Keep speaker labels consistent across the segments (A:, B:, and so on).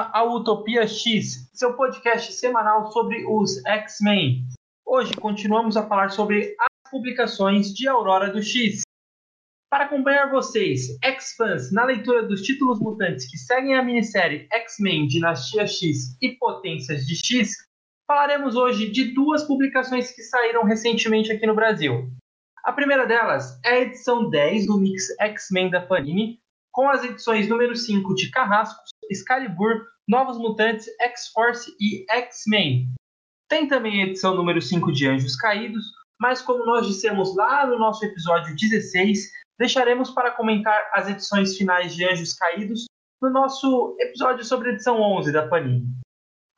A: volta ao Utopia X, seu podcast semanal sobre os X-Men. Hoje continuamos a falar sobre as publicações de Aurora do X. Para acompanhar vocês, X-fãs, na leitura dos títulos mutantes que seguem a minissérie X-Men Dinastia X e Potências de X, falaremos hoje de duas publicações que saíram recentemente aqui no Brasil. A primeira delas é a edição 10 do Mix X-Men da Panini, com as edições número 5 de Carrascos, Excalibur, Novos Mutantes, X-Force e X-Men. Tem também a edição número 5 de Anjos Caídos, mas como nós dissemos lá no nosso episódio 16, deixaremos para comentar as edições finais de Anjos Caídos no nosso episódio sobre a edição 11 da Panini.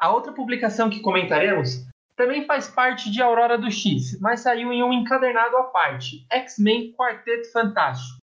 A: A outra publicação que comentaremos também faz parte de Aurora do X, mas saiu em um encadernado à parte, X-Men Quarteto Fantástico.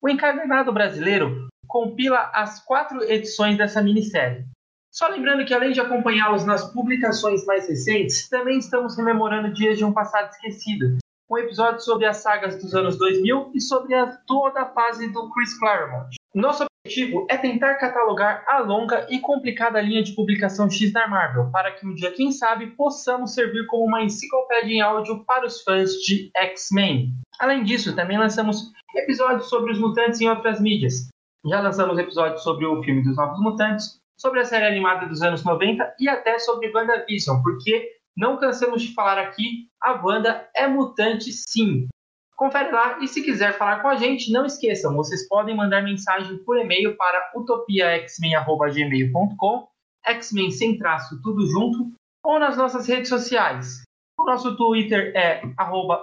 A: O encadernado brasileiro compila as quatro edições dessa minissérie. Só lembrando que, além de acompanhá-los nas publicações mais recentes, também estamos rememorando dias de um passado esquecido, um episódio sobre as sagas dos anos 2000 e sobre a, toda a fase do Chris Claremont. Nosso objetivo é tentar catalogar a longa e complicada linha de publicação X da Marvel, para que um dia, quem sabe, possamos servir como uma enciclopédia em áudio para os fãs de X-Men. Além disso, também lançamos episódios sobre os mutantes em outras mídias. Já lançamos episódios sobre o filme dos Novos Mutantes, sobre a série animada dos anos 90 e até sobre WandaVision, porque não cansamos de falar aqui, a Wanda é mutante sim. Confere lá e se quiser falar com a gente, não esqueçam, vocês podem mandar mensagem por e-mail para utopiaxmen.gmail.com, X-Men sem traço, tudo junto, ou nas nossas redes sociais. O nosso Twitter é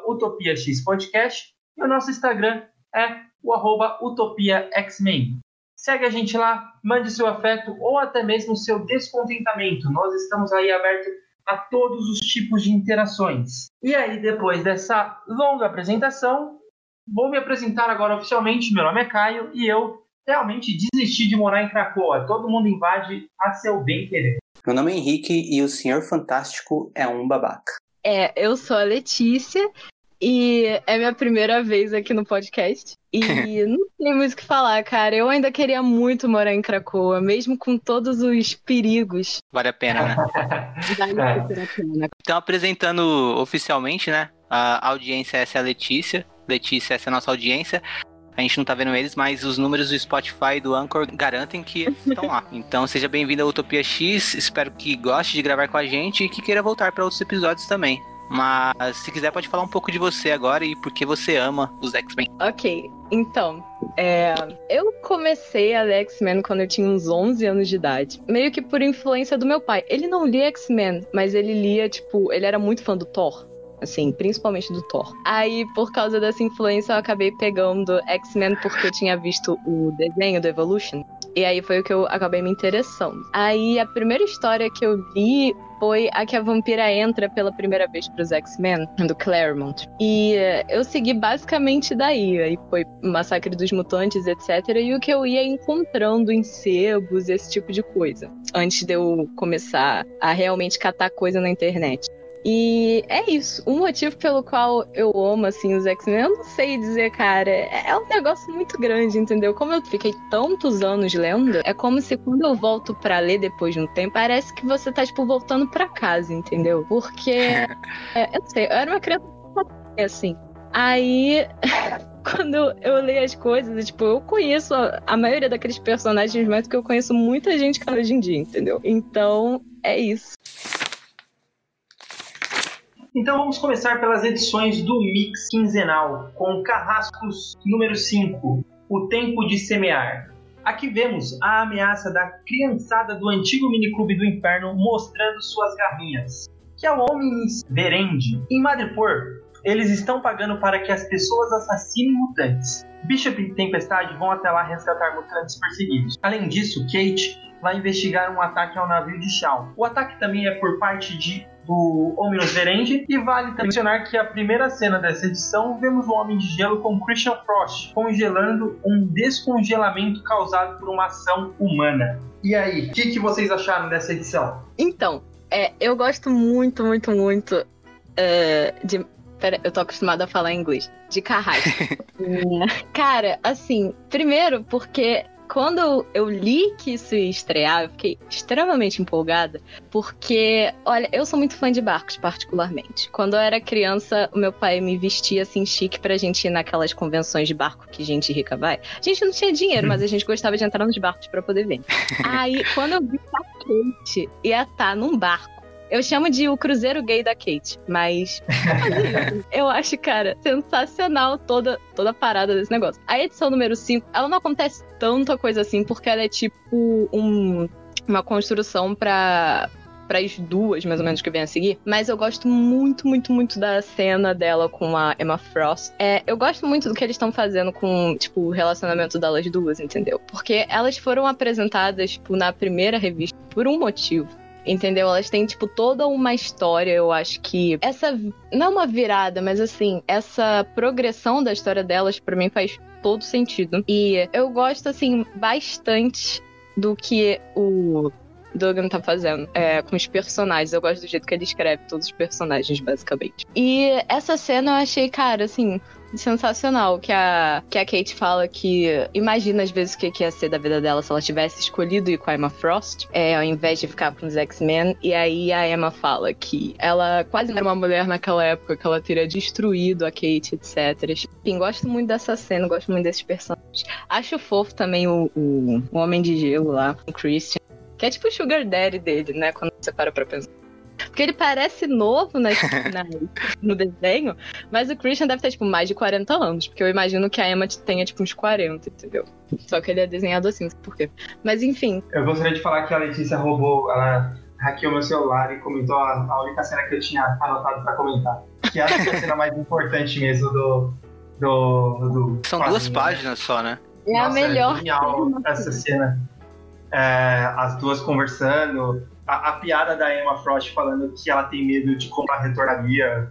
A: utopiaxpodcast e o nosso Instagram é o arroba utopiaxmen. Segue a gente lá, mande seu afeto ou até mesmo seu descontentamento. Nós estamos aí abertos a todos os tipos de interações. E aí, depois dessa longa apresentação, vou me apresentar agora oficialmente. Meu nome é Caio e eu realmente desisti de morar em Cracoa. Todo mundo invade a seu bem querer.
B: Meu nome é Henrique e o Senhor Fantástico é um babaca.
C: É, eu sou a Letícia e é minha primeira vez aqui no podcast. E não tem muito o que falar, cara. Eu ainda queria muito morar em Cracoa, mesmo com todos os perigos.
D: Vale a pena, né?
C: Vale
A: É.
C: a pena.
D: Então, apresentando oficialmente, né? A audiência essa é a Letícia. Letícia, essa é a nossa audiência. A gente não tá vendo eles, mas os números do Spotify e do Anchor garantem que eles estão lá. Então, seja bem-vindo à Utopia X. Espero que goste de gravar com a gente e que queira voltar para outros episódios também. Mas, se quiser, pode falar um pouco de você agora e por que você ama os X-Men.
C: Ok, então, é, eu comecei a ler X-Men quando eu tinha uns 11 anos de idade. Meio que por influência do meu pai. Ele não lia X-Men, mas ele lia, tipo, ele era muito fã do Thor. Assim, principalmente do Thor. Aí, por causa dessa influência, eu acabei pegando X-Men porque eu tinha visto o desenho do Evolution. E aí foi o que eu acabei me interessando. Aí a primeira história que eu li foi a que a vampira entra pela primeira vez pros X-Men, do Claremont. E eh, eu segui basicamente daí. Aí foi Massacre dos Mutantes, etc. E o que eu ia encontrando em sebos, esse tipo de coisa. Antes de eu começar a realmente catar coisa na internet. E é isso. O motivo pelo qual eu amo, assim, os X-Men, eu não sei dizer, cara. É é um negócio muito grande, entendeu? Como eu fiquei tantos anos lendo, é como se quando eu volto pra ler depois de um tempo, parece que você tá, tipo, voltando pra casa, entendeu? Porque, é, eu não sei, eu era uma criança assim. Aí, quando eu leio as coisas, tipo, eu conheço a, a maioria daqueles personagens mais do que eu conheço muita gente que hoje em dia, entendeu? Então, é isso.
A: Então vamos começar pelas edições do Mix quinzenal, com Carrascos número 5, O Tempo de Semear. Aqui vemos a ameaça da criançada do antigo miniclube do inferno mostrando suas garrinhas, que é o Homens Verendi. Em Madripoor, eles estão pagando para que as pessoas assassinem mutantes. Bishop e Tempestade vão até lá resgatar mutantes perseguidos. Além disso, Kate vai investigar um ataque ao navio de Shaw. O ataque também é por parte de do Omnibus Verendi e vale também mencionar que a primeira cena dessa edição vemos o Homem de Gelo com Christian Frost congelando um descongelamento causado por uma ação humana. E aí, o que, que vocês acharam dessa edição?
C: Então, é, eu gosto muito, muito, muito é, de. Pera, eu tô acostumada a falar em inglês. De carrasco. Cara, assim, primeiro porque quando eu li que isso ia estrear, eu fiquei extremamente empolgada, porque, olha, eu sou muito fã de barcos, particularmente. Quando eu era criança, o meu pai me vestia assim chique pra gente ir naquelas convenções de barco que gente rica vai. A gente não tinha dinheiro, mas a gente gostava de entrar nos barcos para poder ver. Aí, quando eu vi a Kate ia estar tá num barco, eu chamo de o cruzeiro gay da Kate, mas eu acho, cara, sensacional toda, toda a parada desse negócio. A edição número 5, ela não acontece tanta coisa assim, porque ela é tipo um, uma construção para para as duas, mais ou menos, que vem a seguir. Mas eu gosto muito, muito, muito da cena dela com a Emma Frost. É, eu gosto muito do que eles estão fazendo com, tipo, o relacionamento delas duas, entendeu? Porque elas foram apresentadas, tipo, na primeira revista por um motivo entendeu? Elas têm, tipo, toda uma história, eu acho que. Essa. Não é uma virada, mas assim, essa progressão da história delas, para mim, faz todo sentido. E eu gosto, assim, bastante do que o Duggan tá fazendo é, com os personagens. Eu gosto do jeito que ele escreve todos os personagens, basicamente. E essa cena eu achei, cara, assim, sensacional que a, que a Kate fala que imagina às vezes o que, que ia ser da vida dela se ela tivesse escolhido ir com a Emma Frost, é, ao invés de ficar com os X-Men. E aí a Emma fala que ela quase não era uma mulher naquela época, que ela teria destruído a Kate, etc. Enfim, gosto muito dessa cena, gosto muito desses personagens. Acho fofo também o, o, o Homem de Gelo lá, o Christian. Que é tipo o Sugar Daddy dele, né? Quando você para pra pensar. Porque ele parece novo na, na, no desenho, mas o Christian deve ter, tipo, mais de 40 anos. Porque eu imagino que a Emma tenha, tipo, uns 40, entendeu? Só que ele é desenhado assim, não sei por quê. Mas enfim.
A: Eu gostaria de falar que a Letícia roubou, ela hackeou meu celular e comentou a, a única cena que eu tinha anotado pra comentar. Que acho que é a cena mais importante mesmo do. do, do
D: São duas né? páginas só, né?
C: É Nossa, a melhor.
A: É genial essa cena. É, as duas conversando a, a, piada da Emma Frost falando que ela tem medo de como ela retornaria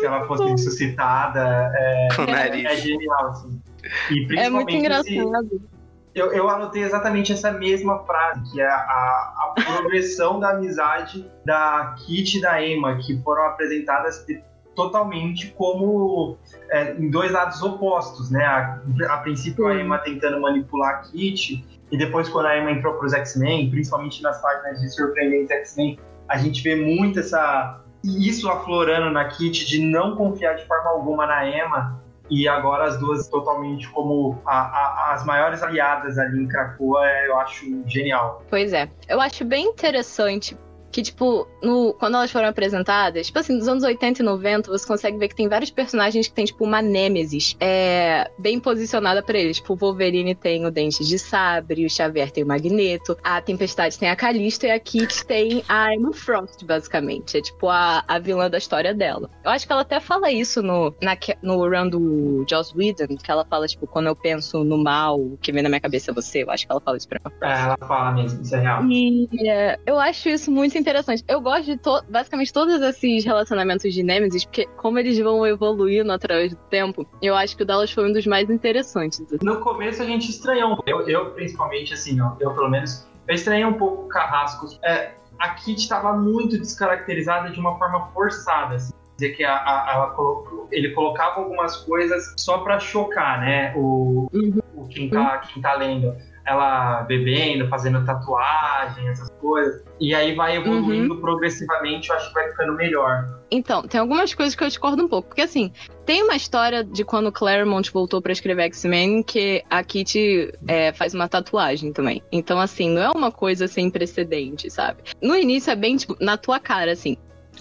A: se ela fosse ressuscitada é, é, é, genial, assim.
C: E principalmente é muito engraçado. Esse,
A: eu, eu anotei exatamente essa mesma frase, que é a, a progressão da amizade da Kit e da Emma, que foram apresentadas totalmente como é, em dois lados opostos, né? A, a princípio a Emma tentando manipular a Kit e depois, quando a Emma entrou para os X-Men, principalmente nas páginas de Surpreendentes X-Men, a gente vê muito essa isso aflorando na Kit de não confiar de forma alguma na Emma e agora as duas totalmente como a, a, as maiores aliadas ali em Krakoa, eu acho genial.
C: Pois é, eu acho bem interessante que, tipo, no, quando elas foram apresentadas, tipo assim, nos anos 80 e 90, você consegue ver que tem vários personagens que tem, tipo, uma nêmesis é, bem posicionada para eles. Tipo, o Wolverine tem o Dente de Sabre, o Xavier tem o Magneto, a Tempestade tem a Calista e a Kit tem a Emma Frost, basicamente. É, tipo, a, a vilã da história dela. Eu acho que ela até fala isso no, na, no run do Joss Whedon, que ela fala, tipo, quando eu penso no mal, o que vem na minha cabeça é você. Eu acho que ela fala isso pra
A: Emma Frost. É, ela fala mesmo, isso é real.
C: E é, eu acho isso muito interessante interessante. Eu gosto de to basicamente todos esses relacionamentos de Nemesis, porque como eles vão evoluindo através do tempo, eu acho que o Dallas foi um dos mais interessantes.
A: No começo a gente estranhou. Eu, eu principalmente, assim, ó, eu pelo menos, eu estranhei um pouco o Carrascos. É, a Kit estava muito descaracterizada de uma forma forçada. Assim. Dizer que a, a, colocou, ele colocava algumas coisas só para chocar, né? O, uhum. o quem, tá, quem tá lendo ela bebendo, fazendo tatuagem, essas coisas. E aí vai evoluindo uhum. progressivamente, eu acho que vai ficando melhor.
C: Então, tem algumas coisas que eu discordo um pouco. Porque, assim, tem uma história de quando Claremont voltou para escrever X-Men que a Kitty é, faz uma tatuagem também. Então, assim, não é uma coisa sem precedente, sabe? No início é bem, tipo, na tua cara, assim.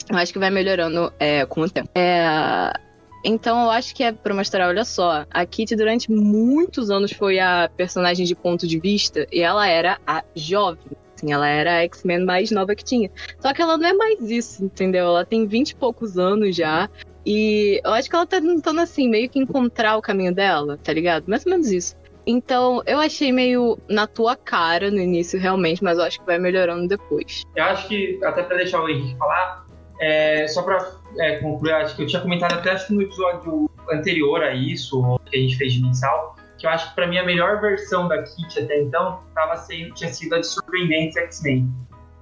C: Eu acho que vai melhorando é, com o tempo. É, então eu acho que é pra mostrar, olha só, a Kitty durante muitos anos foi a personagem de ponto de vista e ela era a jovem. Assim, ela era a X-Men mais nova que tinha. Só que ela não é mais isso, entendeu? Ela tem vinte e poucos anos já. E eu acho que ela tá tentando, assim, meio que encontrar o caminho dela, tá ligado? Mais ou menos isso. Então, eu achei meio na tua cara no início, realmente, mas eu acho que vai melhorando depois.
A: Eu acho que, até pra deixar o Henrique falar, é, só pra é, concluir, acho que eu tinha comentado até acho que no episódio anterior a isso, que a gente fez de mensal, que eu acho que para mim a melhor versão da Kit até então tava sendo, tinha sido a de Surpreendentes X-Men.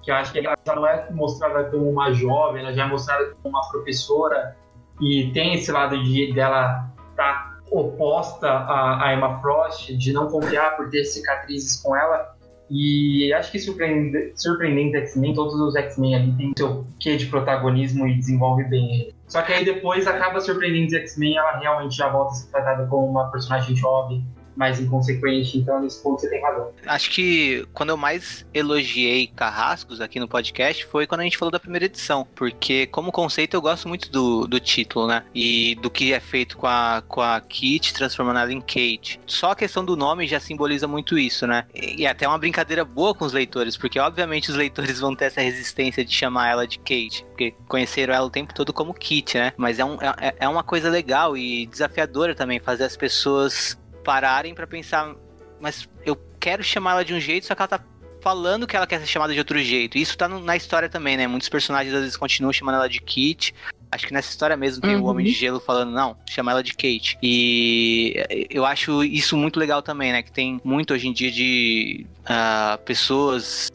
A: Que eu acho que ela já não é mostrada como uma jovem, ela já é mostrada como uma professora e tem esse lado de dela tá oposta à, à Emma Frost, de não confiar por ter cicatrizes com ela. E acho que surpreendente, surpreendente X-Men, todos os X-Men ali têm seu quê de protagonismo e desenvolve bem ele. Só que aí depois acaba surpreendendo X-Men, ela realmente já volta a ser tratada como uma personagem jovem, mais inconsequente, então nesse ponto você tem razão.
D: Acho que quando eu mais elogiei Carrascos aqui no podcast foi quando a gente falou da primeira edição, porque como conceito eu gosto muito do, do título, né? E do que é feito com a, com a Kit transformando ela em Kate. Só a questão do nome já simboliza muito isso, né? E, até uma brincadeira boa com os leitores, porque obviamente os leitores vão ter essa resistência de chamar ela de Kate, porque conheceram ela o tempo todo como Kit, né? Mas é, um, é, é uma coisa legal e desafiadora também fazer as pessoas pararem para pensar, mas eu quero chamar ela de um jeito, só que ela tá falando que ela quer ser chamada de outro jeito. Isso tá no, na história também, né? Muitos personagens às vezes continuam chamando ela de Kit. Acho que nessa história mesmo tem uhum. o Homem de Gelo falando, não, chama ela de Kate. E eu acho isso muito legal também, né? Que tem muito hoje em dia de uh, pessoas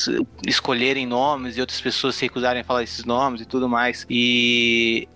D: escolherem nomes e outras pessoas se recusarem a falar esses nomes e tudo mais. E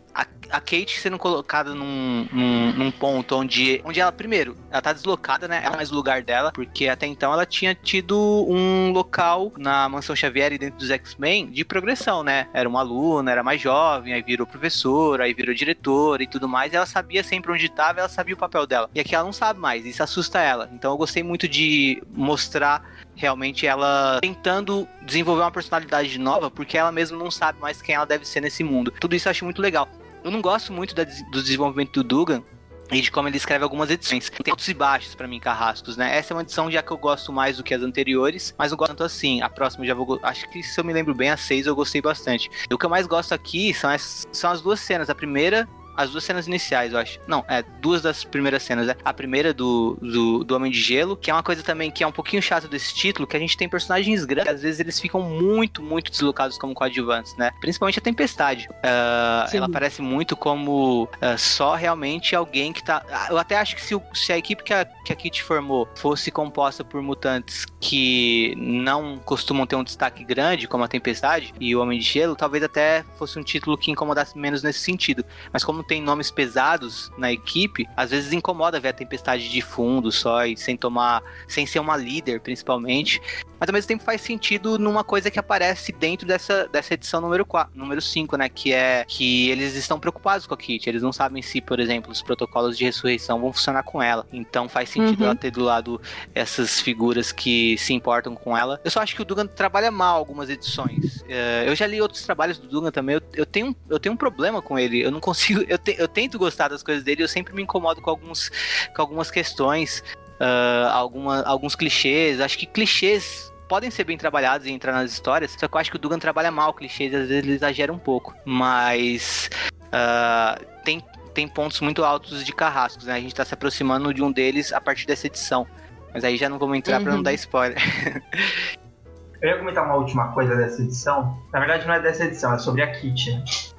D: a Kate sendo colocada num, num, num, ponto onde, onde ela, primeiro, ela tá deslocada, né? Ela é mais o lugar dela, porque até então ela tinha tido um local na Mansão Xavier e dentro dos X-Men de progressão, né? Era uma aluna, era mais jovem, aí virou professora, aí virou diretora e tudo mais. E ela sabia sempre onde estava, ela sabia o papel dela. E aqui ela não sabe mais, isso assusta ela. Então eu gostei muito de mostrar realmente ela tentando desenvolver uma personalidade nova, porque ela mesma não sabe mais quem ela deve ser nesse mundo. Tudo isso eu acho muito legal eu não gosto muito da, do desenvolvimento do Dugan, e de como ele escreve algumas edições. Tem altos e baixos para mim, Carrascos, né? Essa é uma edição já que eu gosto mais do que as anteriores, mas não gosto tanto assim. A próxima já vou. Acho que se eu me lembro bem, a 6 eu gostei bastante. E o que eu mais gosto aqui são as, são as duas cenas. A primeira as duas cenas iniciais, eu acho. Não, é duas das primeiras cenas. É a primeira do, do, do, Homem de Gelo, que é uma coisa também que é um pouquinho chato desse título, que a gente tem personagens grandes, às vezes eles ficam muito, muito deslocados como coadjuvantes, né? Principalmente a Tempestade. Uh, ela parece muito como uh, só realmente alguém que tá. Eu até acho que se, se a equipe que a, que a Kit formou fosse composta por mutantes que não costumam ter um destaque grande, como a Tempestade e o Homem de Gelo, talvez até fosse um título que incomodasse menos nesse sentido. Mas como tem nomes pesados na equipe, às vezes incomoda ver a tempestade de fundo só e sem tomar, sem ser uma líder, principalmente. Mas ao mesmo tempo faz sentido numa coisa que aparece dentro dessa, dessa edição número 4, número 5, né? Que é que eles estão preocupados com a Kit. Eles não sabem se, por exemplo, os protocolos de ressurreição vão funcionar com ela. Então faz sentido uhum. ela ter do lado essas figuras que se importam com ela. Eu só acho que o Dugan trabalha mal algumas edições. Uh, eu já li outros trabalhos do Dugan também. Eu, eu, tenho, eu tenho um problema com ele. Eu não consigo. Eu, te, eu tento gostar das coisas dele, eu sempre me incomodo com, alguns, com algumas questões, uh, alguma, alguns clichês. Acho que clichês podem ser bem trabalhados e entrar nas histórias, só que eu acho que o Dugan trabalha mal clichês, às vezes ele exagera um pouco. Mas uh, tem, tem pontos muito altos de carrascos, né? A gente tá se aproximando de um deles a partir dessa edição. Mas aí já não vamos entrar uhum. para não dar spoiler.
A: Eu ia comentar uma última coisa dessa edição. Na verdade, não é dessa edição, é sobre a Kit.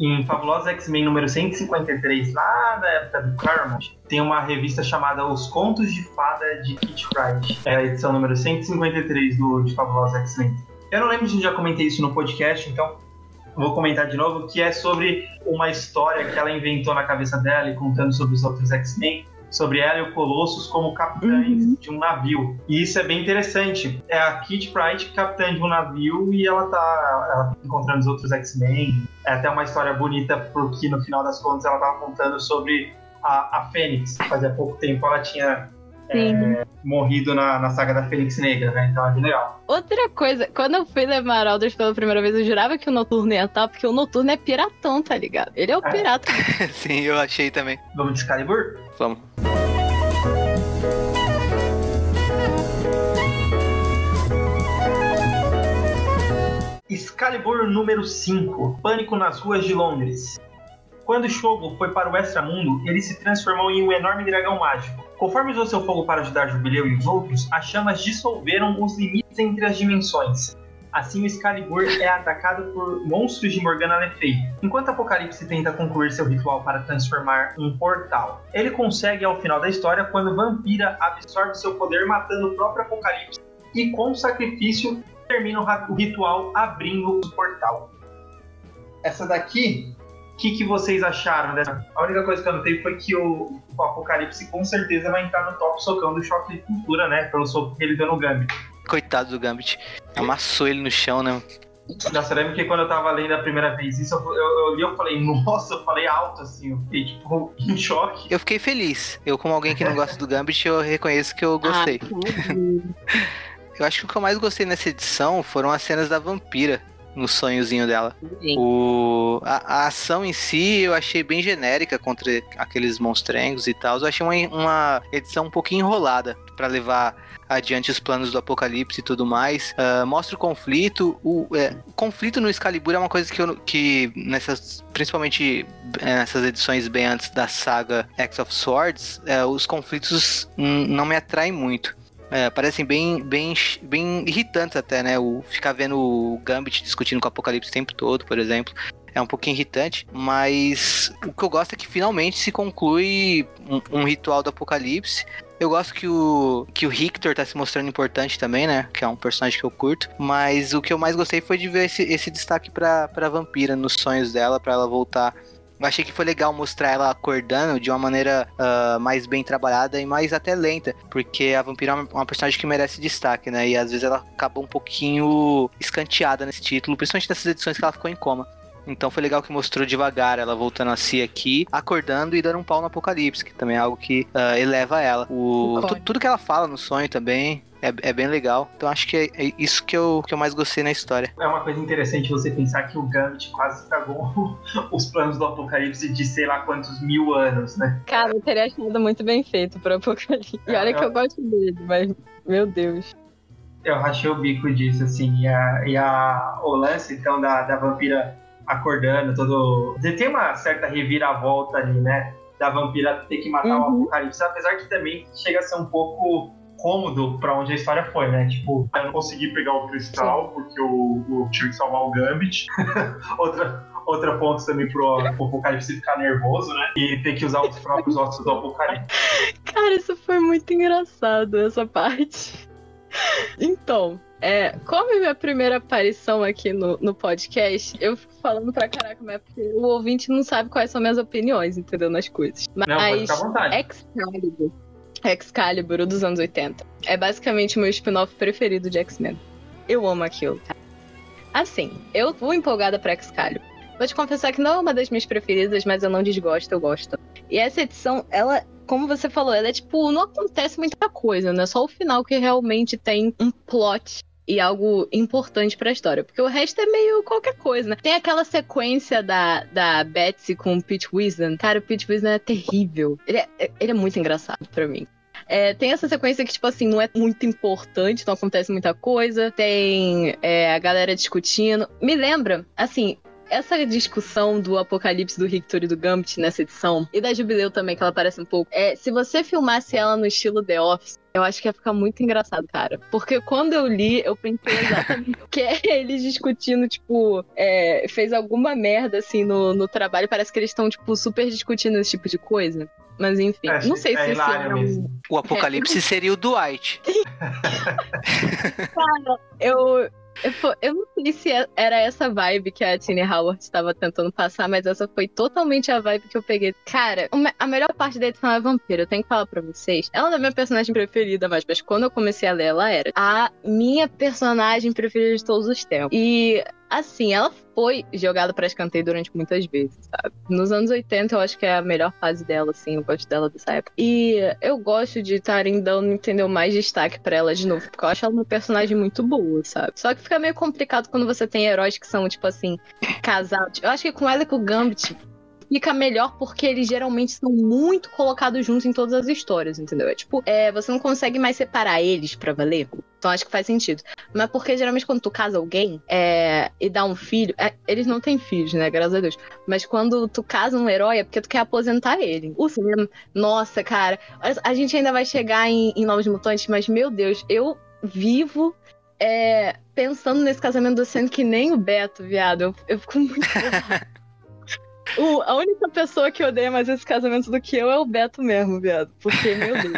A: Em Fabulosa X-Men número 153, lá da época do Claremont, tem uma revista chamada Os Contos de Fada de Kit Pride. É a edição número 153 do, de Fabulosa X-Men. Eu não lembro se eu já comentei isso no podcast, então vou comentar de novo, que é sobre uma história que ela inventou na cabeça dela e contando sobre os outros X-Men, sobre ela e o Colossus como capitães uhum. de um navio. E isso é bem interessante. É a Kit Pride, capitã de um navio, e ela tá ela encontrando os outros X-Men. É até uma história bonita, porque no final das contas ela tava contando sobre a, a Fênix. Fazia pouco tempo ela tinha é, morrido na, na saga da Fênix Negra, né? Então é bem legal.
C: Outra coisa, quando eu fui ler Marauders pela primeira vez, eu jurava que o Noturno ia estar, porque o Noturno é piratão, tá ligado? Ele é o é. pirata.
D: Sim, eu achei também.
A: Vamos de Excalibur?
D: Vamos.
A: Excalibur número 5 Pânico nas ruas de Londres. Quando Shogo foi para o Extramundo, ele se transformou em um enorme dragão mágico. Conforme usou seu fogo para ajudar Jubileu e os outros, as chamas dissolveram os limites entre as dimensões. Assim, o Excalibur é atacado por monstros de Morgana Le Fay, enquanto Apocalipse tenta concluir seu ritual para transformar um portal. Ele consegue ao final da história quando Vampira absorve seu poder matando o próprio Apocalipse e com sacrifício termina o ritual abrindo o portal. Essa daqui que, que vocês acharam dessa? A única coisa que eu notei foi que o, o Apocalipse com certeza vai entrar no top socão do choque de cultura, né? Pelo soco que ele deu no Gambit.
D: Coitado do Gambit. Amassou ele no chão, né?
A: Nossa, eu lembro que quando eu tava lendo a primeira vez isso, eu, eu, eu li eu falei, nossa, eu falei alto assim, eu fiquei tipo em choque.
D: Eu fiquei feliz. Eu, como alguém que não gosta do Gambit, eu reconheço que eu gostei.
C: Ah,
D: eu acho que o que eu mais gostei nessa edição foram as cenas da vampira no sonhozinho dela.
C: sim.
D: O, a, a ação em si eu achei bem genérica contra aqueles monstrengos e tal. Eu achei uma, uma edição um pouquinho enrolada pra levar adiante os planos do apocalipse e tudo mais. Ah, mostra o conflito. O é, conflito no Excalibur é uma coisa que, eu, que nessas, principalmente é, nessas edições bem antes da saga X of Swords, é, os conflitos não me atraem muito. É, parecem bem, bem, bem irritantes até, né? O ficar vendo o Gambit discutindo com o Apocalipse o tempo todo, por exemplo. É um pouquinho irritante, mas o que eu gosto é que finalmente se conclui um, um ritual do Apocalipse. Eu gosto que o, que o Richter tá se mostrando importante também, né? Que é um personagem que eu curto. Mas o que eu mais gostei foi de ver esse, esse destaque pra, pra vampira nos sonhos dela, pra ela voltar eu achei que foi legal mostrar ela acordando de uma maneira ah, mais bem trabalhada e mais até lenta, porque a vampira é uma, uma personagem que merece destaque, né? E às vezes ela acaba um pouquinho escanteada nesse título, principalmente nessas edições que ela ficou em coma. Então foi legal que mostrou devagar ela voltando a si aqui, acordando e dando um pau no apocalipse, que também é algo que ah, eleva ela. O, tu- tudo que ela fala no sonho também é, é bem legal. Então acho que é, é isso que eu, que eu mais gostei na história.
A: É uma coisa interessante você pensar que o Gambit quase estragou os planos do Apocalipse de sei lá quantos mil anos, né?
C: Cara, eu teria achado muito bem feito pro Apocalipse. E olha que eu gosto dele, mas, meu Deus.
A: Eu rachei o bico disso, assim, e, a, e a, o lance, então, da, da vampira acordando, todo... Tem uma certa reviravolta ali, né? Da vampira ter que matar o
C: Uhum.
A: Apocalipse, apesar que também chega a ser um pouco cômodo pra onde a história foi, né? Tipo,
E: Eu não consegui pegar o cristal porque o, o tive que salvar o Gambit.
A: outra, outra ponto também pro o Apocalipse ficar nervoso, né? E ter que usar os próprios ossos do Apocalipse.
C: Cara, isso foi muito engraçado, essa parte. Então, é, como é minha primeira aparição aqui no, no podcast, eu fico falando pra caraca, mas é porque o ouvinte não sabe quais são minhas opiniões, entendeu? Nas coisas.
A: Não,
C: Mas
A: vontade.
C: Excalibur, Excalibur, dos anos 80, é basicamente meu spin-off preferido de X-Men. Eu amo aquilo, cara. Assim, eu fui empolgada pra Excalibur. Vou te confessar que não é uma das minhas preferidas, mas eu não desgosto, eu gosto. E essa edição, ela, como você falou, ela é tipo, não acontece muita coisa, né? Só o final que realmente tem um plot e algo importante pra história. Porque o resto é meio qualquer coisa, né? Tem aquela sequência da, da Betsy com o Pete Wisdom. Cara, o Pete Wisdom é terrível. Ele é, ele é muito engraçado pra mim. É, tem essa sequência que, tipo assim, não é muito importante, não acontece muita coisa. Tem é, a galera discutindo. Me lembra, assim, essa discussão do apocalipse do Victor e do Gambit nessa edição, e da Jubileu também, que ela parece um pouco. É, se você filmasse ela no estilo The Office, eu acho que ia ficar muito engraçado, cara. Porque quando eu li, eu pensei exatamente que é eles discutindo, tipo, é, fez alguma merda assim no, no trabalho. Parece que eles estão, tipo, super discutindo esse tipo de coisa. Mas enfim,
A: É,
C: não sei
A: é
C: se isso
A: hilário
C: era um,
A: mesmo.
D: O apocalipse seria o Dwight.
C: Eu, eu, eu não sei se é- era essa vibe que a Tini Howard estava tentando passar, mas essa foi totalmente a vibe que eu peguei. Cara, a melhor parte da edição é a vampira. Eu tenho que falar pra vocês. Ela não é minha personagem preferida, mas, mas quando eu comecei a ler, ela era a minha personagem preferida de todos os tempos. E. Assim, ela foi jogada pra escanteio durante muitas vezes, sabe? Nos anos 80, eu acho que é a melhor fase dela, assim, eu gosto dela dessa época. E eu gosto de estarem dando, entendeu, mais destaque pra ela de novo, porque eu acho ela uma personagem muito boa, sabe? Só que fica meio complicado quando você tem heróis que são, tipo assim, casados. Eu acho que com ela e com o Gambit fica melhor porque eles geralmente são muito colocados juntos em todas as histórias, entendeu? É tipo, é, você não consegue mais separar eles pra valer. Então acho que faz sentido. Mas porque geralmente quando tu casa alguém é, e dá um filho. é, eles não têm filhos, né? Graças a Deus. Mas quando tu casa um herói é porque tu quer aposentar ele. O cinema, nossa, cara. A gente ainda vai chegar em, em Novos Mutantes, mas meu Deus, eu vivo. é, pensando nesse casamento do Sam que nem o Beto, viado. Eu, eu fico muito. O- a única pessoa que odeia mais esse casamento do que eu é o Beto mesmo, viado. Porque, meu Deus.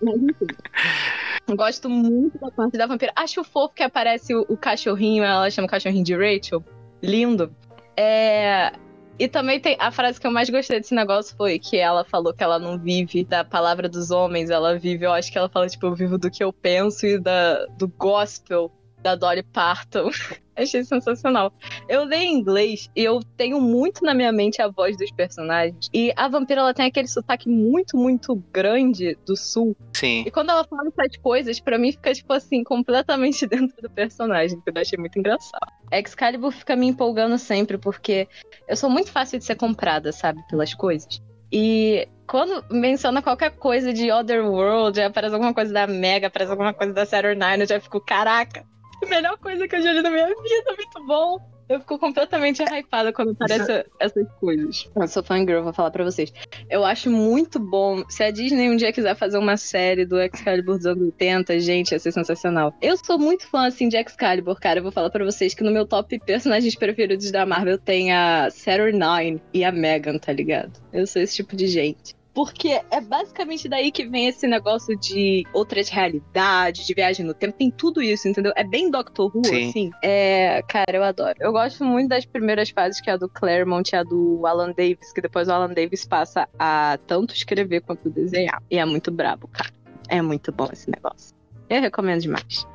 C: Gosto muito da parte da vampira. Acho fofo que aparece o, o cachorrinho, ela chama o cachorrinho de Rachel. Lindo. É. E também tem a frase que eu mais gostei desse negócio foi que ela falou que ela não vive da palavra dos homens, ela vive, eu acho que ela fala, tipo, eu vivo do que eu penso e da, do gospel da Dolly Parton. Achei sensacional. Eu leio em inglês e eu tenho muito na minha mente a voz dos personagens. E a vampira, ela tem aquele sotaque muito, muito grande do sul.
D: Sim.
C: E quando ela fala essas coisas, pra mim fica, tipo assim, completamente dentro do personagem, que eu achei muito engraçado. Excalibur fica me empolgando sempre, porque eu sou muito fácil de ser comprada, sabe, pelas coisas. E quando menciona qualquer coisa de Otherworld, aparece alguma coisa da Mega, aparece alguma coisa da Saturn Nine, eu já fico, caraca, melhor coisa que eu já li na minha vida, muito bom. Eu fico completamente hypada quando aparecem essas coisas. Eu sou fangirl, vou falar pra vocês. Eu acho muito bom. Se a Disney um dia quiser fazer uma série do Excalibur dos anos 80, gente, ia ser sensacional. Eu sou muito fã, assim, de Excalibur, cara. Eu vou falar pra vocês que no meu top personagens preferidos da Marvel tem a Saturnine e a Megan, tá ligado? Eu sou esse tipo de gente. Porque é basicamente daí que vem esse negócio de outras realidades, de viagem no tempo. Tem tudo isso, entendeu? É bem Doctor Who,
D: Sim.
C: assim. É, cara, eu adoro. Eu gosto muito das primeiras fases, que é a do Claremont e a do Alan Davis, que depois o Alan Davis passa a tanto escrever quanto desenhar. E é muito brabo, cara. É muito bom esse negócio. Eu recomendo demais.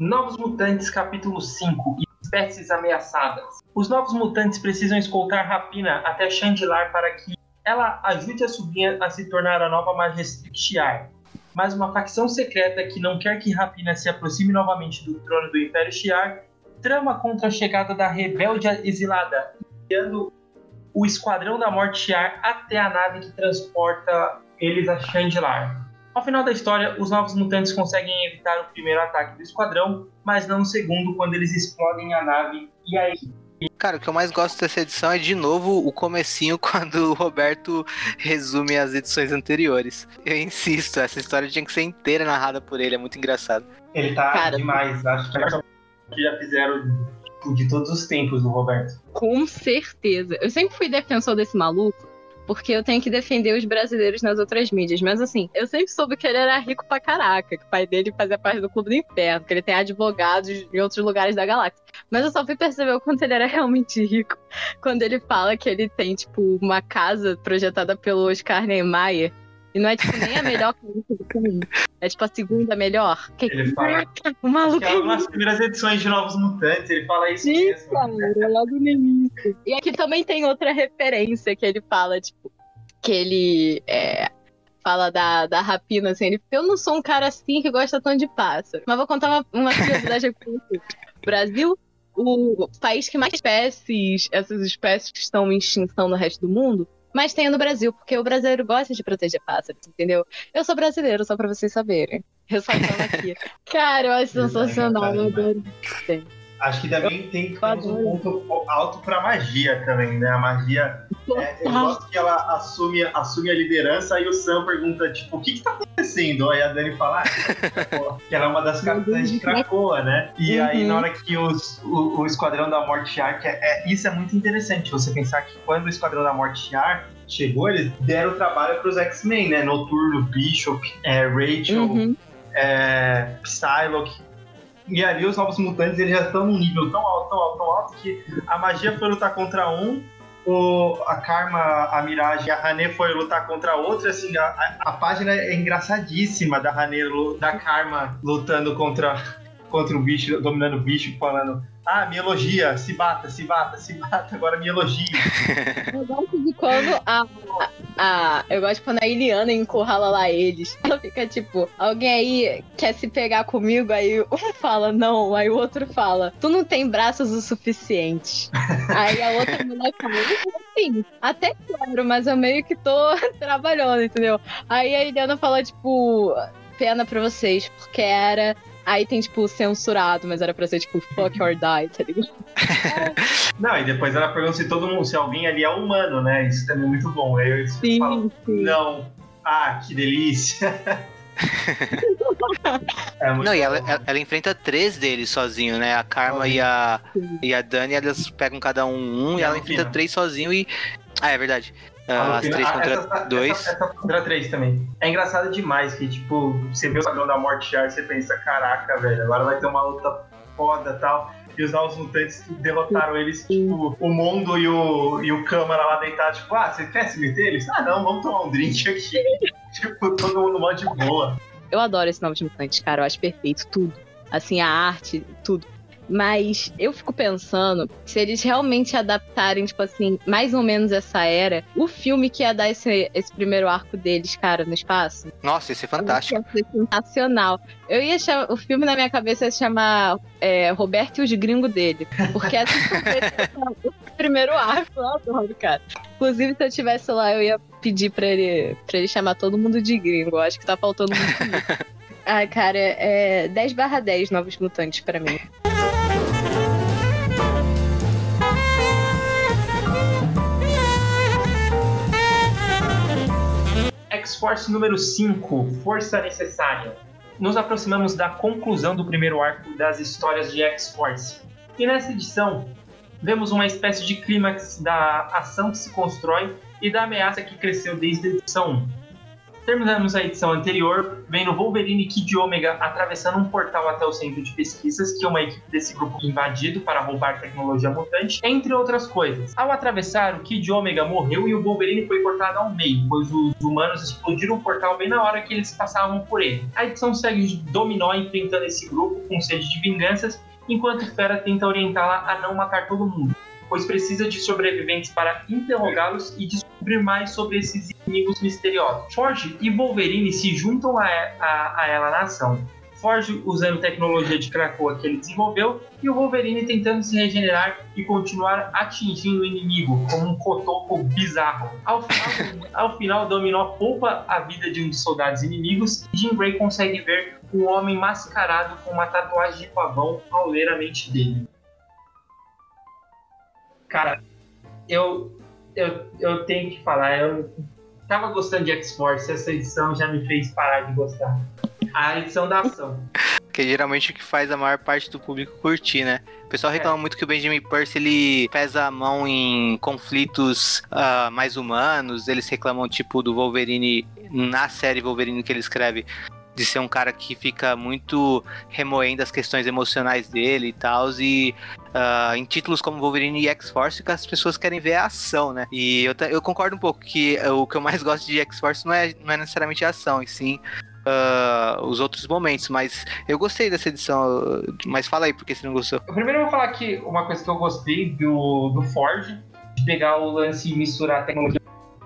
A: Novos Mutantes, capítulo 5 Espécies ameaçadas. Os novos mutantes precisam escoltar Rapina até Chandilar para que ela ajude a sobrinha a se tornar a nova Majestric Shiar. Mas uma facção secreta que não quer que Rapina se aproxime novamente do trono do Império Shiar trama contra a chegada da rebelde exilada, enviando o Esquadrão da Morte Shiar até a nave que transporta eles a Chandilar. Ao final da história, os novos mutantes conseguem evitar o primeiro ataque do esquadrão, mas não o segundo quando eles explodem a nave e aí
D: Cara, o que eu mais gosto dessa edição é de novo o comecinho quando o Roberto resume as edições anteriores. Eu insisto, essa história tinha que ser inteira narrada por ele, é muito engraçado.
A: ele tá
C: Cara.
A: demais. Acho que é a versão que já fizeram tipo, de todos os tempos do Roberto.
C: Com certeza. Eu sempre fui defensor desse maluco, porque eu tenho que defender os brasileiros nas outras mídias. Mas assim, eu sempre soube que ele era rico pra caraca, que o pai dele fazia parte do Clube do Inferno, que ele tem advogados em outros lugares da galáxia. Mas eu só fui perceber o quanto ele era realmente rico quando ele fala que ele tem, tipo, uma casa projetada pelo Oscar Niemeyer. E não é, tipo, nem a melhor casa do mundo. É, tipo, a segunda melhor. Que...
A: Ele fala-
C: o maluco
A: é uma das primeiras edições de Novos Mutantes, ele fala isso
C: Sim,
A: mesmo.
C: cara, logo no início. E aqui também tem outra referência que ele fala, tipo, que ele é, fala da, da rapina, assim, ele eu não sou um cara assim que gosta tanto de pássaro. Mas vou contar uma, uma curiosidade aqui Brasil, o país que mais espécies, essas espécies que estão em extinção no resto do mundo, mas tem no Brasil, porque o brasileiro gosta de proteger pássaros, entendeu? Eu sou brasileiro, só pra vocês saberem. Ressaltando aqui. Cara, eu acho sensacional, eu adoro.
A: Acho que também tem temos um ponto alto pra magia também, né? A magia. é, eu gosto que ela assume, assume a liderança, aí o Sam pergunta, tipo, o que que tá acontecendo? Aí a Dani fala, ah, que ela é uma das capitães de Krakoa, né? E
C: Uhum.
A: aí na hora que os, o, o Esquadrão da Morte que é, é- isso é muito interessante, você pensar que quando o Esquadrão da Morte Shiar chegou, eles deram trabalho pros X-Men, né? Noturno, Bishop, é, Rachel,
C: Uhum.
A: é, Psylocke. E ali os novos mutantes eles já estão num nível tão alto, tão alto, tão alto que a magia foi lutar contra um, o, a Karma, a Mirage e a Hané foi lutar contra outra. Assim, a, a, página é engraçadíssima da Hané, da Karma lutando contra, contra o bicho, dominando o bicho, falando. Ah, me elogia, se bata, se bata, se bata, agora me elogia.
C: Eu gosto de quando a, a. Eu gosto quando a Iliana encurrala lá eles. Ela fica tipo, alguém aí quer se pegar comigo? Aí um fala não, aí o outro fala, tu não tem braços o suficiente. aí a outra mulher fala, sim, até claro, mas eu meio que tô trabalhando, entendeu? Aí a Iliana fala, tipo, pena pra vocês, porque era. Aí tem, tipo, censurado, mas era pra ser, tipo, fuck or die, tá ligado?
A: Não, e depois ela pergunta se todo mundo, se alguém ali é humano, né? Isso também é muito bom. Aí falam,
C: Sim, sim.
A: Não. Ah, que delícia. É muito
D: Não, e ela, ela, ela enfrenta três deles sozinho, né? A Karma e a, e a Dani, elas pegam cada um um e
A: E
D: ela enfrenta três sozinho e. Ah, é verdade. Ah, as
A: Lupina-
D: três
A: ah,
D: contra
A: essa-
D: dois.
A: Essa, essa contra três também. É engraçado demais que, tipo, você vê o Salão da Morte já e você pensa, caraca, velho, agora vai ter uma luta foda e tal. E os novos mutantes que derrotaram eles, tipo, o Mondo e o, e o Câmara lá deitados, tipo, ah, você quer se meter eles? Ah, não, vamos tomar um drink aqui. tipo, todo mundo mó de boa.
C: Eu adoro esse Novos Mutantes, cara. Eu acho perfeito tudo. Assim, a arte, tudo. Mas eu fico pensando se eles realmente adaptarem, tipo assim, mais ou menos essa era, o filme que ia dar esse, esse primeiro arco deles, cara, no espaço.
D: Nossa, esse é fantástico.
C: Ia ser sensacional. Eu ia chamar. O filme na minha cabeça ia chamar é, Roberto e os gringos dele. Porque assim o primeiro arco, eu adoro, cara. Inclusive, se eu tivesse lá, eu ia pedir pra ele, pra ele chamar todo mundo de gringo. Eu acho que tá faltando muito isso. Ai, cara, é 10 barra 10 Novos Mutantes pra mim.
A: X-Force número 5, Força Necessária. Nos aproximamos da conclusão do primeiro arco das histórias de X-Force. E nessa edição, vemos uma espécie de clímax da ação que se constrói e da ameaça que cresceu desde a edição 1. Terminamos a edição anterior vendo Wolverine e Kid Omega atravessando um portal até o centro de pesquisas que uma equipe desse grupo invadido para roubar tecnologia mutante, entre outras coisas. Ao atravessar, o Kid Omega morreu e o Wolverine foi cortado ao meio, pois os humanos explodiram o portal bem na hora que eles passavam por ele. A edição segue Dominó enfrentando esse grupo com sede de vinganças, enquanto Fera tenta orientá-la a não matar todo mundo, pois precisa de sobreviventes para interrogá-los e descobrir mais sobre esses inimigos misteriosos. Forge e Wolverine se juntam a, a, a ela na ação. Forge usando tecnologia de Krakoa que ele desenvolveu e o Wolverine tentando se regenerar e continuar atingindo o inimigo como um cotoco bizarro. Ao final, ao final Dominó poupa a vida de um dos soldados inimigos e Jean Grey consegue ver um homem mascarado com uma tatuagem de pavão ao ler a mente dele. Cara, eu, eu, eu tenho que falar, eu tava gostando de X-Force, essa edição já me fez parar de gostar. A edição da ação.
D: Que é geralmente o que faz a maior parte do público curtir, né? O pessoal reclama muito que o Benjamin Percy ele pesa a mão em conflitos ah, mais humanos. Eles reclamam, tipo, do Wolverine na série Wolverine que ele escreve. De ser um cara que fica muito remoendo as questões emocionais dele e tal. E ah, em títulos como Wolverine e X-Force, que as pessoas querem ver a ação, né? E eu, eu concordo um pouco que o que eu mais gosto de X-Force não é, não é necessariamente a ação, e sim ah, os outros momentos. Mas eu gostei dessa edição. Mas fala aí, por que você não gostou?
A: Eu primeiro vou falar que uma coisa que eu gostei do, do Ford, de pegar o lance e misturar tecnologia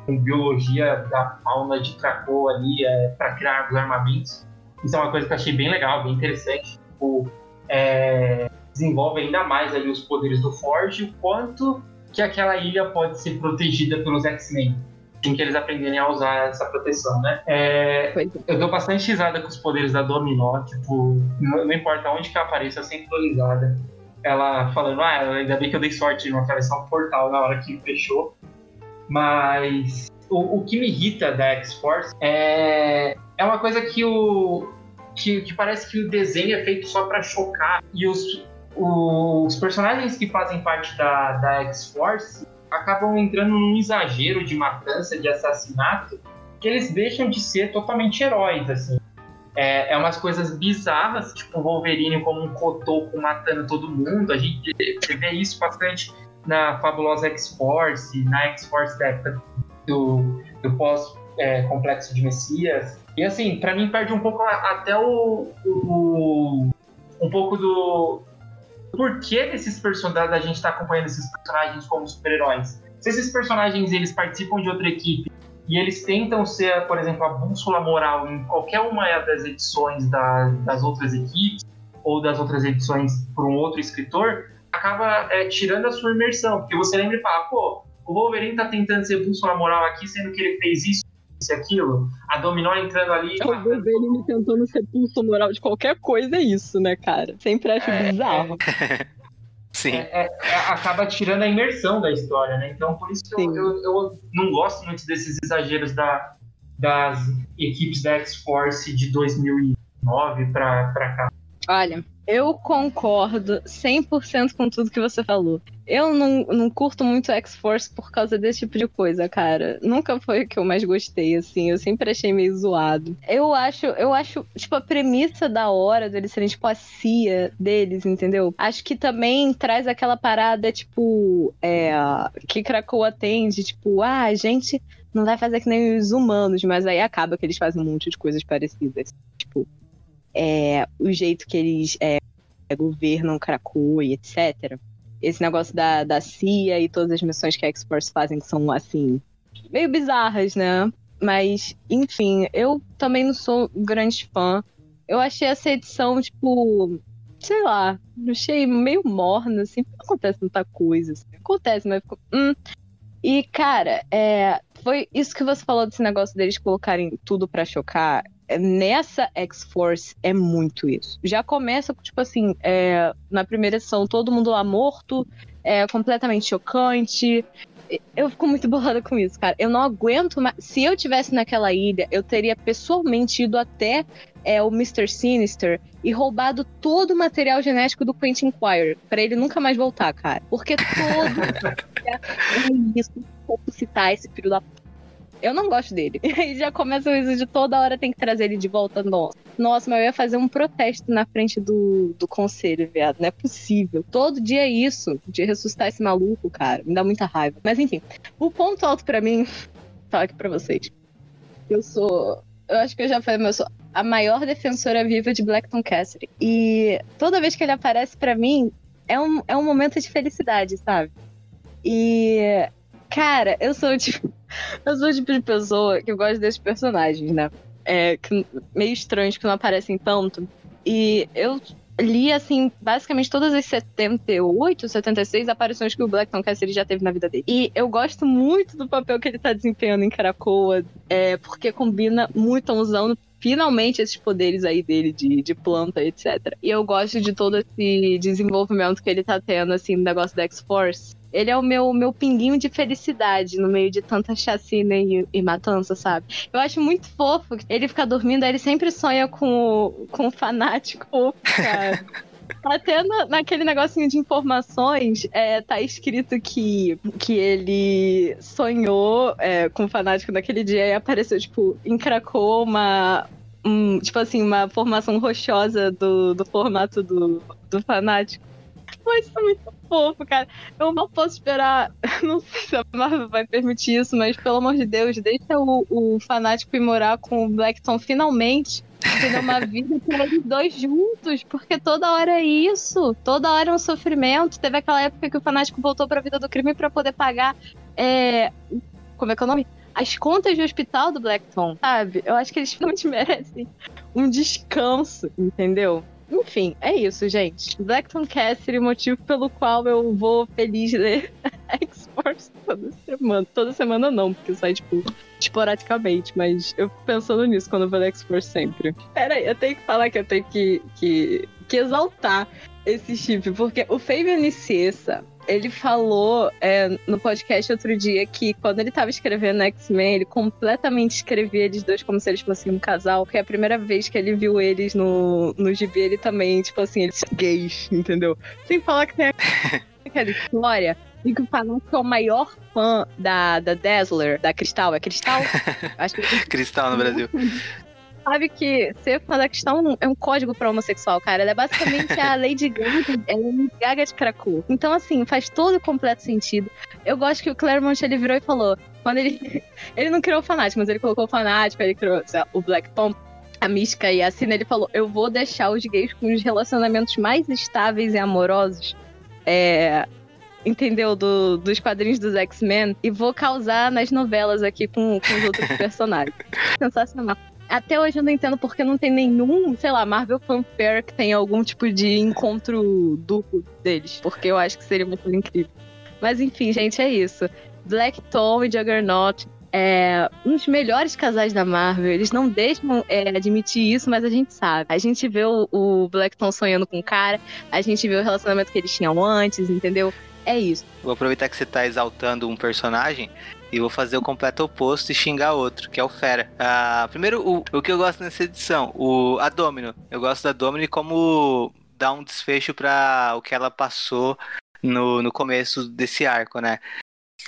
A: com biologia da fauna de Krakow ali é, para criar os armamentos. Isso é uma coisa que eu achei bem legal, bem interessante. Tipo, é, desenvolve ainda mais ali os poderes do Forge, o quanto que aquela ilha pode ser protegida pelos X-Men. Assim que eles aprenderem a usar essa proteção, né? É,
C: é.
A: eu dou bastante risada com os poderes da Dominó, tipo, não, não importa onde que ela apareça, eu sempre dou risada. Ela falando, ah, ainda bem que eu dei sorte de não atravessar um portal na hora que fechou. Mas o, o que me irrita da X-Force é, é uma coisa que o. Que, que parece que o desenho é feito só pra chocar. E os, os personagens que fazem parte da, da X-Force acabam entrando num exagero de matança, de assassinato, que eles deixam de ser totalmente heróis, assim. É, é umas coisas bizarras, tipo o Wolverine como um cotoco matando todo mundo. A gente vê isso bastante na fabulosa X-Force, na X-Force da época do, do pós-complexo de Messias. E assim, pra mim perde um pouco até o, o- um pouco do porquê desses personagens a gente tá acompanhando esses personagens como super-heróis. Se esses personagens eles participam de outra equipe e eles tentam ser, por exemplo, a bússola moral em qualquer uma das edições da- das outras equipes ou das outras edições por um outro escritor, acaba é, tirando a sua imersão. Porque você lembra e fala, pô, o Wolverine tá tentando ser bússola moral aqui, sendo que ele fez isso, isso e aquilo. A Dominó entrando ali.
C: O Wolverine tentando ser pulso moral de qualquer coisa é isso, né, cara? Sempre acho
A: É,
C: bizarro.
D: Sim.
A: é, é, é, acaba tirando a imersão da história, né? Então, por isso que eu, eu, eu não gosto muito desses exageros da, das equipes da X-Force de 2009 para cá?
C: Olha, eu concordo 100% com tudo que você falou. Eu não, não curto muito X-Force por causa desse tipo de coisa, cara. Nunca foi o que eu mais gostei, assim. Eu sempre achei meio zoado. Eu acho, eu acho, tipo, a premissa da hora deles serem, tipo, a CIA deles, entendeu? Acho que também traz aquela parada, tipo, é, que Krakoa tem, de tipo, ah, a gente não vai fazer que nem os humanos, mas aí acaba que eles fazem um monte de coisas parecidas. Tipo, é, o jeito que eles é, governam Krakoa e etc. Esse negócio da, da CIA e todas as missões que a X-Force fazem que são, assim, meio bizarras, né? Mas, enfim, eu também não sou grande fã. Eu achei essa edição, tipo, sei lá, achei meio morna, assim, não acontece muita coisa. Assim. Acontece, mas ficou. Hum. E, cara, é, foi isso que você falou desse negócio deles colocarem tudo para chocar nessa X-Force é muito isso. Já começa, tipo assim, é, na primeira edição, todo mundo lá morto, é completamente chocante. Eu fico muito bolada com isso, cara. Eu não aguento mais. Se eu tivesse naquela ilha, eu teria pessoalmente ido até é, o Mr. Sinister e roubado todo o material genético do Quentin Quire, para ele nunca mais voltar, cara. Porque todo. é isso, citar esse filho da eu não gosto dele. E aí já começa o isso de toda hora tem que trazer ele de volta. Nossa, nossa, mas eu ia fazer um protesto na frente do, do conselho, viado. Não é possível. Todo dia é isso, de ressuscitar esse maluco, cara. Me dá muita raiva. Mas enfim, o ponto alto para mim, falar aqui pra vocês. Eu sou. Eu acho que eu já falei, mas eu sou a maior defensora viva de Blackton Cassidy. E toda vez que ele aparece para mim, é um, é um momento de felicidade, sabe? E Cara, eu sou tipo. Eu sou o tipo de pessoa que gosta desses personagens, né? É, que, meio estranhos que não aparecem tanto. E eu li, assim, basicamente todas as 78, 76 aparições que o Blackton Cassidy já teve na vida dele. E eu gosto muito do papel que ele tá desempenhando em Caracoa, é, porque combina muito, usando finalmente esses poderes aí dele de, de planta, etc. E eu gosto de todo esse desenvolvimento que ele tá tendo, assim, no negócio da X-Force. Ele é o meu, meu pinguinho de felicidade no meio de tanta chacina e, e matança, sabe? Eu acho muito fofo. Ele fica dormindo, aí ele sempre sonha com, com o fanático, cara. Até na, naquele negocinho de informações, é, tá escrito que, que ele sonhou é, com o fanático naquele dia e apareceu, tipo, encracou uma. Um, tipo assim, uma formação rochosa do, do formato do, do fanático. Mas é muito fofo, cara. Eu não posso esperar. Não sei se a Marvel vai permitir isso, mas pelo amor de Deus, deixa o, o fanático ir morar com o Blackton finalmente. Ter uma vida com eles dois juntos, porque toda hora é isso. Toda hora é um sofrimento. Teve aquela época que o fanático voltou pra vida do crime para poder pagar. É... Como é que é o nome? as contas do hospital do Blackton, sabe? Eu acho que eles realmente merecem um descanso, entendeu? Enfim, é isso, gente. Blackton Cassidy, motivo pelo qual eu vou feliz ler X-Force toda semana. Toda semana não, porque sai, tipo, esporadicamente, mas eu fico pensando nisso quando eu vou ler X-Force sempre. Pera aí, eu tenho que falar que eu tenho que, que, que exaltar esse chip, porque o Fabian Niciesa, ele falou é, no podcast outro dia que quando ele tava escrevendo X-Men, ele completamente escrevia eles dois como se eles fossem um casal, que é a primeira vez que ele viu eles no, no gibi, ele também, tipo assim, eles gays, entendeu? Sem falar que tem aquela história e que o Fanuco é o maior fã da, da Dazzler, da Cristal. É Cristal?
D: Acho que... Cristal no Brasil
C: sabe que ser questão é um código pra homossexual, cara. Ela é basicamente a Lady Gaga, ela é uma Gaga de Krakow. Então, assim, faz todo o completo sentido. Eu gosto que o Claremont, ele virou e falou, quando ele... ele não criou o fanático, mas ele colocou o fanático, ele criou o Black Tom, a Mística e a Cina, ele falou, eu vou deixar os gays com os relacionamentos mais estáveis e amorosos, é, entendeu? Do, dos quadrinhos dos X-Men e vou causar nas novelas aqui com, com os outros personagens. Sensacional. Até hoje eu não entendo porque não tem nenhum, sei lá, Marvel Fanfare que tem algum tipo de encontro duplo deles. Porque eu acho que seria muito incrível. Mas enfim, gente, é isso. Black Tom e Juggernaut é um dos melhores casais da Marvel. Eles não deixam é, admitir isso, mas a gente sabe. A gente vê o, o Black Tom sonhando com o cara, a gente vê o relacionamento que eles tinham antes, entendeu? É isso.
D: Vou aproveitar que você tá exaltando um personagem e vou fazer o completo oposto e xingar outro, que é o Fera. Ah, primeiro, o, o que eu gosto nessa edição, o, a Domino. Eu gosto da Domino como dá um desfecho para o que ela passou no, no começo desse arco, né?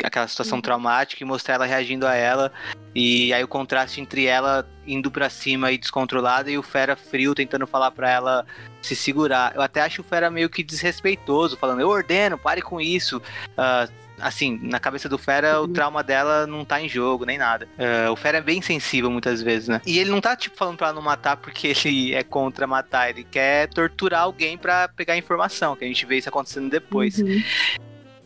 D: Aquela situação
C: Uhum.
D: traumática e mostrar ela reagindo a ela. E aí o contraste entre ela indo pra cima e descontrolada e o Fera frio tentando falar pra ela se segurar. Eu até acho o Fera meio que desrespeitoso, falando, eu ordeno, pare com isso. Ah, assim, na cabeça do Fera, o
C: Uhum.
D: trauma dela não tá em jogo, nem nada. Ah, o Fera é bem sensível muitas vezes, né? E ele não tá, tipo, falando pra ela não matar porque ele é contra matar, ele quer torturar alguém pra pegar informação, que a gente vê isso acontecendo depois.
C: Uhum.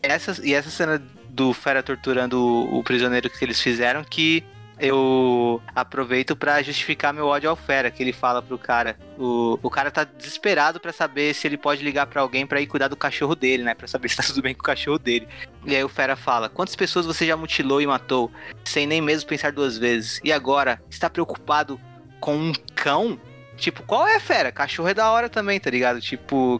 D: Essa, e essa cena do Fera torturando o, o prisioneiro que eles fizeram que eu aproveito pra justificar meu ódio ao Fera, que ele fala pro cara. O, o cara tá desesperado pra saber se ele pode ligar pra alguém pra ir cuidar do cachorro dele, né? Pra saber se tá tudo bem com o cachorro dele. E aí o Fera fala: Quantas pessoas você já mutilou e matou, sem nem mesmo pensar duas vezes? E agora, está preocupado com um cão? Tipo, qual é, fera? Cachorro é da hora também, tá ligado? Tipo,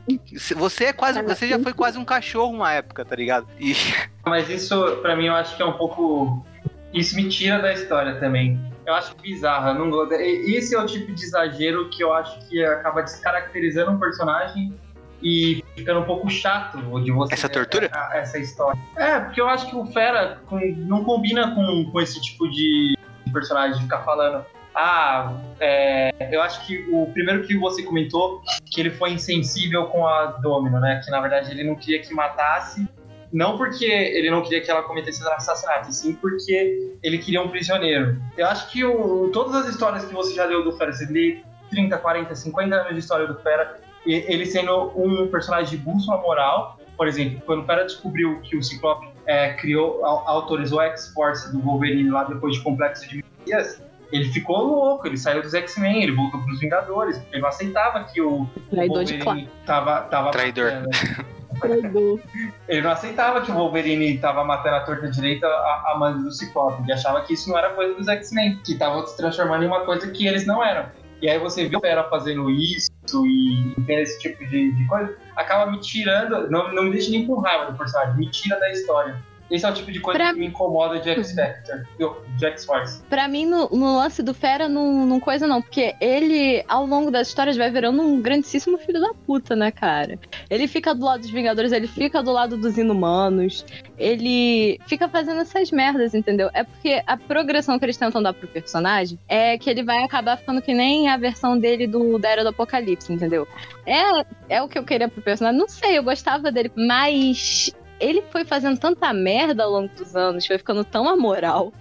D: você é quase. Você já foi quase um cachorro uma época, tá ligado? E
A: Mas isso, pra mim, eu acho que é um pouco. Isso me tira da história também. Eu acho bizarro. eu Não... Esse é o tipo de exagero que eu acho que acaba descaracterizando um personagem e ficando um pouco chato de você.
D: Essa tortura?
A: a- Essa história. É, porque eu acho que o Fera com- não combina com, com esse tipo de personagem de ficar falando. Ah, é, eu acho que o primeiro que você comentou que ele foi insensível com a Domino, né? Que na verdade ele não queria que matasse, não porque ele não queria que ela cometesse assassinato, e sim porque ele queria um prisioneiro. Eu acho que o- todas as histórias que você já leu do Fera, você lê 30, 40, 50 anos de história do Fera, e- ele sendo um personagem de bússola moral, por exemplo, quando o Fera descobriu que o Ciclope é, criou, au- autorizou a X-Force do Wolverine lá depois de Complexo de Messias, ele ficou louco, ele saiu dos X-Men, ele voltou para os Vingadores, porque ele não aceitava que o
C: Traidor de
A: Wolverine tava, tava
D: Traidor.
A: matando.
C: Traidor.
A: Ele não aceitava que o Wolverine tava matando a torta direita a, a mãe do Ciclope. Ele achava que isso não era coisa dos X-Men, que estavam se transformando em uma coisa que eles não eram. E aí você viu o Fera fazendo isso e vendo esse tipo de, de coisa, acaba me tirando, não, não me deixa nem com raiva do personagem, me tira da história. Esse é o tipo de coisa
C: Pra-
A: que me incomoda de X-Factor, de X-Force.
C: Pra mim, no, no lance do Fera, não, não coisa não, porque ele, ao longo das histórias, vai virando um grandíssimo filho da puta, né, cara? Ele fica do lado dos Vingadores, ele fica do lado dos Inumanos, ele fica fazendo essas merdas, entendeu? É porque a progressão que eles tentam dar pro personagem é que ele vai acabar ficando que nem a versão dele do da Era do Apocalipse, entendeu? É, é o que eu queria pro personagem, não sei, eu gostava dele, mas ele foi fazendo tanta merda ao longo dos anos, foi ficando tão amoral,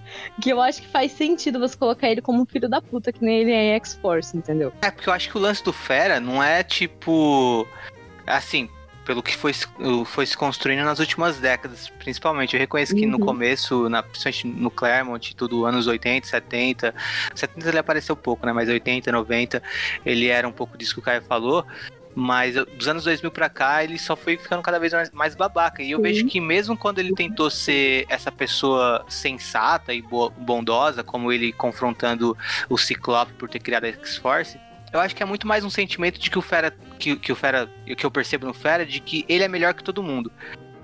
C: que eu acho que faz sentido você colocar ele como um filho da puta, que nem ele é X-Force, entendeu?
D: É, porque eu acho que o lance do Fera não é tipo. Assim, pelo que foi, se- foi se construindo nas últimas décadas, principalmente. Eu reconheço que no
C: Uhum.
D: começo, na, principalmente no Claremont, tudo, anos 80, 70. 70 ele apareceu pouco, né? Mas 80, 90, ele era um pouco disso que o Caio falou. Mas dos anos 2000 pra cá, ele só foi ficando cada vez mais, mais babaca. E eu
C: Sim.
D: vejo que mesmo quando ele tentou ser essa pessoa sensata e bo- bondosa, como ele confrontando o Ciclope por ter criado a X-Force, eu acho que é muito mais um sentimento de que o Fera, que, que o Fera, que eu percebo no Fera, de que ele é melhor que todo mundo.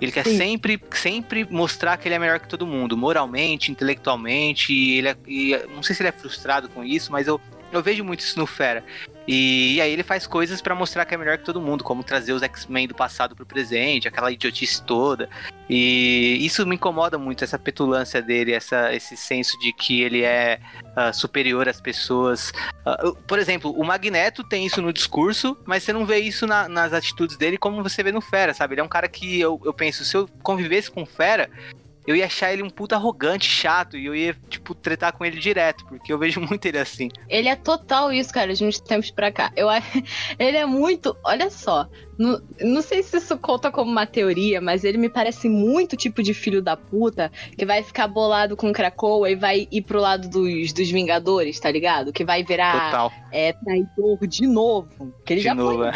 D: Ele quer
C: Sim.
D: sempre, sempre mostrar que ele é melhor que todo mundo, moralmente, intelectualmente. E ele é, e não sei se ele é frustrado com isso, mas eu, eu vejo muito isso no Fera. E, aí ele faz coisas pra mostrar que é melhor que todo mundo, como trazer os X-Men do passado pro presente, aquela idiotice toda. E isso me incomoda muito, essa petulância dele, essa, esse senso de que ele é ah, superior às pessoas. Eu- por exemplo, o Magneto tem isso no discurso, mas você não vê isso na- nas atitudes dele como você vê no Fera, sabe? Ele é um cara que eu, eu penso, se eu convivesse com o Fera, eu ia achar ele um puta arrogante, chato, e eu ia, tipo, tretar com ele direto, porque eu vejo muito ele assim.
C: Ele é total isso, cara, de uns tempos pra cá. Eu, ele é muito. Olha só. Não, não sei se isso conta como uma teoria, mas ele me parece muito tipo de filho da puta que vai ficar bolado com Krakoa e vai ir pro lado dos, dos Vingadores, tá ligado? Que vai virar
D: Total.
C: é, traidor de novo. Que ele
D: de
C: já
D: novo,
C: foi.
D: é.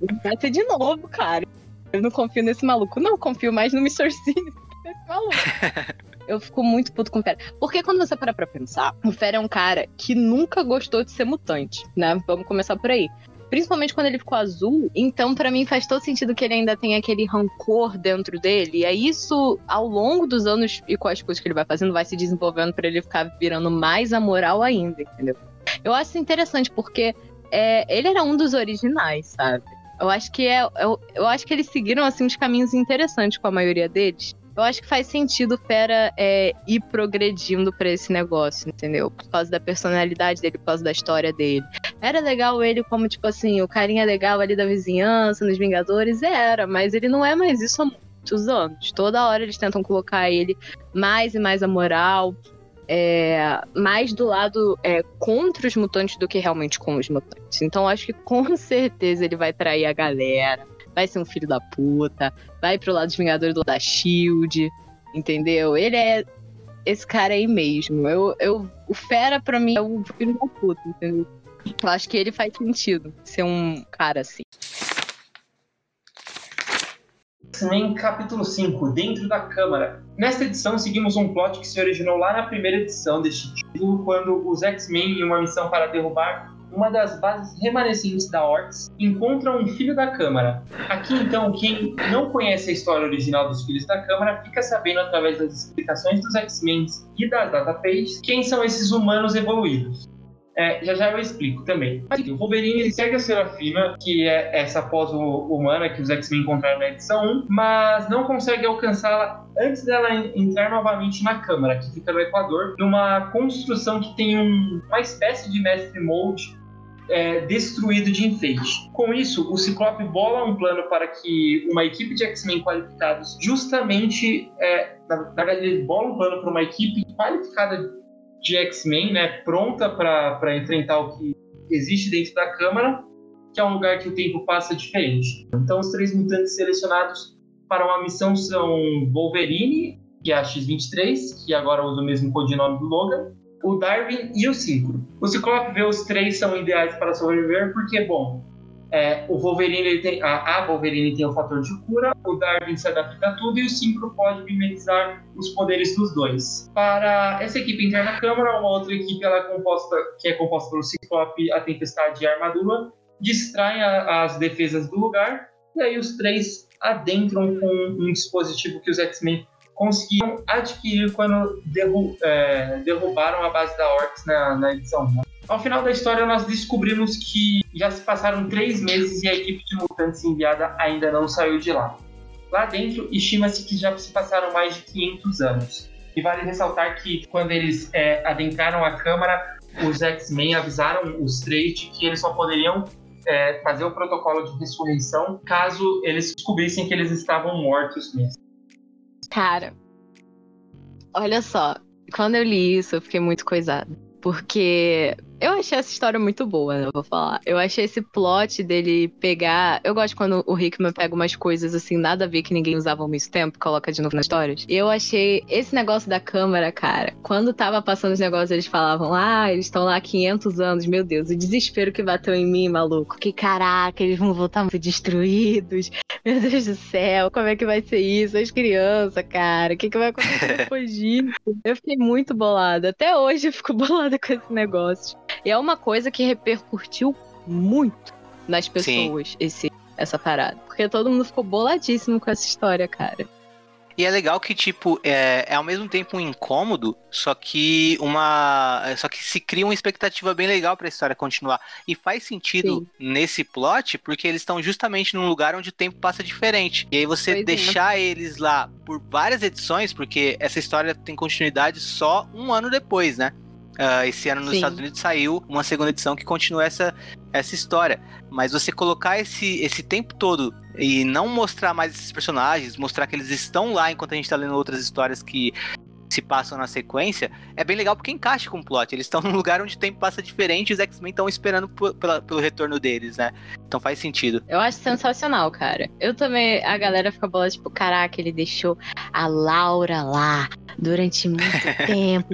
C: Ele vai ser de novo, cara. Eu não confio nesse maluco. Não confio mais no Mr. Maluco. Eu fico muito puto com o Fera. Porque quando você para pra pensar, o Fera é um cara que nunca gostou de ser mutante, né? Vamos começar por aí. Principalmente quando ele ficou azul. Então, para mim, faz todo sentido que ele ainda tem aquele rancor dentro dele. E aí, isso, ao longo dos anos e com as coisas que ele vai fazendo, vai se desenvolvendo para ele ficar virando mais amoral ainda, entendeu? Eu acho interessante porque é, ele era um dos originais, sabe? Eu acho que é. Eu, eu acho que eles seguiram assim uns caminhos interessantes com a maioria deles. Eu acho que faz sentido o Fera é, ir progredindo para esse negócio, entendeu? Por causa da personalidade dele, por causa da história dele. Era legal ele como, tipo assim, o carinha legal ali da vizinhança, nos Vingadores, era, mas ele não é mais isso há muitos anos. Toda hora eles tentam colocar ele mais e mais a moral, é, mais do lado é, contra os mutantes do que realmente com os mutantes. Então acho que com certeza ele vai trair a galera, vai ser um filho da puta, vai pro lado dos Vingadores da Shield, entendeu? Ele é esse cara aí mesmo. Eu, eu, o Fera, pra mim, é o filho da puta, entendeu? Eu acho que ele faz sentido ser um cara assim.
A: X-Men capítulo 5, Dentro da Câmara. Nesta edição, seguimos um plot que se originou lá na primeira edição deste título, quando os X-Men, em uma missão para derrubar uma das bases remanescentes da Orcs, encontram um filho da Câmara. Aqui, então, quem não conhece a história original dos Filhos da Câmara fica sabendo através das explicações dos X-Men e das datapages quem são esses humanos evoluídos. É, já já eu explico também. Mas, o Wolverine segue a Serafina, que é essa pós-humana que os X-Men encontraram na edição 1, mas não consegue alcançá-la antes dela entrar novamente na Câmara, que fica no Equador, numa construção que tem um, uma espécie de mestre mold é, destruído de enfeite. Com isso, o Ciclope bola um plano para que uma equipe de X-Men qualificados, justamente, é, na, na verdade, ele bola um plano para uma equipe qualificada de X-Men, né, pronta para enfrentar o que existe dentro da Câmara, que é um lugar que o tempo passa diferente. Então, os três mutantes selecionados para uma missão são Wolverine, que é a X-23, que agora usa o mesmo codinome do Logan, o Darwin e o Synchro. O Ciclope vê os três são ideais para sobreviver porque, bom, é, o Wolverine tem, a, a, Wolverine tem o fator de cura, o Darwin se adapta a tudo e o Synchro pode mimetizar os poderes dos dois. Para essa equipe entrar na Câmara, uma outra equipe ela é composta, que é composta pelo Ciclope, a Tempestade e a Armadura, distraem a, as defesas do lugar e aí os três adentram com um dispositivo que os X-Men conseguiram adquirir quando derru é, derrubaram a base da Orcs na, na edição. Né? Ao final da história, nós descobrimos que já se passaram três meses e a equipe de mutantes enviada ainda não saiu de lá. Lá dentro, estima-se que já se passaram mais de 500 anos. E vale ressaltar que quando eles é, adentraram a Câmara, os X-Men avisaram os três de que eles só poderiam é, fazer o protocolo de ressurreição caso eles descobrissem que eles estavam mortos mesmo.
C: Cara, olha só, quando eu li isso, eu fiquei muito coisada. Porque eu achei essa história muito boa, né? Vou falar. Eu achei esse plot dele pegar. Eu gosto quando o Hickman pega umas coisas assim, nada a ver que ninguém usava há muito tempo, coloca de novo nas histórias. Eu achei esse negócio da câmera, cara. Quando tava passando os negócios, eles falavam, ah, eles estão lá há 500 anos. Meu Deus, o desespero que bateu em mim, maluco. Que caraca, eles vão voltar muito destruídos. Meu Deus do céu, como é que vai ser isso? As crianças, cara. O que, que vai acontecer depois disso? Eu fiquei muito bolada. Até hoje eu fico bolada com esse negócio. E é uma coisa que repercutiu muito nas pessoas esse, essa parada. Porque todo mundo ficou boladíssimo com essa história, cara.
D: E é legal que, tipo, é, é ao mesmo tempo um incômodo, só que uma. Só que se cria uma expectativa bem legal pra história continuar. E faz sentido Sim. nesse plot, porque eles estão justamente num lugar onde o tempo passa diferente. E aí você pois é. deixar é. eles lá por várias edições, porque essa história tem continuidade só um ano depois, né? Uh, esse ano nos Sim. Estados Unidos saiu uma segunda edição que continua essa, essa história. Mas você colocar esse, esse tempo todo e não mostrar mais esses personagens, mostrar que eles estão lá enquanto a gente tá lendo outras histórias que se passam na sequência, é bem legal porque encaixa com o plot. Eles estão num lugar onde o tempo passa diferente e os X-Men estão esperando pelo retorno deles, né? Então faz sentido.
C: Eu acho sensacional, cara. Eu também, a galera fica bola tipo, caraca, ele deixou a Laura lá durante muito tempo,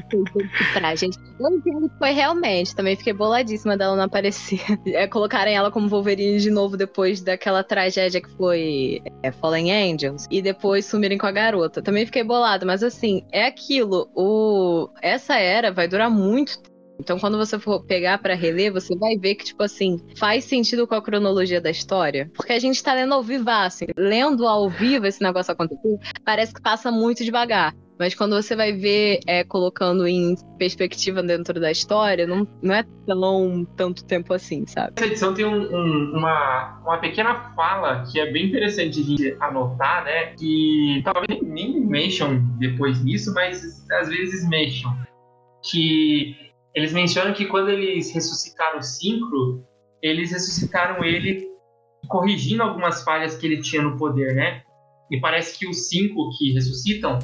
C: pra gente. Eu entendo que foi realmente, também fiquei boladíssima dela não aparecer. É, colocarem ela como Wolverine de novo depois daquela tragédia que foi é, Fallen Angels e depois sumirem com a garota. Também fiquei bolada, mas assim, é aquilo, o... essa era vai durar muito tempo Então, quando você for pegar pra reler, você vai ver que, tipo assim, faz sentido com a cronologia da história. Porque a gente tá lendo ao vivasso. Lendo ao vivo esse negócio acontecer, parece que passa muito devagar. Mas quando você vai ver, é, colocando em perspectiva dentro da história, não, não é tão tanto tempo assim, sabe?
A: Essa edição tem um- um- uma, uma pequena fala que é bem interessante de anotar, né? Que talvez nem mexam depois nisso, mas às vezes mexam. Que eles mencionam que quando eles ressuscitaram o Synchro, eles ressuscitaram ele corrigindo algumas falhas que ele tinha no poder, né? E parece que os cinco que ressuscitam,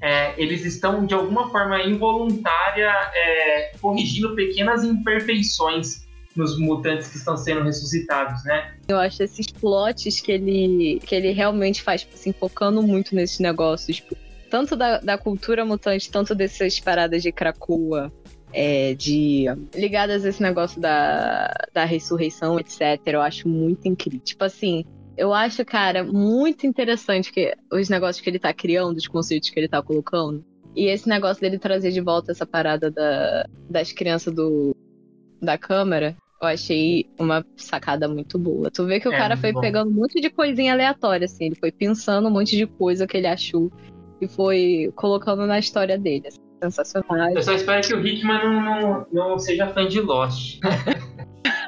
A: é, eles estão de alguma forma involuntária é, corrigindo pequenas imperfeições nos mutantes que estão sendo ressuscitados, né?
C: Eu acho esses plots que ele, que ele realmente faz, tipo assim, focando muito nesses negócios, tipo, tanto da, da cultura mutante, tanto dessas paradas de Krakoa, é, de ligadas a esse negócio da, da ressurreição, etc. Eu acho muito incrível. Tipo assim, eu acho, cara, muito interessante que os negócios que ele tá criando, os conceitos que ele tá colocando. E esse negócio dele trazer de volta essa parada da, das crianças do, da câmara, eu achei uma sacada muito boa. Tu vê que o
A: É,
C: cara foi
A: bom.
C: pegando um monte de coisinha aleatória, assim. Ele foi pensando um monte de coisa que ele achou e foi colocando na história dele. assim, sensacional.
A: Eu só espero que o Hickman não, não, não seja fã de Lost.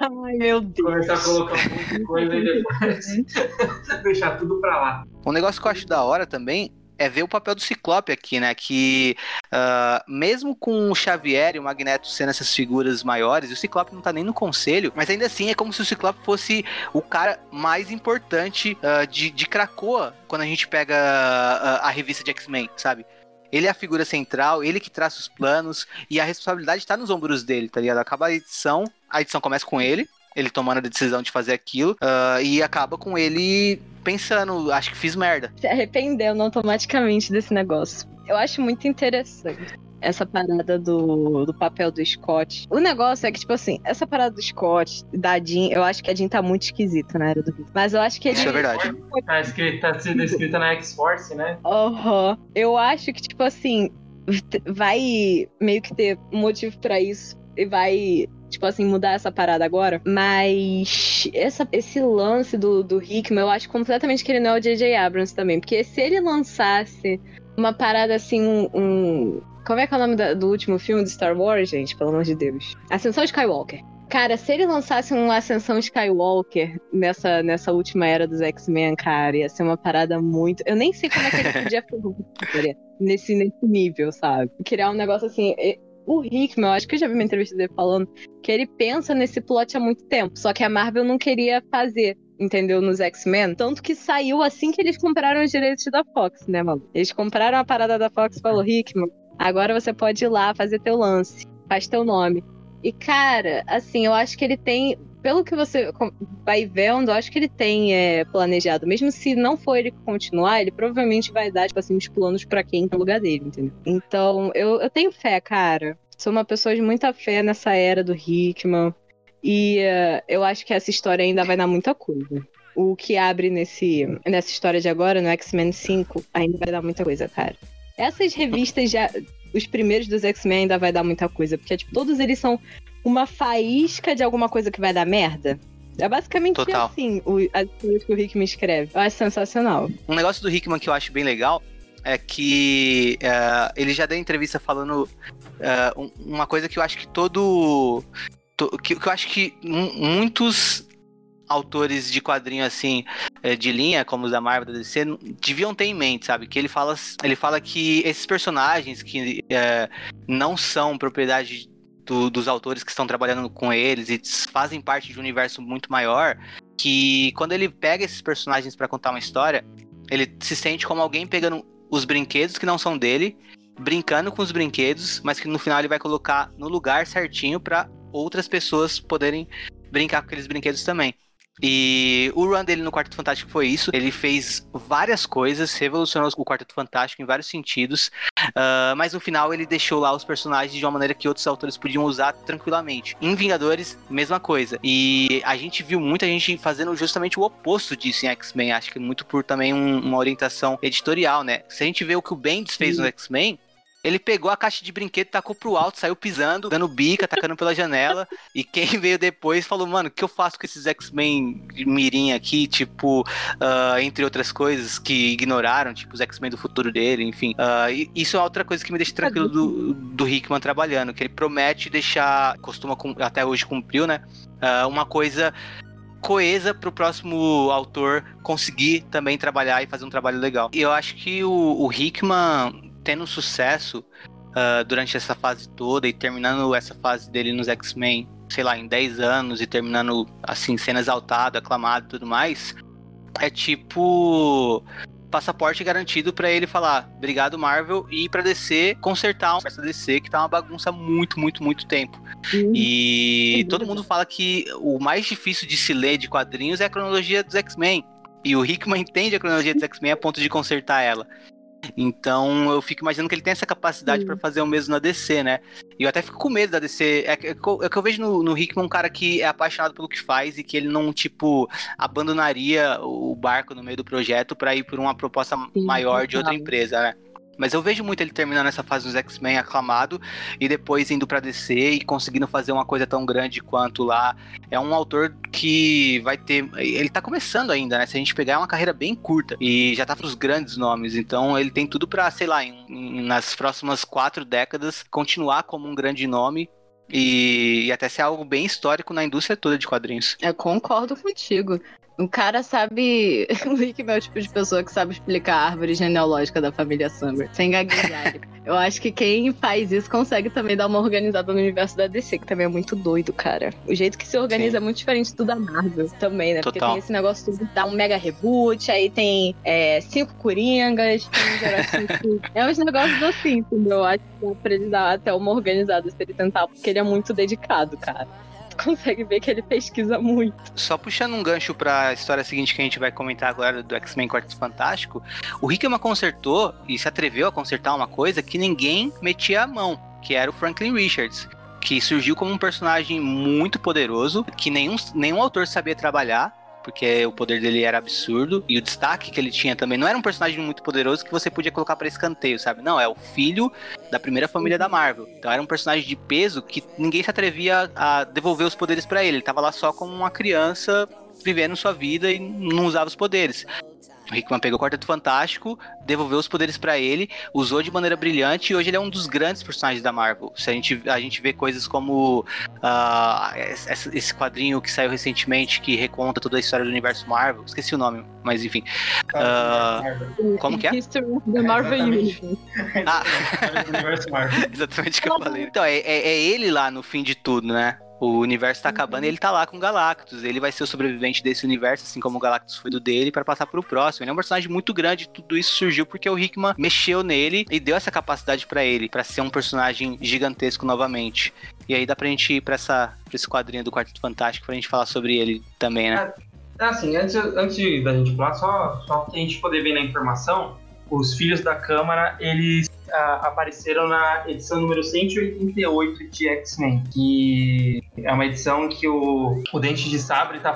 C: Ai, meu Deus.
A: Começar a colocar um monte de coisa e depois deixar tudo pra lá.
D: Um negócio que eu acho da hora também é ver o papel do Ciclope aqui, né? Que ah, mesmo com o Xavier e o Magneto sendo essas figuras maiores, o Ciclope não tá nem no conselho, mas ainda assim é como se o Ciclope fosse o cara mais importante ah, de, de Krakoa quando a gente pega ah, a revista de X-Men, sabe? Ele é a figura central, ele que traça os planos, e a responsabilidade tá nos ombros dele, tá ligado? Acaba a edição, a edição começa com ele, ele tomando a decisão de fazer aquilo, ah, e acaba com ele pensando, acho que fiz merda.
C: Se arrependendo automaticamente desse negócio. Eu acho muito interessante essa parada do, do papel do Scott. O negócio é que, tipo assim, essa parada do Scott, da Jean, eu acho que a Jean tá muito esquisita na era do Rio. Mas eu acho que ele.
D: Isso é verdade.
A: Tá, escrita, tá sendo escrita na X-Force, né?
C: Aham. Eu acho que, tipo assim, vai meio que ter motivo pra isso. E vai, tipo assim, mudar essa parada agora. Mas essa, esse lance do, do Hickman, eu acho completamente que ele não é o J.J. Abrams também. Porque se ele lançasse uma parada assim, um. um- como é que é o nome da- do último filme de Star Wars, gente? Pelo amor de Deus. Ascensão Skywalker. Cara, se ele lançasse um Ascensão Skywalker nessa, nessa última era dos X-Men, cara, ia ser uma parada muito. Eu nem sei como é que ele podia fazer nesse, nesse nível, sabe? Criar um negócio assim. O Hickman, eu acho que eu já vi uma entrevista dele falando que ele pensa nesse plot há muito tempo, só que a Marvel não queria fazer. Entendeu? Nos X-Men. Tanto que saiu assim que eles compraram os direitos da Fox, né, mano? Eles compraram a parada da Fox e falou: Hickman, agora você pode ir lá fazer teu lance, faz teu nome. E, cara, assim, eu acho que ele tem. Pelo que você vai vendo, eu acho que ele tem é, planejado. Mesmo se não for ele continuar, ele provavelmente vai dar, tipo assim, os planos pra quem tá no lugar dele, entendeu? Então, eu, eu tenho fé, cara. Sou uma pessoa de muita fé nessa era do Hickman. E é, eu acho que essa história ainda vai dar muita coisa. O que abre nesse, nessa história de agora, no X-Men 5, ainda vai dar muita coisa, cara. Essas revistas já os primeiros dos X-Men ainda vai dar muita coisa, porque tipo, todos eles são uma faísca de alguma coisa que vai dar merda. É basicamente
D: Total.
C: assim o, as coisas que o Rick me escreve. Eu acho sensacional.
D: Um negócio do Hickman que eu acho bem legal é que é, ele já deu entrevista falando é, um- uma coisa que eu acho que todo. to- que, que eu acho que mu- muitos autores de quadrinho assim é, de linha, como os da Marvel da DC, deviam ter em mente, sabe? Que ele fala, ele fala que esses personagens que é, não são propriedade do- dos autores que estão trabalhando com eles e fazem parte de um universo muito maior, que quando ele pega esses personagens pra contar uma história, ele se sente como alguém pegando os brinquedos que não são dele, brincando com os brinquedos, mas que no final ele vai colocar no lugar certinho pra outras pessoas poderem brincar com aqueles brinquedos também. E o run dele no Quarteto Fantástico foi isso. Ele fez várias coisas, revolucionou o Quarteto Fantástico em vários sentidos. ah, mas no final ele deixou lá os personagens de uma maneira que outros autores podiam usar tranquilamente. Em Vingadores, mesma coisa. E a gente viu muita gente fazendo justamente o oposto disso em X-Men. Acho que muito por também um- uma orientação editorial, né? Se a gente vê o que o Bendis fez no X-Men, Ele pegou a caixa de brinquedo, tacou pro alto, saiu pisando, dando bica, tacando pela janela. E quem veio depois falou, mano, o que eu faço com esses X-Men mirim aqui? Tipo, uh, entre outras coisas que ignoraram, tipo, os X-Men do futuro dele, enfim. Uh, isso é outra coisa que me deixa tranquilo do, do Hickman trabalhando, que ele promete deixar, costuma, até hoje cumpriu, né? Uh, uma coisa coesa para o próximo autor conseguir também trabalhar e fazer um trabalho legal. E eu acho que o, o Hickman tendo sucesso uh, durante essa fase toda e terminando essa fase dele nos X-Men, sei lá, em 10 anos e terminando assim, sendo exaltado, aclamado e tudo mais, é tipo passaporte garantido para ele falar obrigado Marvel e para DC consertar peça DC que tá uma bagunça muito, muito, muito tempo. Uhum. E todo mundo fala que o mais difícil de se ler de quadrinhos é a cronologia dos X-Men. E o Hickman entende a cronologia dos X-Men a ponto de consertar ela. Então eu fico imaginando que ele tem essa capacidade para fazer o mesmo na DC, né? E eu até fico com medo da DC. É, é, é que eu vejo no, no Hickman um cara que é apaixonado pelo que faz e que ele não, tipo, abandonaria o barco no meio do projeto para ir por uma proposta Sim, maior de outra empresa, né? Mas eu vejo muito ele terminando essa fase dos X-Men aclamado e depois indo pra DC e conseguindo fazer uma coisa tão grande quanto lá. É um autor que vai ter. Ele tá começando ainda, né? Se a gente pegar, é uma carreira bem curta e já tá pros grandes nomes. Então ele tem tudo pra, sei lá, em, em, nas próximas quatro décadas, continuar como um grande nome e, e, até ser algo bem histórico na indústria toda de quadrinhos.
C: Eu concordo contigo. O cara sabe. O Rick é o tipo de pessoa que sabe explicar a árvore genealógica da família Summer, sem gaguejar. Eu acho que quem faz isso consegue também dar uma organizada no universo da DC, que também é muito doido, cara. O jeito que se organiza Sim. é muito diferente do da Marvel também, né? Total. Porque tem esse negócio de dar um mega reboot, aí tem é, cinco coringas, tem É uns negócios assim, entendeu? Acho que dá pra ele dar até uma organizada se ele tentar, porque ele é muito dedicado, cara consegue ver que ele pesquisa muito.
D: Só puxando um gancho pra história seguinte que a gente vai comentar agora do X-Men Quarteto Fantástico, o Hickman consertou e se atreveu a consertar uma coisa que ninguém metia a mão, que era o Franklin Richards que surgiu como um personagem muito poderoso, que nenhum, nenhum autor sabia trabalhar, porque o poder dele era absurdo e o destaque que ele tinha também não era um personagem muito poderoso que você podia colocar para escanteio, sabe? Não, é o filho da primeira família da Marvel. Então era um personagem de peso que ninguém se atrevia a devolver os poderes para ele. Ele tava lá só como uma criança vivendo sua vida e não usava os poderes. O Hickman pegou o Quarteto Fantástico, devolveu os poderes para ele, usou de maneira brilhante e hoje ele é um dos grandes personagens da Marvel. Se a gente, a gente vê coisas como uh, esse quadrinho que saiu recentemente que reconta toda a história do universo Marvel, esqueci o nome, mas enfim. Uh, como que é?
C: History of the Marvel Universe.
D: Ah. Exatamente o que eu falei. Então, é, é, é ele lá no fim de tudo, né? O universo tá acabando e ele tá lá com o Galactus. Ele vai ser o sobrevivente desse universo, assim como o Galactus foi do dele, para passar pro próximo. Ele é um personagem muito grande. Tudo isso surgiu porque o Hickman mexeu nele e deu essa capacidade para ele, para ser um personagem gigantesco novamente. E aí dá pra gente ir pra, essa, pra esse quadrinho do Quarteto Fantástico pra gente falar sobre ele também, né?
A: É, assim, antes, antes da gente falar, só, só pra gente poder ver na informação, os filhos da Câmara, eles uh, apareceram na edição número 188 de X-Men, que é uma edição que o, o Dente de Sabre tá,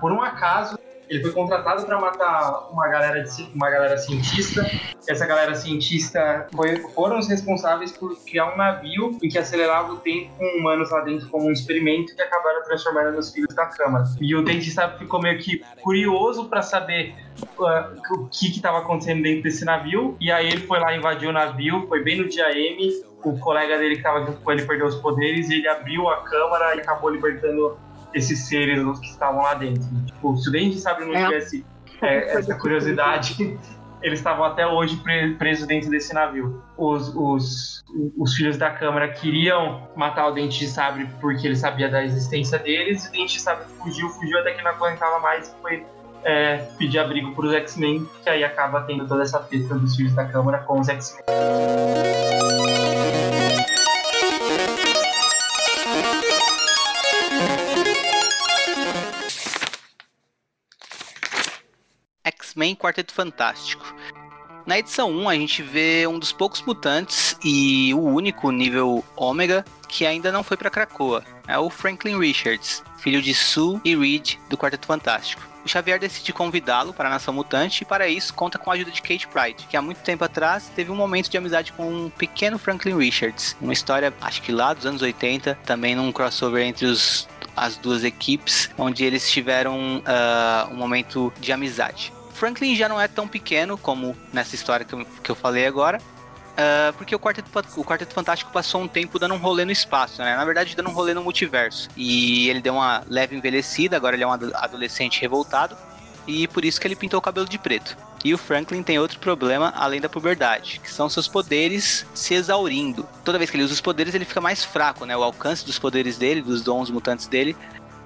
A: por um acaso, ele foi contratado para matar uma galera, de, uma galera cientista. Essa galera cientista foi, foram os responsáveis por criar um navio em que acelerava o tempo com humanos lá dentro como um experimento que acabaram transformando nos filhos da Câmara. E o dentista ficou meio que curioso para saber uh, o que estava acontecendo dentro desse navio. E aí ele foi lá invadir o navio, foi bem no dia M. O colega dele que estava com ele perdeu os poderes, e ele abriu a câmara e acabou libertando esses seres que estavam lá dentro. Tipo, se o Dente Sabre não é. tivesse é, essa curiosidade, eles estavam até hoje presos dentro desse navio. Os, os, os filhos da Câmara queriam matar o Dente de Sabre porque ele sabia da existência deles, e o Dente de Sabre fugiu, fugiu até que não aguentava mais e foi é, pedir abrigo para os X-Men, que aí acaba tendo toda essa treta dos filhos da Câmara com os X-Men.
D: X-Men Quarteto Fantástico. Na edição 1, a gente vê um dos poucos mutantes e o único nível ômega que ainda não foi para Krakoa. é o Franklin Richards, filho de Sue e Reed do Quarteto Fantástico. O Xavier decide convidá-lo para a Nação Mutante e, para isso, conta com a ajuda de Kate Pride, que há muito tempo atrás teve um momento de amizade com um pequeno Franklin Richards. Uma história, acho que lá dos anos 80, também num crossover entre os, as duas equipes, onde eles tiveram uh, um momento de amizade. Franklin já não é tão pequeno como nessa história que eu, que eu falei agora, Uh, porque o Quarteto, o Quarteto Fantástico passou um tempo dando um rolê no espaço, né? Na verdade, dando um rolê no multiverso. E ele deu uma leve envelhecida, agora ele é um adolescente revoltado. E por isso que ele pintou o cabelo de preto. E o Franklin tem outro problema além da puberdade, que são seus poderes se exaurindo. Toda vez que ele usa os poderes, ele fica mais fraco, né? O alcance dos poderes dele, dos dons mutantes dele,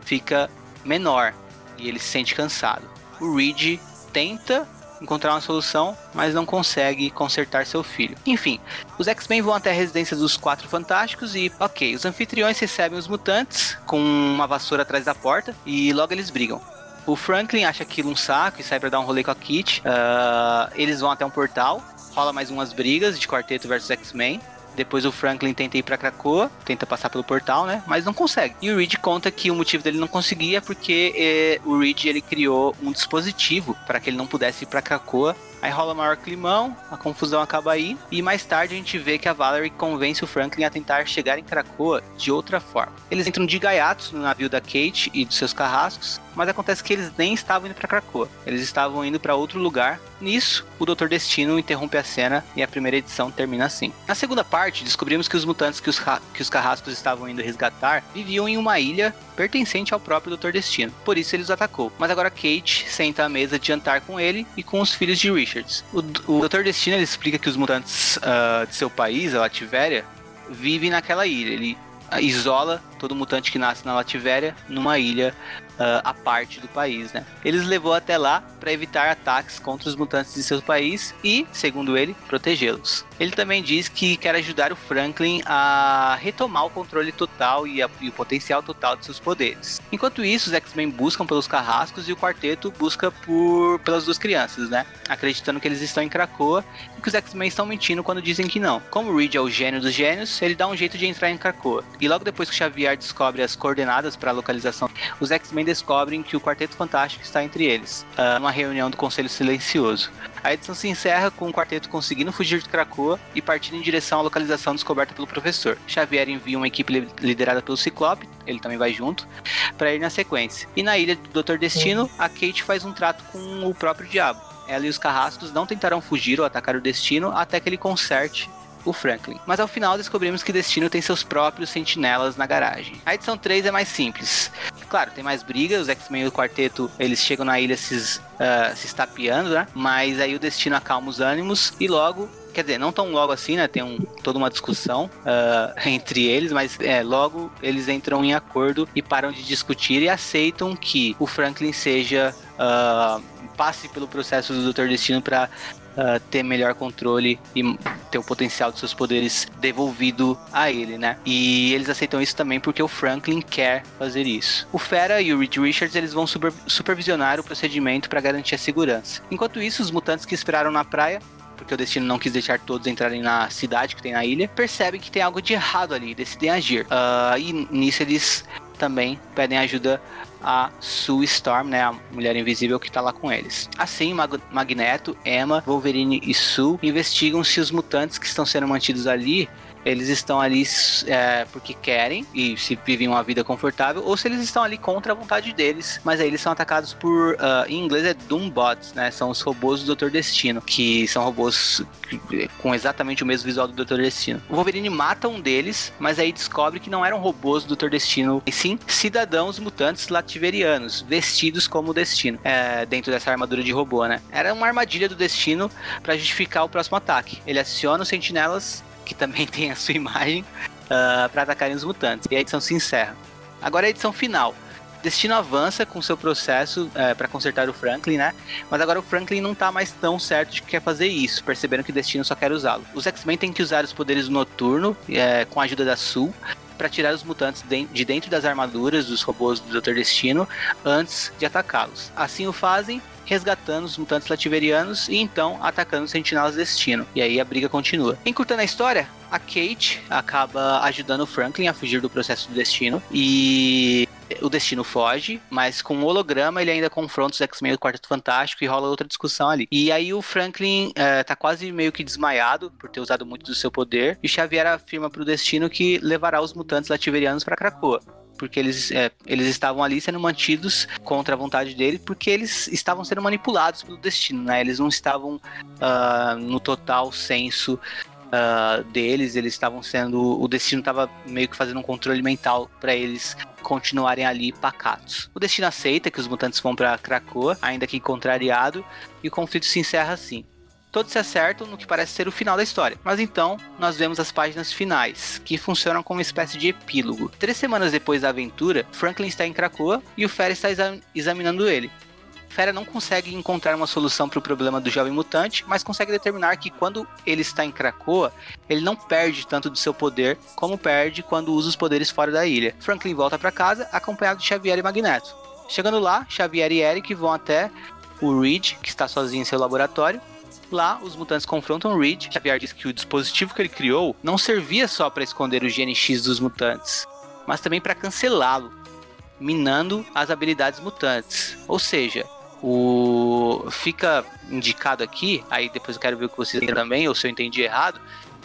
D: fica menor. E ele se sente cansado. O Reed tenta encontrar uma solução, mas não consegue consertar seu filho. Enfim, os X-Men vão até a residência dos Quatro Fantásticos e, ok, os anfitriões recebem os mutantes com uma vassoura atrás da porta e logo eles brigam. O Franklin acha aquilo um saco e sai para dar um rolê com a Kit. Uh, eles vão até um portal, rola mais umas brigas de quarteto versus X-Men. Depois o Franklin tenta ir para Krakoa, tenta passar pelo portal, né? Mas não consegue. E o Reed conta que o motivo dele não conseguia é porque eh, o Reed ele criou um dispositivo para que ele não pudesse ir para Krakoa Aí rola maior climão, a confusão acaba aí, e mais tarde a gente vê que a Valerie convence o Franklin a tentar chegar em Krakoa de outra forma. Eles entram de gaiatos no navio da Kate e dos seus carrascos, mas acontece que eles nem estavam indo para Krakoa, eles estavam indo para outro lugar. Nisso, o Dr. Destino interrompe a cena e a primeira edição termina assim. Na segunda parte, descobrimos que os mutantes que os, que os carrascos estavam indo resgatar viviam em uma ilha pertencente ao próprio Dr. Destino, por isso ele os atacou. Mas agora Kate senta à mesa de jantar com ele e com os filhos de Richards. O, o Dr. Destino ele explica que os mutantes uh, de seu país, a Lativéria, vivem naquela ilha. Ele isola todo mutante que nasce na Lativéria numa ilha uh, parte do país, né? Eles levou até lá para evitar ataques contra os mutantes de seu país e, segundo ele, protegê-los. Ele também diz que quer ajudar o Franklin a retomar o controle total e, a, e o potencial total de seus poderes. Enquanto isso, os X-Men buscam pelos carrascos e o quarteto busca por pelas duas crianças, né? Acreditando que eles estão em Krakoa e que os X-Men estão mentindo quando dizem que não. Como Reed é o gênio dos gênios, ele dá um jeito de entrar em Krakoa. E logo depois que Xavier descobre as coordenadas para a localização, os X-Men descobrem que o Quarteto Fantástico está entre eles, uh, numa reunião do Conselho Silencioso. A edição se encerra com o quarteto conseguindo fugir de Krakoa e partindo em direção à localização descoberta pelo professor. Xavier envia uma equipe liderada pelo Ciclope, ele também vai junto, para ir na sequência. E na ilha do Dr. Destino, a Kate faz um trato com o próprio diabo. Ela e os carrascos não tentarão fugir ou atacar o Destino até que ele conserte o Franklin. Mas ao final descobrimos que Destino tem seus próprios sentinelas na garagem. A edição 3 é mais simples. Claro, tem mais brigas, os X-Men e o quarteto, eles chegam na ilha se, uh, se estapeando, né? Mas aí o Destino acalma os ânimos e logo quer dizer, não tão logo assim, né? Tem um, toda uma discussão uh, entre eles, mas é, logo eles entram em acordo e param de discutir e aceitam que o Franklin seja. Uh, passe pelo processo do Dr. Destino para uh, ter melhor controle e ter o potencial de seus poderes devolvido a ele, né? E eles aceitam isso também porque o Franklin quer fazer isso. O Fera e o Reed Richards eles vão super, supervisionar o procedimento para garantir a segurança. Enquanto isso, os mutantes que esperaram na praia porque o destino não quis deixar todos entrarem na cidade que tem na ilha, percebem que tem algo de errado ali, decidem agir. Uh, e nisso eles também pedem ajuda a Sue Storm, né, a mulher invisível que tá lá com eles. Assim, Mag Magneto, Emma, Wolverine e Sue investigam se os mutantes que estão sendo mantidos ali eles estão ali é, porque querem e se vivem uma vida confortável, ou se eles estão ali contra a vontade deles. Mas aí eles são atacados por, uh, em inglês é Doombots, né? São os robôs do Dr. Destino, que são robôs com exatamente o mesmo visual do Dr. Destino. O Wolverine mata um deles, mas aí descobre que não eram robôs do Dr. Destino, e sim cidadãos mutantes lativerianos, vestidos como o Destino, é, dentro dessa armadura de robô, né? Era uma armadilha do Destino para justificar o próximo ataque. Ele aciona os sentinelas que também tem a sua imagem, uh, ah, para atacarem os mutantes. E a edição se encerra. Agora a edição final. Destino avança com seu processo é, para consertar o Franklin, né? Mas agora o Franklin não tá mais tão certo de que quer fazer isso, percebendo que Destino só quer usá-lo. Os X-Men têm que usar os poderes Noturno, uh, com a ajuda da Sul, para tirar os mutantes de dentro das armaduras dos robôs do Dr. Destino antes de atacá-los. Assim o fazem resgatando os mutantes lativerianos e então atacando os sentinelas destino. E aí a briga continua. Encurtando a história, a Kate acaba ajudando o Franklin a fugir do processo do destino e o Destino foge, mas com o holograma ele ainda confronta os X-Men do Quarteto Fantástico e rola outra discussão ali. E aí o Franklin é, tá quase meio que desmaiado por ter usado muito do seu poder, e Xavier afirma pro Destino que levará os mutantes lativerianos para Krakoa porque eles, é, eles estavam ali sendo mantidos contra a vontade dele, porque eles estavam sendo manipulados pelo destino, né? Eles não estavam uh, no total senso uh, deles, eles estavam sendo. O destino estava meio que fazendo um controle mental para eles continuarem ali pacatos. O destino aceita que os mutantes vão para Krakoa, ainda que contrariado, e o conflito se encerra assim. Todos se acertam no que parece ser o final da história. Mas então, nós vemos as páginas finais, que funcionam como uma espécie de epílogo. Três semanas depois da aventura, Franklin está em Krakoa e o Fera está exa examinando ele. Fera não consegue encontrar uma solução para o problema do jovem mutante, mas consegue determinar que quando ele está em Krakoa, ele não perde tanto do seu poder como perde quando usa os poderes fora da ilha. Franklin volta para casa acompanhado de Xavier e Magneto. Chegando lá, Xavier e Eric vão até o Reed, que está sozinho em seu laboratório. Lá, os mutantes confrontam Reed. Xavier diz que o dispositivo que ele criou não servia só para esconder o gene X dos mutantes, mas também para cancelá-lo, minando as habilidades mutantes. Ou seja, o fica indicado aqui, aí depois eu quero ver o que vocês têm também, ou se eu entendi errado,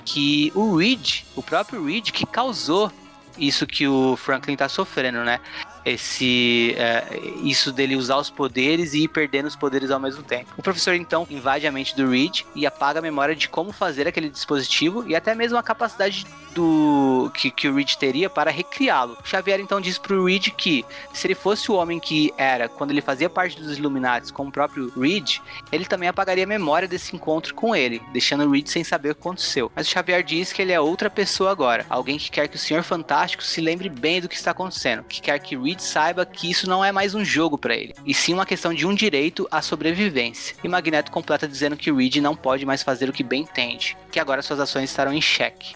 D: que o Reed, o próprio Reed, que causou isso que o Franklin tá sofrendo, né? Esse é, isso dele usar os poderes e ir perdendo os poderes ao mesmo tempo. O professor então invade a mente do Reed e apaga a memória de como fazer aquele dispositivo e até mesmo a capacidade do que, que o Reed teria para recriá-lo. Xavier então diz pro Reed que se ele fosse o homem que era quando ele fazia parte dos Illuminati com o próprio Reed, ele também apagaria a memória desse encontro com ele, deixando o Reed sem saber o que aconteceu. Mas o Xavier diz que ele é outra pessoa agora, alguém que quer que o Senhor Fantástico se lembre bem do que está acontecendo, que quer que Reed Reed saiba que isso não é mais um jogo para ele, e sim uma questão de um direito à sobrevivência. E Magneto completa dizendo que Reed não pode mais fazer o que bem entende, que agora suas ações estarão em xeque.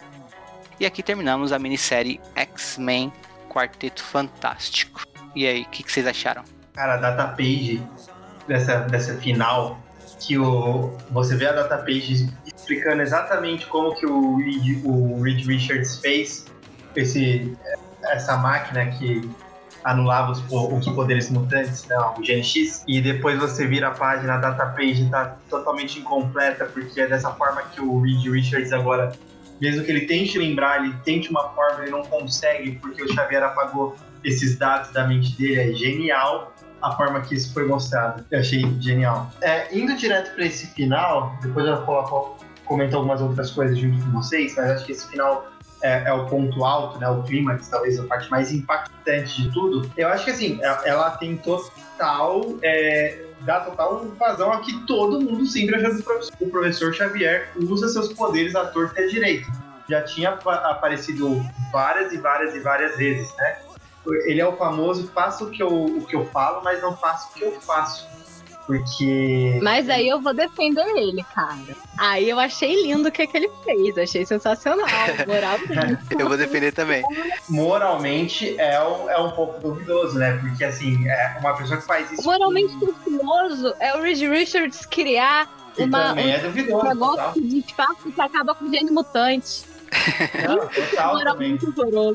D: E aqui terminamos a minissérie X-Men Quarteto Fantástico. E aí, o que, que, vocês acharam?
A: Cara, a data page dessa, dessa final, que o, você vê a data page explicando exatamente como que o o Reed Richards fez esse, essa máquina que anulava os, os poderes mutantes, não, o GNX, e depois você vira a página, a data page está totalmente incompleta, porque é dessa forma que o Reed Richards agora, mesmo que ele tente lembrar, ele tente uma forma, ele não consegue, porque o Xavier apagou esses dados da mente dele, é genial a forma que isso foi mostrado. Eu achei genial. É, indo direto para esse final, depois eu vou comentar algumas outras coisas junto com vocês, mas acho que esse final é, é, o ponto alto, né, o clímax, talvez a parte mais impactante de tudo, eu acho que assim, é, ela tem total. É, dá total vazão a que todo mundo sempre achou que o professor, o professor Xavier usa seus poderes à torta e à direita. Já tinha aparecido várias e várias e várias vezes, né? Ele é o famoso faço o que eu, o que eu falo, mas não faço o que eu faço. Porque.
C: Mas aí eu vou defender ele, cara. Aí eu achei lindo o que, é que ele fez. Achei sensacional. Moralmente.
D: eu vou defender também.
A: Moralmente é um, é um pouco duvidoso, né? Porque assim, é uma pessoa que faz isso.
C: Moralmente duvidoso é o Reed Richards criar uma,
A: também é duvidoso,
C: um negócio de espaço que acaba com gênio mutante.
A: Não, total também.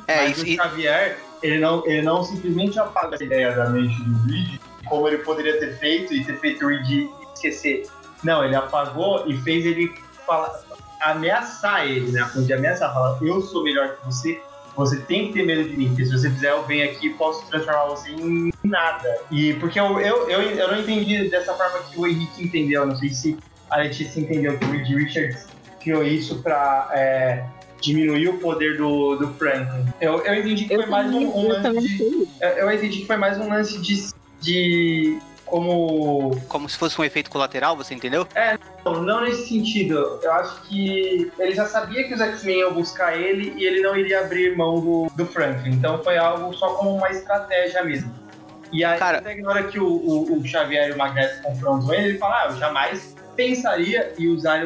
A: É, Mas e... o Xavier, ele não, ele não simplesmente apaga a ideia da mente do Reed como ele poderia ter feito e ter feito o Reed esquecer. Não, ele apagou e fez ele falar, ameaçar ele, né? De ameaçar, falar, eu sou melhor que você, você tem que ter medo de mim, porque se você fizer, eu venho aqui e posso transformar você em nada. E porque eu, eu, eu, eu não entendi dessa forma que o Henrique entendeu, não sei se a Letícia entendeu que o Reed Richards criou isso pra é, diminuir o poder do, do Franklin. Eu, eu entendi que eu foi mais um, um lance de, Eu entendi que foi mais um lance de de como.
D: Como se fosse um efeito colateral, você entendeu?
A: É, não, não nesse sentido. Eu acho que ele já sabia que os X-Men iam buscar ele e ele não iria abrir mão do, do Franklin. Então foi algo só como uma estratégia mesmo. E aí, Cara... até na hora que o, o, o Xavier e o Magneto confrontam ele, ele fala: Ah, eu jamais pensaria em usar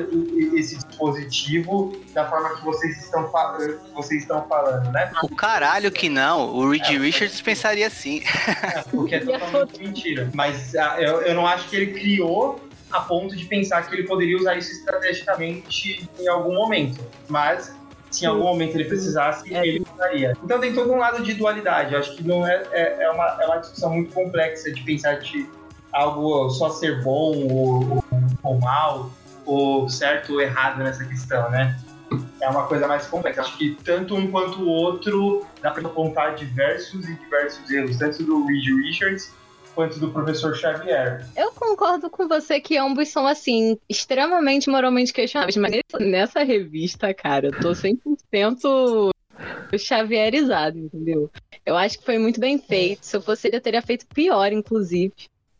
A: esse dispositivo da forma que vocês estão, fa- que vocês estão falando, né?
D: O caralho que não. O Reed Richards pensaria assim.
A: Porque é totalmente mentira. Mas ah, eu, eu não acho que ele criou a ponto de pensar que ele poderia usar isso estrategicamente em algum momento. Mas se em algum momento ele precisasse,
C: É.
A: ele usaria. Então tem todo um lado de dualidade. Eu acho que não é, é, é uma, é uma discussão muito complexa de pensar de algo só ser bom ou, ou, ou mal, ou certo ou errado nessa questão, né? É uma coisa mais complexa. Acho que tanto um quanto o outro dá para apontar diversos e diversos erros, tanto do Reed Richards quanto do professor Xavier.
C: Eu concordo com você que ambos são, assim, extremamente moralmente questionáveis, mas nessa- revista, cara, eu tô 100% chavierizado, entendeu? Eu acho que foi muito bem feito. Se eu fosse ele, eu teria feito pior, inclusive,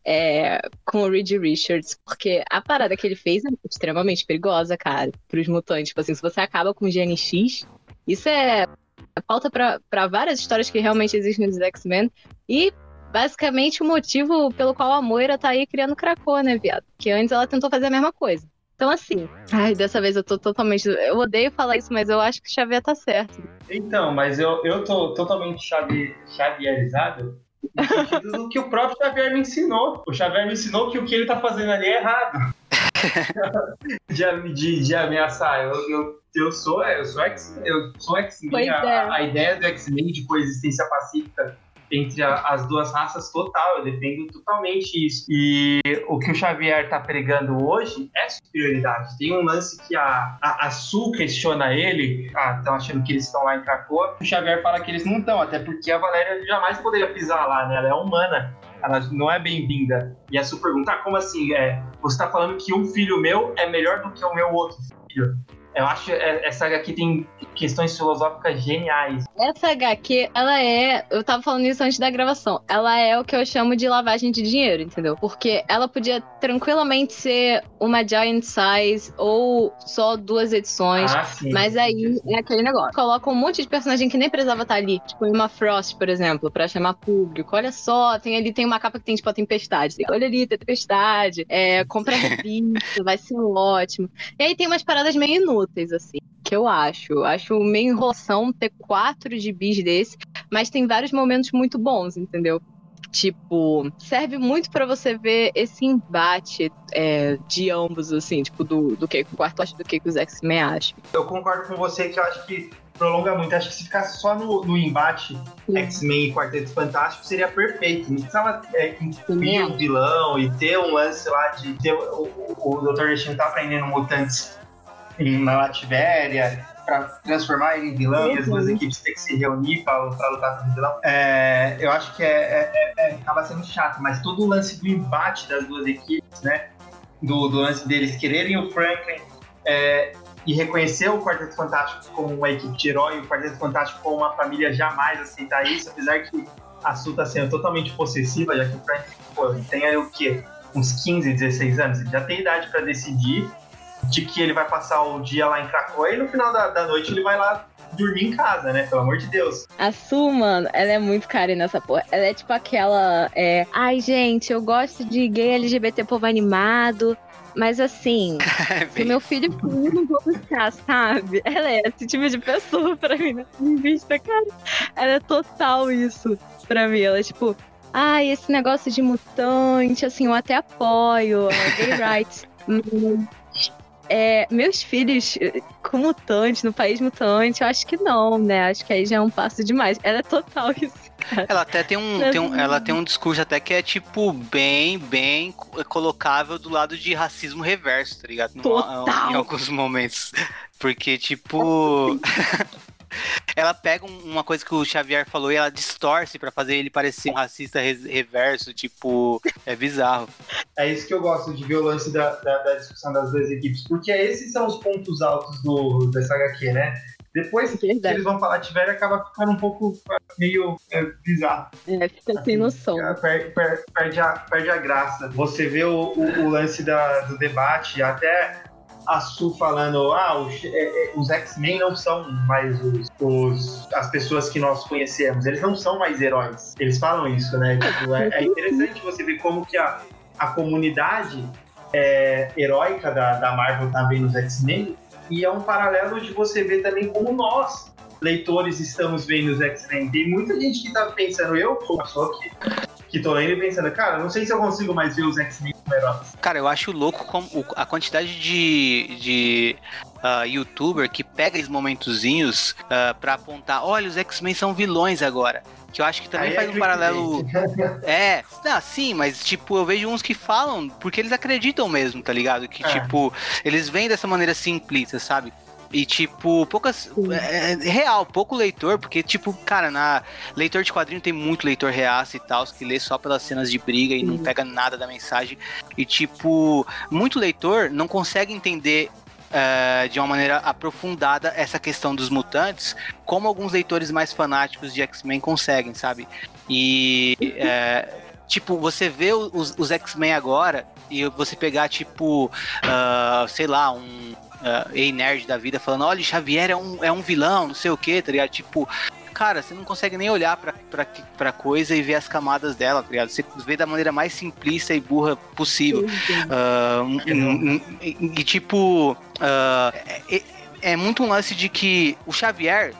C: é, com o Reed Richards, porque a parada que ele fez é extremamente perigosa, cara, pros mutantes. Tipo assim, se você acaba com o GNX, isso é falta pra várias histórias que realmente existem nos X-Men. E basicamente o motivo pelo qual a Moira tá aí criando Krakoa, né, viado? Porque antes ela tentou fazer a mesma coisa. Então, assim, ai, dessa vez eu tô totalmente. Eu odeio falar isso, mas eu acho que o Xavier tá certo.
A: Então, mas eu, eu tô totalmente chavi, xavierizado no sentido do que o próprio Xavier me ensinou. O Xavier me ensinou que o que ele tá fazendo ali é errado. de, de, de ameaçar. Eu, eu, eu sou, eu sou X, eu sou X-Men.
C: Pois é.
A: A, a ideia do X-Men de coexistência pacífica entre a- as duas raças, total. Eu defendo totalmente isso. E o que o Xavier tá pregando hoje é superioridade. Tem um lance que a, a, a Sul questiona ele. Ah, estão achando que eles estão lá em Krakoa. O Xavier fala que eles não estão, até porque a Valéria jamais poderia pisar lá, né? Ela é humana. Ela não é bem-vinda. E a Sul pergunta: ah, como assim? É, você tá falando que um filho meu é melhor do que o meu outro filho? Eu acho é, essa aqui tem questões filosóficas geniais.
C: Essa HQ, ela é. Eu tava falando isso antes da gravação. Ela é o que eu chamo de lavagem de dinheiro, entendeu? Porque ela podia tranquilamente ser uma Giant Size ou só duas edições.
A: Ah, sim.
C: Mas aí é aquele negócio. Coloca um monte de personagem que nem precisava estar ali. Tipo, uma Frost, por exemplo, pra chamar público. Olha só, tem ali tem uma capa que tem, tipo, a tempestade. Olha ali, tem tempestade. É, compra revista, vai ser ótimo. E aí tem umas paradas meio inúteis, assim, que eu acho. Acho meio enrolação ter quatro gibis desse, mas tem vários momentos muito bons, entendeu? Tipo, serve muito pra você ver esse embate é, de ambos, assim, tipo, do, do que o quarto acha do que que os X-Men acham.
A: Eu concordo com você que eu acho que prolonga muito. Acho que se ficasse só no, no embate X-Men e Quarteto Fantástico seria perfeito. Não precisava é, incluir o vilão e ter um lance lá de ter o, o, o Dr. Destino tá aprendendo mutantes em- na Lativéria pra transformar ele em vilão e as duas
C: Uhum.
A: equipes têm que se reunir pra lutar contra o vilão. É, eu acho que é, é- é- é- acaba sendo chato, mas todo o lance do embate das duas equipes, né? Do, do lance deles quererem o Franklin é, e reconhecer o Quarteto Fantástico como uma equipe de herói, o Quarteto Fantástico como uma família jamais aceitar isso, apesar que a Su tá sendo totalmente possessiva, já que o Frank pô, tem aí o quê? Uns 15, 16 anos, ele já tem idade pra decidir de que ele vai passar o dia lá em Krakoa e no final da, da noite ele vai lá dormir em casa, né? Pelo amor de Deus.
C: A Su, mano, ela é muito cara nessa porra. Ela é tipo aquela. É, Ai, gente, eu gosto de gay LGBT povo animado. Mas assim, se meu filho eu não vou buscar, sabe? Ela é esse tipo de pessoa pra mim nessa revista, cara. Ela é total isso pra mim. Ela é tipo, ai, esse negócio de mutante, assim, eu até apoio, é, gay rights. É, meus filhos eh, com mutante, no país mutante, eu acho que não, né? Acho que aí já é um passo demais. Ela é total isso.
D: Ela até tem um, tem um- ela tem um discurso até que é tipo bem, bem co- colocável do lado de racismo reverso, tá ligado?
C: Total.
D: Em alguns momentos. Porque, tipo. ela pega um- uma coisa que o Xavier falou e ela distorce pra fazer ele parecer um racista reverso, tipo, é bizarro.
A: É isso que eu gosto de ver o lance da, da, da discussão das duas equipes, porque esses são os pontos altos do, dessa HQ, né? Depois que
C: Verdade.
A: eles vão falar tiver, acaba ficando um pouco meio é, bizarro.
C: É, fica sem noção.
A: É, per- per- perde, a, perde a graça. Você vê o, o- o lance da- do debate, até a Su falando, ah, os, é, é, os X-Men não são mais os, os- as pessoas que nós conhecemos, eles não são mais heróis. Eles falam isso, né? Tipo, é, é interessante você ver como que a, a comunidade é, heróica da, da Marvel tá vendo os X-Men, e é um paralelo de você ver também como nós, leitores, estamos vendo os X-Men. Tem muita gente que tá pensando, eu sou pessoa que, que tô lendo e pensando, cara, não sei se eu consigo mais ver os X-Men como heróis.
D: Cara, eu acho louco como a quantidade de, de ah, youtuber que pega esses momentozinhos ah, pra apontar, olha, os X-Men são vilões agora. Que eu acho que também
A: Aí
D: faz
A: é
D: um paralelo. É, não, sim, mas tipo, eu vejo uns que falam porque eles acreditam mesmo, tá ligado? Que
A: É.
D: tipo, eles vêm dessa maneira simplista, sabe? E tipo, poucas. É, é real, pouco leitor, porque, tipo, cara, na leitor de quadrinho tem muito leitor reaça e tal, que lê só pelas cenas de briga e não
C: Sim.
D: pega nada da mensagem. E, tipo, muito leitor não consegue entender. é, de uma maneira aprofundada essa questão dos mutantes, como alguns leitores mais fanáticos de X-Men conseguem, sabe? E é, tipo, você vê os, os X-Men agora e você pegar, tipo, ah, sei lá, um uh, nerd da vida falando, olha, Xavier é um, é um vilão, não sei o que, tá ligado? Tipo, cara, você não consegue nem olhar pra, pra, pra coisa e ver as camadas dela, tá ligado? Você vê da maneira mais simplista e burra possível. Ah, um- um- um- e, e, tipo, ah, é, é muito um lance de que o Xavier.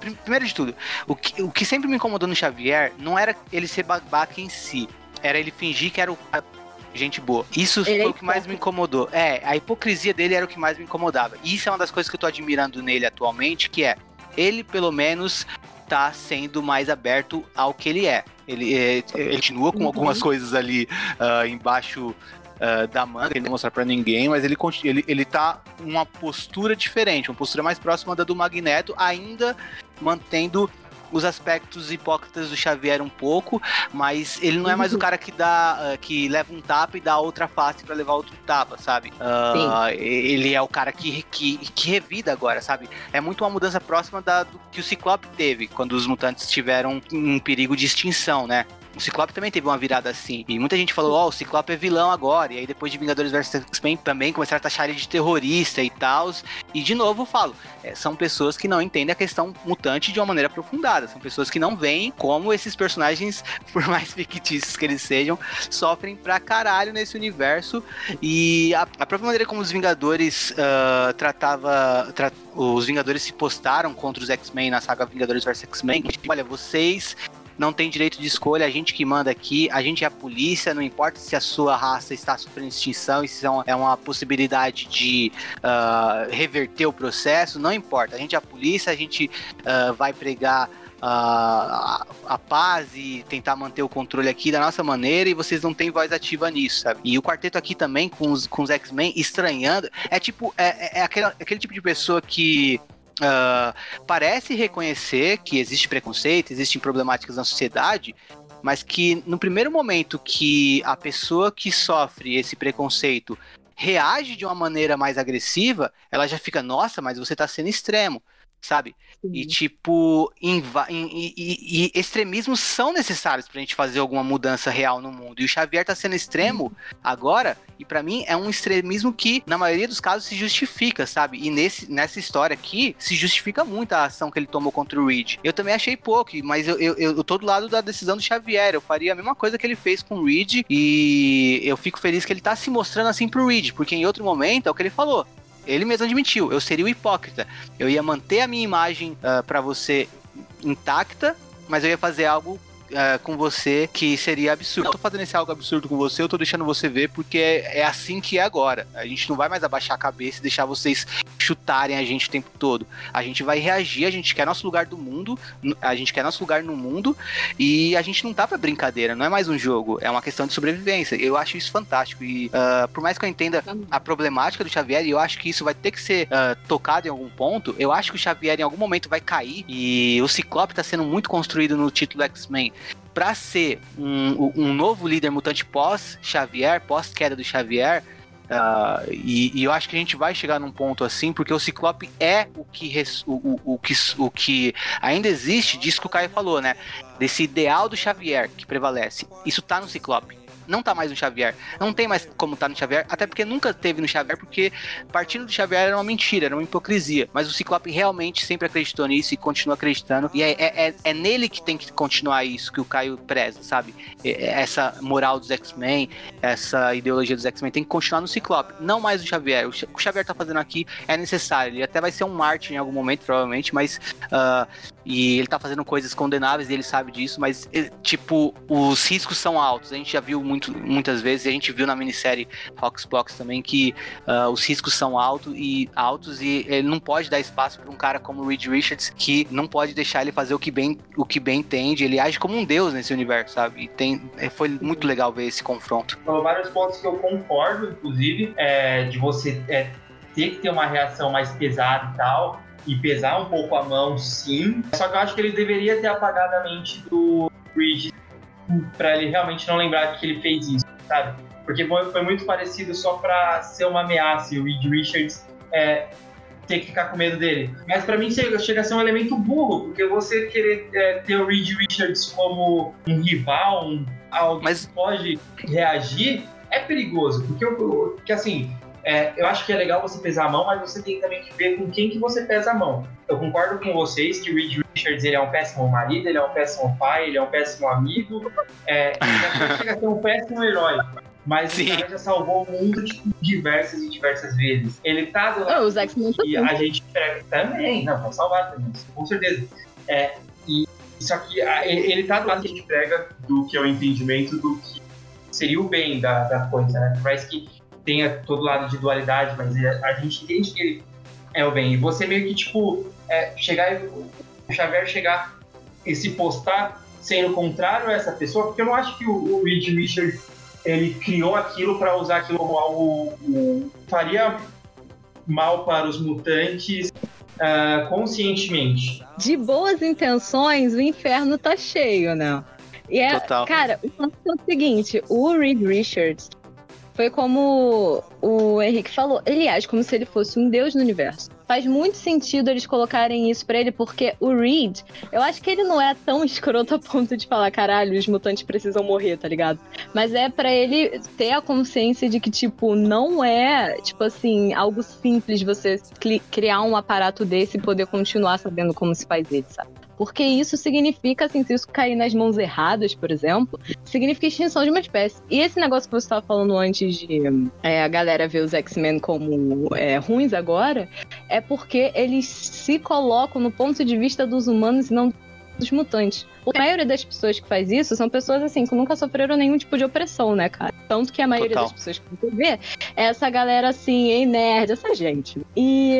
D: prim- Primeiro de tudo, o que, o que sempre me incomodou no Xavier não era ele ser babaca em si, era ele fingir que era o gente boa. Isso
C: Ele é
D: foi o que mais me incomodou. É, a hipocrisia dele era o que mais me incomodava. E isso é uma das coisas que eu tô admirando nele atualmente, que é ele pelo menos tá sendo mais aberto ao que ele é. Ele, é, ele continua com
C: Uhum.
D: algumas coisas ali ah, embaixo ah, da manga, ele não mostrar pra ninguém, mas ele, ele, ele tá uma postura diferente, uma postura mais próxima da do Magneto, ainda mantendo os aspectos hipócritas do Xavier um pouco, mas ele não é mais o cara que dá, ah, que leva um tapa e dá outra face pra levar outro tapa, sabe? Ah, ele é o cara que, que, que revida agora, sabe? É muito uma mudança próxima da, do que o Ciclope teve quando os mutantes tiveram um perigo de extinção, né? O Ciclope também teve uma virada assim. E muita gente falou, ó, o Ciclope é vilão agora. E aí depois de Vingadores vs X-Men também começaram a taxar ele de terrorista e tal. E de novo eu falo, é, são pessoas que não entendem a questão mutante de uma maneira aprofundada. São pessoas que não veem como esses personagens, por mais fictícios que eles sejam, sofrem pra caralho nesse universo. E a, a própria maneira como os Vingadores ah, tratava. tra- os Vingadores se postaram contra os X-Men na saga Vingadores vs X-Men. tipo, Olha, vocês não têm direito de escolha, a gente que manda aqui, a gente é a polícia, não importa se a sua raça está sofrendo extinção, se é uma, é uma possibilidade de ah, reverter o processo, não importa. A gente é a polícia, a gente ah, vai pregar ah, a, a paz e tentar manter o controle aqui da nossa maneira e vocês não têm voz ativa nisso, sabe? E o quarteto aqui também, com os, com os X-Men, estranhando. É tipo, é, é- é aquele, aquele tipo de pessoa que. Ah, parece reconhecer que existe preconceito, existem problemáticas na sociedade, mas que no primeiro momento que a pessoa que sofre esse preconceito reage de uma maneira mais agressiva, ela já fica, nossa, mas você tá sendo extremo, sabe? E tipo, inva- e, e- e- extremismos são necessários pra gente fazer alguma mudança real no mundo. E o Xavier tá sendo extremo agora, e pra mim é um extremismo que, na maioria dos casos, se justifica, sabe? E nesse, nessa história aqui, se justifica muito a ação que ele tomou contra o Reed. Eu também achei pouco, mas eu, eu, eu tô do lado da decisão do Xavier. Eu faria a mesma coisa que ele fez com o Reed, e eu fico feliz que ele tá se mostrando assim pro Reed, porque em outro momento é o que ele falou. Ele mesmo admitiu, eu seria o hipócrita. Eu ia manter a minha imagem ah, pra você intacta, mas eu ia fazer algo ah, com você que seria absurdo. Eu tô fazendo esse algo absurdo com você, eu tô deixando você ver porque é, é assim que é agora. A gente não vai mais abaixar a cabeça e deixar vocês chutarem a gente o tempo todo. A gente vai reagir, a gente quer nosso lugar do mundo, a gente quer nosso lugar no mundo e a gente não tá pra brincadeira, não é mais um jogo, é uma questão de sobrevivência. Eu acho isso fantástico e ah, por mais que eu entenda a problemática do Xavier, e eu acho que isso vai ter que ser ah, tocado em algum ponto. Eu acho que o Xavier em algum momento vai cair, e o Ciclope tá sendo muito construído no título X-Men pra ser um, um novo líder mutante pós-Xavier, pós-queda do Xavier. ah, e, e eu acho que a gente vai chegar num ponto assim, porque o Ciclope é o que, res- o, o, o que, o que ainda existe, disso que o Caio falou, né? Desse ideal do Xavier que prevalece. Isso tá no Ciclope. Não tá mais no Xavier. Não tem mais como tá no Xavier, até porque nunca teve no Xavier, porque partindo do Xavier era uma mentira, era uma hipocrisia. Mas o Ciclope realmente sempre acreditou nisso e continua acreditando. E é, é, é, é nele que tem que continuar isso que o Caio preza, sabe? Essa moral dos X-Men, essa ideologia dos X-Men tem que continuar no Ciclope, não mais no Xavier. O que o Xavier tá fazendo aqui é necessário. Ele até vai ser um Martin em algum momento, provavelmente, mas. Uh, e ele tá fazendo coisas condenáveis e ele sabe disso, mas, tipo, os riscos são altos. A gente já viu muito, muitas vezes, a gente viu na minissérie Foxbox também que uh, os riscos são altos e altos e ele não pode dar espaço para um cara como o Reed Richards que não pode deixar ele fazer o que bem, o que bem entende. Ele age como um deus nesse universo, sabe? E tem, é, foi muito legal ver esse confronto.
A: Falou vários pontos que eu concordo, inclusive, é, de você é, ter que ter uma reação mais pesada e tal e pesar um pouco a mão, sim. Só que eu acho que ele deveria ter apagado a mente do Reed para ele realmente não lembrar que ele fez isso, sabe? Porque foi, muito parecido só para ser uma ameaça e o Reed Richards é, ter que ficar com medo dele. Mas para mim chega, chega a ser um elemento burro, porque você querer é, ter o Reed Richards como um rival, um, alguém Mas... que pode reagir, é perigoso. Porque, porque assim, é, eu acho que é legal você pesar a mão, mas você tem também que ver com quem que você pesa a mão. Eu concordo com vocês que o Reed Richards ele é um péssimo marido, ele é um péssimo pai, ele é um péssimo amigo, é, ele chega a ser um péssimo herói. Mas Sim. o cara já salvou o mundo tipo, diversas e diversas vezes. Ele tá do lado
C: oh, os X-Men
A: que a gente prega também, não, vai salvar também, com certeza. É, e só que ele tá do lado que a gente prega do que é o entendimento do que seria o bem da, da coisa, né? Parece que tenha todo lado de dualidade, mas a, gente entende que ele é o bem. E você meio que, tipo, é, chegar o Xavier chegar e se postar sendo contrário a essa pessoa, porque eu não acho que o, o Reed Richard ele criou aquilo para usar aquilo como algo faria mal para os mutantes uh, conscientemente.
C: De boas intenções, o inferno tá cheio, né? E é, Total. cara, o é o seguinte, o Reed Richards, foi como o Henrique falou, ele age como se ele fosse um deus no universo. Faz muito sentido eles colocarem isso pra ele, porque o Reed, eu acho que ele não é tão escroto a ponto de falar, caralho, os mutantes precisam morrer, tá ligado? Mas é para ele ter a consciência de que, tipo, não é, tipo assim, algo simples você criar um aparato desse e poder continuar sabendo como se faz ele, sabe? Porque isso significa, assim, se isso cair nas mãos erradas, por exemplo, significa extinção de uma espécie. E esse negócio que você estava falando antes de é, a galera ver os X-Men como é, ruins agora, é porque eles se colocam no ponto de vista dos humanos e não dos mutantes. A maioria das pessoas que faz isso são pessoas assim que nunca sofreram nenhum tipo de opressão, né, cara? Tanto que a maioria Total. das pessoas que você vê é essa galera assim, ei nerd, essa gente. E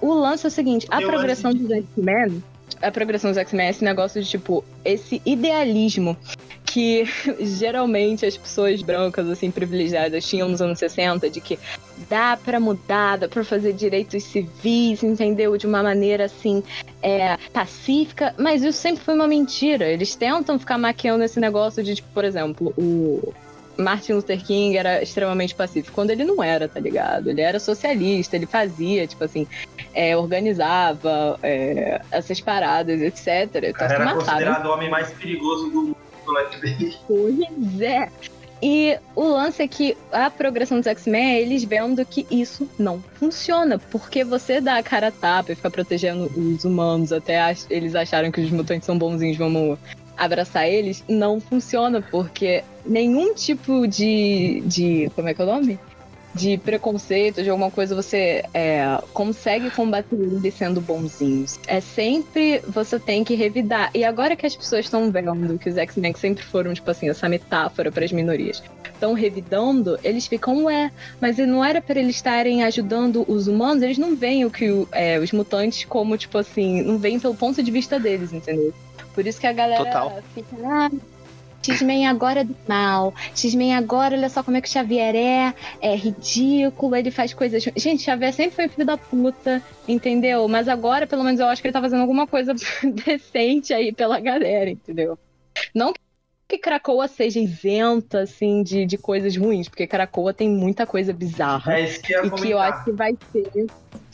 C: uh, o lance é o seguinte, a Eu progressão dos X-Men a progressão dos X-Men é esse negócio de, tipo, esse idealismo que geralmente as pessoas brancas, assim, privilegiadas tinham nos anos 60, de que dá para mudar, dá pra fazer direitos civis, entendeu? De uma maneira, assim, é, pacífica, mas isso sempre foi uma mentira. Eles tentam ficar maquiando esse negócio de, tipo, por exemplo, o Martin Luther King era extremamente pacífico, quando ele não era, tá ligado? Ele era socialista, ele fazia, tipo assim, é, organizava é, essas paradas, etc.
A: O cara era mataram. considerado o homem mais perigoso do mundo
C: Pois é. E o lance é que a progressão dos X-Men é eles vendo que isso não funciona. Porque você dá a cara a tapa e fica protegendo os humanos até eles acharam que os mutantes são bonzinhos, vamos abraçar eles, não funciona, porque nenhum tipo de. de como é que é o nome? De preconceito, de alguma coisa, você é, consegue combater eles sendo bonzinhos. É sempre você tem que revidar. E agora que as pessoas estão vendo que os X-Men sempre foram, tipo assim, essa metáfora para as minorias, estão revidando, eles ficam, ué, mas não era para eles estarem ajudando os humanos, eles não veem o que é, os mutantes como, tipo assim, não veem pelo ponto de vista deles, entendeu? Por isso que a galera
D: Total.
C: fica, ah, X-Men agora é do mal. X-Men agora, olha só como é que o Xavier é. É ridículo, ele faz coisas. Gente, Xavier sempre foi filho da puta, entendeu? Mas agora, pelo menos, eu acho que ele tá fazendo alguma coisa decente aí pela galera, entendeu? Não que Cracoa seja isenta, assim, de, de coisas ruins, porque Cracoa tem muita coisa bizarra.
A: É isso que eu
C: E que eu acho que vai ser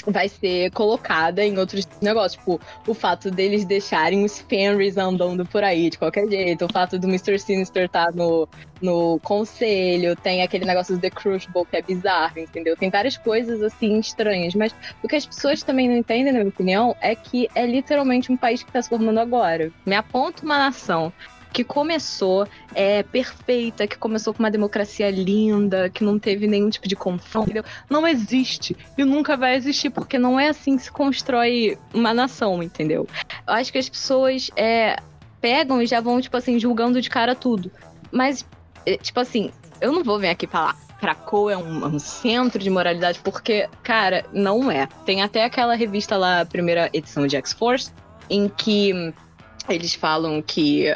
C: vai ser colocada em outros negócios. Tipo, o fato deles deixarem os Fenris andando por aí de qualquer jeito, o fato do Mr. Sinister estar tá no, no conselho, tem aquele negócio do The Crucible que é bizarro, entendeu? Tem várias coisas assim estranhas, mas o que as pessoas também não entendem, na minha opinião, é que é literalmente um país que está se formando agora. Me aponta uma nação que começou é, perfeita, que começou com uma democracia linda, que não teve nenhum tipo de confronto? Não existe e nunca vai existir, porque não é assim que se constrói uma nação, entendeu? Eu acho que as pessoas é, pegam e já vão, tipo assim, julgando de cara tudo. Mas, é, tipo assim, eu não vou vir aqui falar. Krakow é um, um centro de moralidade, porque, cara, não é. Tem até aquela revista lá, primeira edição de X-Force, em que eles falam que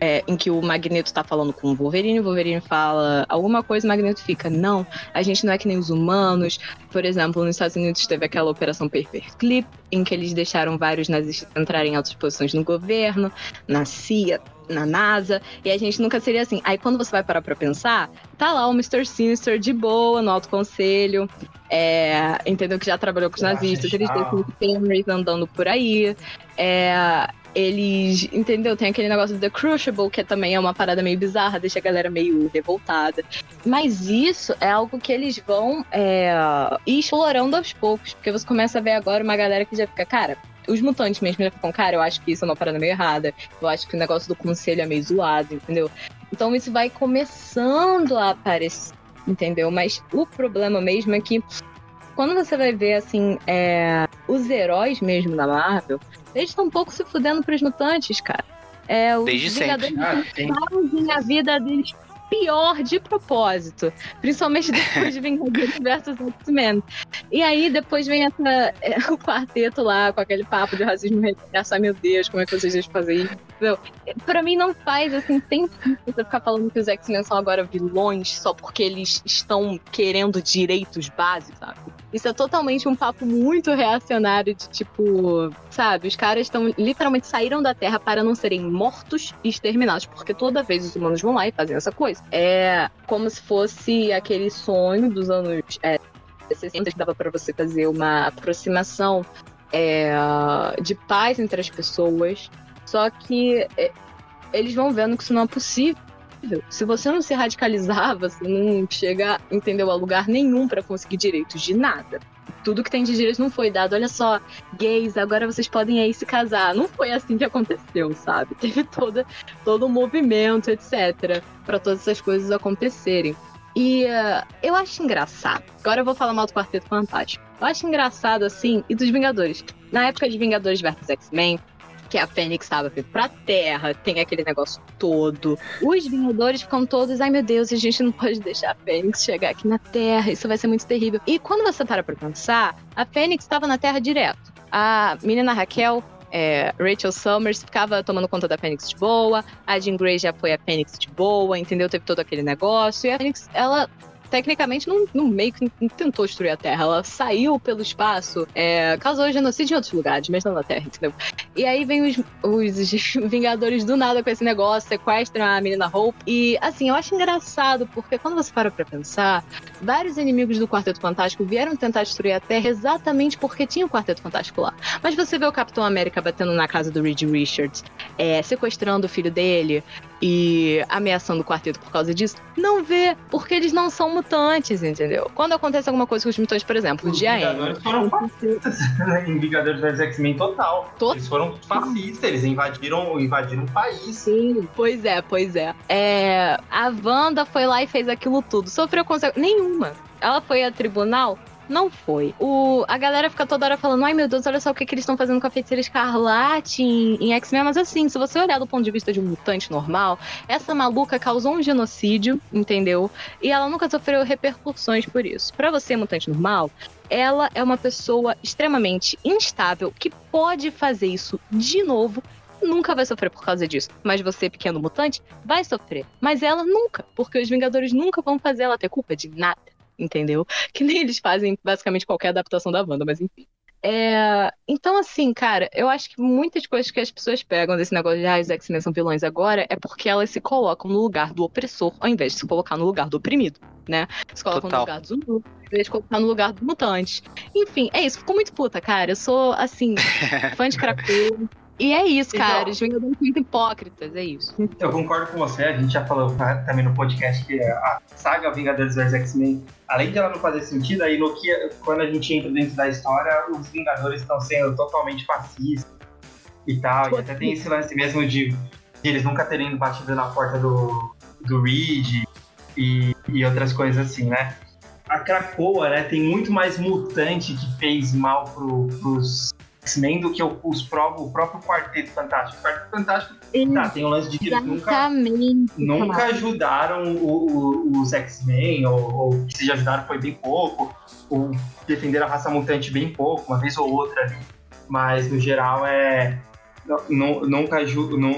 C: é, em que o Magneto tá falando com o Wolverine, o Wolverine fala alguma coisa, o Magneto fica, não, a gente não é que nem os humanos. Por exemplo, nos Estados Unidos teve aquela operação Paperclip, em que eles deixaram vários nazistas entrarem em altas posições no governo, na CIA, na NASA, e a gente nunca seria assim. Aí quando você vai parar pra pensar, tá lá o Mr. Sinister de boa no alto conselho, é, entendeu? Que já trabalhou com os nazistas, eles têm andando por aí. É, eles, entendeu? Tem aquele negócio do The Crucible, que também é uma parada meio bizarra, deixa a galera meio revoltada. Mas isso é algo que eles vão é, explorando aos poucos, porque você começa a ver agora uma galera que já fica, cara, os mutantes mesmo já ficam, cara, eu acho que isso é uma parada meio errada, eu acho que o negócio do conselho é meio zoado, entendeu? Então isso vai começando a aparecer, entendeu? Mas o problema mesmo é que quando você vai ver, assim, é, os heróis mesmo da Marvel, eles estão um pouco se fudendo pros mutantes, cara. É, os
D: Desde sempre.
C: Ah, fazem a vida deles pior de propósito. Principalmente depois de Vingadores versus X-Men. E aí depois vem essa, é, o quarteto lá com aquele papo de racismo reverso. Ai meu Deus, como é que vocês vão fazer isso? Pra mim não faz, assim, tem você ficar falando que os X-Men são agora vilões só porque eles estão querendo direitos básicos, sabe? Isso é totalmente um papo muito reacionário de tipo, sabe? Os caras estão literalmente saíram da Terra para não serem mortos e exterminados, porque toda vez os humanos vão lá e fazem essa coisa. É como se fosse aquele sonho dos anos é, 60 que dava para você fazer uma aproximação é, de paz entre as pessoas. Só que é, eles vão vendo que isso não é possível. Se você não se radicalizar, você não chega, entendeu, a lugar nenhum para conseguir direitos de nada. Tudo que tem de direitos não foi dado. Olha só, gays, agora vocês podem aí se casar. Não foi assim que aconteceu, sabe? Teve toda, todo um movimento, etc., para todas essas coisas acontecerem. E uh, eu acho engraçado. Agora eu vou falar mal do Quarteto Fantástico. Eu acho engraçado, assim, e dos Vingadores. Na época de Vingadores vs X-Men, que a Fênix estava vindo pra Terra, tem aquele negócio todo. Os Vingadores ficam todos, ai meu Deus, a gente não pode deixar a Fênix chegar aqui na Terra, isso vai ser muito terrível. E quando você para pra pensar, a Fênix estava na Terra direto. A menina Raquel é, Rachel Summers ficava tomando conta da Fênix de boa, a Jean Grey já foi a Fênix de boa, entendeu? Teve todo aquele negócio. E a Fênix, ela tecnicamente não, não meio que não tentou destruir a Terra. Ela saiu pelo espaço, é, causou genocídio em outros lugares, mas não na Terra, entendeu? E aí vem os, os Vingadores do nada com esse negócio, sequestram a menina Hope. E assim, eu acho engraçado, porque quando você para pra pensar, vários inimigos do Quarteto Fantástico vieram tentar destruir a Terra exatamente porque tinha o Quarteto Fantástico lá. Mas você vê o Capitão América batendo na casa do Reed Richards, é, sequestrando o filho dele e ameaçando o quarteto por causa disso, não vê, porque eles não são mutantes, entendeu? Quando acontece alguma coisa com os mutantes, por exemplo,
A: os
C: dia
A: Vingadores foram fascistas em Vingadores vs X-Men total. To eles foram fascistas, eles invadiram, invadiram o país.
C: Sim, pois é, pois é. é. A Wanda foi lá e fez aquilo tudo. Sofreu consequência nenhuma. Ela foi a tribunal, não foi. O, a galera fica toda hora falando, ai meu Deus, olha só o que, que eles estão fazendo com a feiticeira escarlate em, em X-Men. Mas assim, se você olhar do ponto de vista de um mutante normal, essa maluca causou um genocídio, entendeu? E ela nunca sofreu repercussões por isso. Para você, mutante normal, ela é uma pessoa extremamente instável que pode fazer isso de novo nunca vai sofrer por causa disso. Mas você, pequeno mutante, vai sofrer. Mas ela nunca, porque os Vingadores nunca vão fazer ela ter culpa de nada entendeu? Que nem eles fazem basicamente qualquer adaptação da Wanda, mas enfim. É, Então, assim, cara, eu acho que muitas coisas que as pessoas pegam desse negócio de ah, os X-Men são vilões agora é porque elas se colocam no lugar do opressor ao invés de se colocar no lugar do oprimido, né? Se colocam
D: Total.
C: no lugar do zumbi ao invés de colocar no lugar do mutante. Enfim, é isso. Ficou muito puta, cara. Eu sou, assim, fã de Krakow. E é isso,
A: Então-
C: cara. Os Vingadores são muito hipócritas, é isso.
A: Eu concordo com você, a gente já falou tá, também no podcast que a saga Vingadores vs X-Men, além de ela não fazer sentido, aí no que, quando a gente entra dentro da história, os Vingadores estão sendo totalmente fascistas e tal, e até tem esse lance mesmo de, de eles nunca terem batido na porta do, do Reed e, e outras coisas assim, né? A Krakoa, né, tem muito mais mutante que fez mal pro, pros X-Men do que o, os pró- o próprio Quarteto Fantástico. O Quarteto Fantástico, tá, tem o lance de que eles nunca nunca ajudaram o- o- os X-Men, ou, ou se já ajudaram foi bem pouco, ou defenderam a raça mutante bem pouco, uma vez ou outra ali. Mas no geral é. nu- nu- Nunca,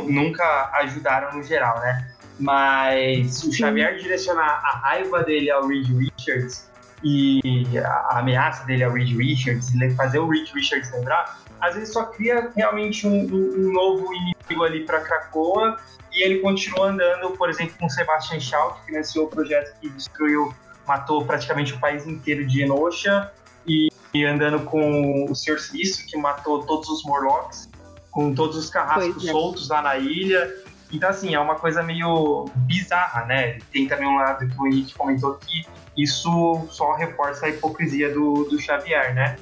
A: nunca ajudaram no geral, né? Mas o Xavier direcionar a raiva dele ao Reed Richards e a ameaça dele ao Reed Richards, ele fazer o Reed Richards lembrar, às vezes só cria realmente um, um- novo inimigo ali para Krakoa e ele continua andando, por exemplo, com Sebastian Shaw, que financiou o projeto que destruiu, matou praticamente o país inteiro de Enocha, e, e andando com o Sr. Sisto, que matou todos os Morlocks, com todos os carrascos
C: é.
A: soltos lá na ilha. Então, assim, é uma coisa meio bizarra, né? Tem também um lado que o Henrique comentou que isso só reforça a hipocrisia do, do Xavier, né?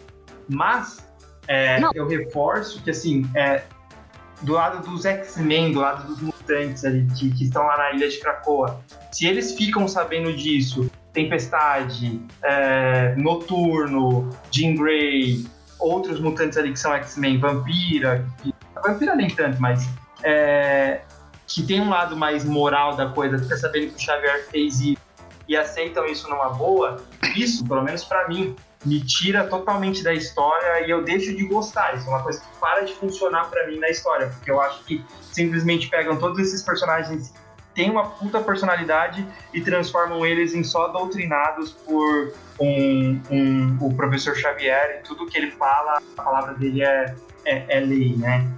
A: Mas é, eu reforço que, assim, é, do lado dos X-Men, do lado dos mutantes ali que, que estão lá na ilha de Krakoa, se eles ficam sabendo disso, Tempestade, é, Noturno, Jean Grey, outros mutantes ali que são X-Men, Vampira, que, Vampira nem tanto, mas é, que tem um lado mais moral da coisa, fica sabendo que o Xavier fez isso e aceitam isso numa boa, isso, pelo menos pra mim, me tira totalmente da história e eu deixo de gostar. Isso é uma coisa que para de funcionar pra mim na história, porque eu acho que simplesmente pegam todos esses personagens têm uma puta personalidade e transformam eles em só doutrinados por um, um- o professor Xavier e tudo que ele fala, a palavra dele é, é, é lei, né?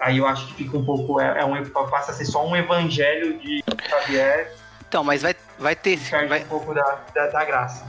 A: Aí eu acho que fica um pouco, é, é um, passa a ser só um evangelho de Xavier
D: Então, mas vai, vai ter esse, vai,
A: um pouco da, da, da graça.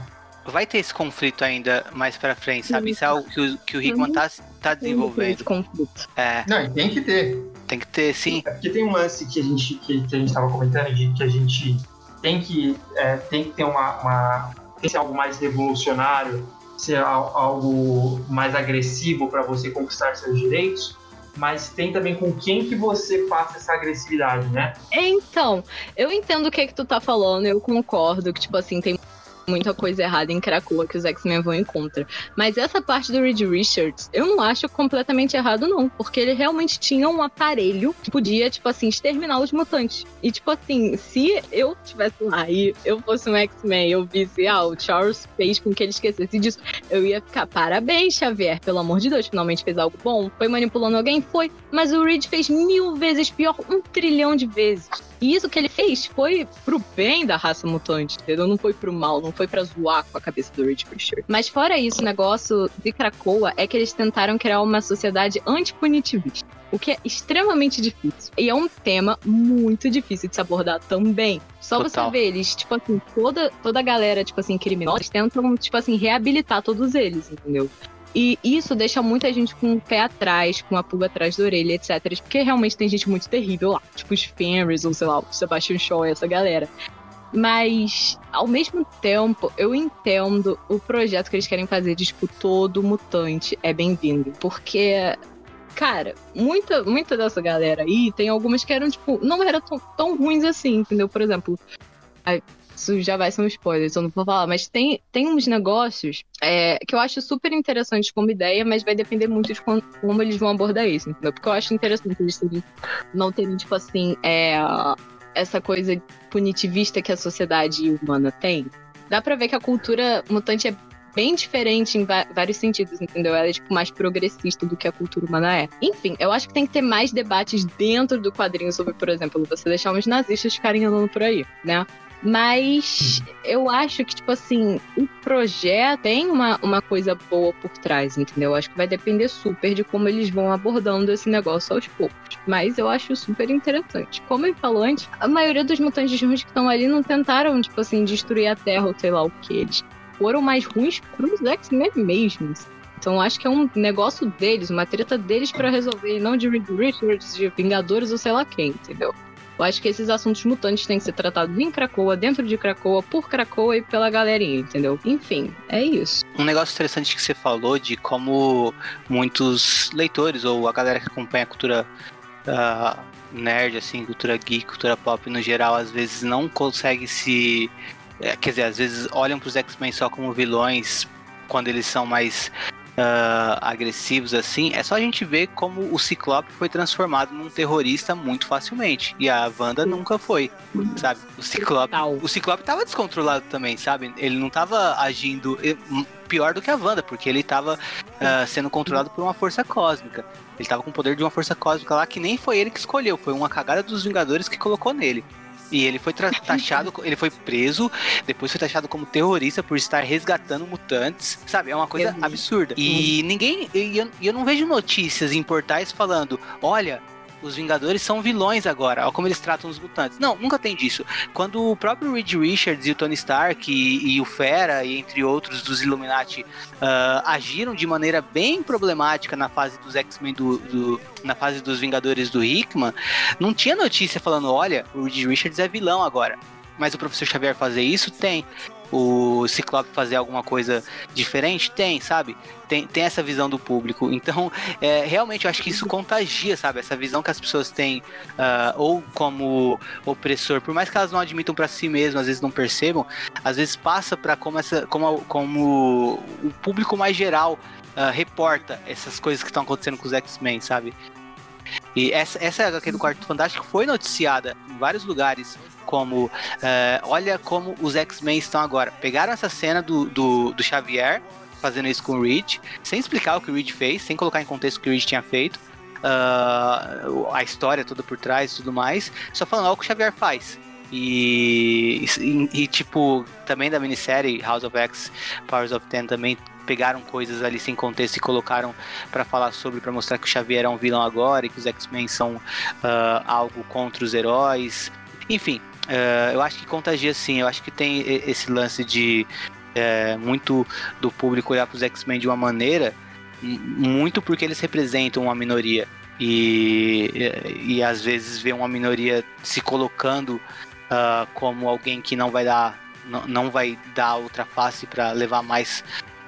D: vai ter esse conflito ainda mais pra frente, sabe? Isso é algo que o, que o Hickman tá, tá
C: Esse
D: desenvolvendo.
C: conflito.
D: É,
A: Não, e tem que ter.
D: tem que ter, sim.
A: É porque tem um lance que a gente que, que a gente estava comentando de que a gente tem que é, tem que ter uma, uma tem que ser algo mais revolucionário, ser al- algo mais agressivo para você conquistar seus direitos, mas tem também com quem que você passa essa agressividade, né?
C: Então, eu entendo o que, que tu tá falando, eu concordo que, tipo assim, tem muita coisa errada em Krakoa que os X-Men vão em contra. Mas essa parte do Reed Richards, eu não acho completamente errado, não. Porque ele realmente tinha um aparelho que podia, tipo assim, exterminar os mutantes. E, tipo assim, se eu estivesse lá e eu fosse um X-Men eu visse, ah, o Charles fez com que ele esquecesse disso, eu ia ficar, parabéns, Xavier, pelo amor de Deus, finalmente fez algo bom. Foi manipulando alguém? Foi. Mas o Reed fez mil vezes pior, um trilhão de vezes. E isso que ele fez foi pro bem da raça mutante, entendeu? Não foi pro mal, não foi pra zoar com a cabeça do Reed Richards. Mas fora isso, o negócio de Krakoa é que eles tentaram criar uma sociedade antipunitivista. O que é extremamente difícil. E é um tema muito difícil de se abordar também. Só
D: Total.
C: você ver eles, tipo assim, toda, toda a galera, tipo assim, criminosa, tentam, tipo assim, reabilitar todos eles, entendeu? E isso deixa muita gente com o pé atrás, com a pulga atrás da orelha, etc. Porque realmente tem gente muito terrível lá. Tipo os Fenris, ou sei lá, o Sebastian Shaw, essa galera. Mas, ao mesmo tempo, eu entendo o projeto que eles querem fazer de, tipo, todo mutante é bem-vindo. Porque, cara, muita, muita dessa galera aí, tem algumas que eram, tipo, não eram tão, tão ruins assim, entendeu? Por exemplo, ai, isso já vai ser um spoiler, então não vou falar, mas tem, tem uns negócios é, que eu acho super interessantes como ideia, mas vai depender muito de como, como eles vão abordar isso, entendeu? Porque eu acho interessante eles terem, não terem, tipo assim, é, essa coisa punitivista que a sociedade humana tem. Dá pra ver que a cultura mutante é bem diferente em vários sentidos, entendeu? Ela é tipo, mais progressista do que a cultura humana é. Enfim, eu acho que tem que ter mais debates dentro do quadrinho sobre, por exemplo, você deixar uns nazistas ficarem andando por aí, né? Mas eu acho que, tipo assim, o projeto tem uma, uma coisa boa por trás, entendeu? Acho que vai depender super de como eles vão abordando esse negócio aos poucos. Mas eu acho super interessante. Como ele falou antes, a maioria dos mutantes ruins que estão ali não tentaram, tipo assim, destruir a Terra ou sei lá o que. Eles foram mais ruins pros X-Men mesmos. Então acho que é um negócio deles, uma treta deles para resolver, e não de Richards, de Vingadores ou sei lá quem, entendeu? Eu acho que esses assuntos mutantes têm que ser tratados em Krakoa, dentro de Krakoa, por Krakoa e pela galerinha, entendeu? Enfim, é isso.
D: Um negócio interessante que você falou de como muitos leitores ou a galera que acompanha a cultura uh, nerd, assim, cultura geek, cultura pop no geral, às vezes não consegue se. É, quer dizer, às vezes olham para os X-Men só como vilões quando eles são mais uh, agressivos assim, é só a gente ver como o Ciclope foi transformado num terrorista muito facilmente. E a Wanda nunca foi, sabe? O Ciclope, o Ciclope tava descontrolado também, sabe? Ele não tava agindo hum, pior do que a Wanda, porque ele tava uh, sendo controlado por uma força cósmica. Ele tava com o poder de uma força cósmica lá que nem foi ele que escolheu, foi uma cagada dos Vingadores que colocou nele. E ele foi taxado, ele foi preso, depois foi taxado como terrorista por estar resgatando mutantes, sabe? É uma coisa absurda. E ninguém. E eu, eu não vejo notícias em portais falando: olha, os Vingadores são vilões agora, olha como eles tratam os mutantes. Não, nunca tem disso. Quando o próprio Reed Richards e o Tony Stark e, e o Fera, e entre outros dos Illuminati, uh, agiram de maneira bem problemática na fase dos X-Men do, do, na fase dos Vingadores do Hickman, não tinha notícia falando, olha, o Reed Richards é vilão agora. Mas o professor Xavier fazer isso? Tem o Ciclope fazer alguma coisa diferente? Tem, sabe? Tem, tem essa visão do público. Então, é, realmente, eu acho que isso contagia, sabe? Essa visão que as pessoas têm, uh, ou como opressor, por mais que elas não admitam para si mesmas, às vezes não percebam, às vezes passa para como, essa, como, como o público mais geral uh, reporta essas coisas que estão acontecendo com os X-Men, sabe? E essa, essa HQ do Quarto Fantástico foi noticiada em vários lugares como uh, olha como os X-Men estão agora. Pegaram essa cena do, do, do, Xavier fazendo isso com o Reed, sem explicar o que o Reed fez, sem colocar em contexto o que o Reed tinha feito, uh, a história toda por trás e tudo mais, só falando o que o Xavier faz. E, e, e, tipo, também da minissérie House of X, Powers of Ten também pegaram coisas ali sem contexto e colocaram para falar sobre, para mostrar que o Xavier é um vilão agora e que os X-Men são uh, algo contra os heróis. Enfim, uh, eu acho que contagia sim, eu acho que tem esse lance de uh, muito do público olhar para os X-Men de uma maneira, muito porque eles representam uma minoria. E, e, e às vezes ver uma minoria se colocando uh, como alguém que não vai dar não, não vai dar outra face para levar mais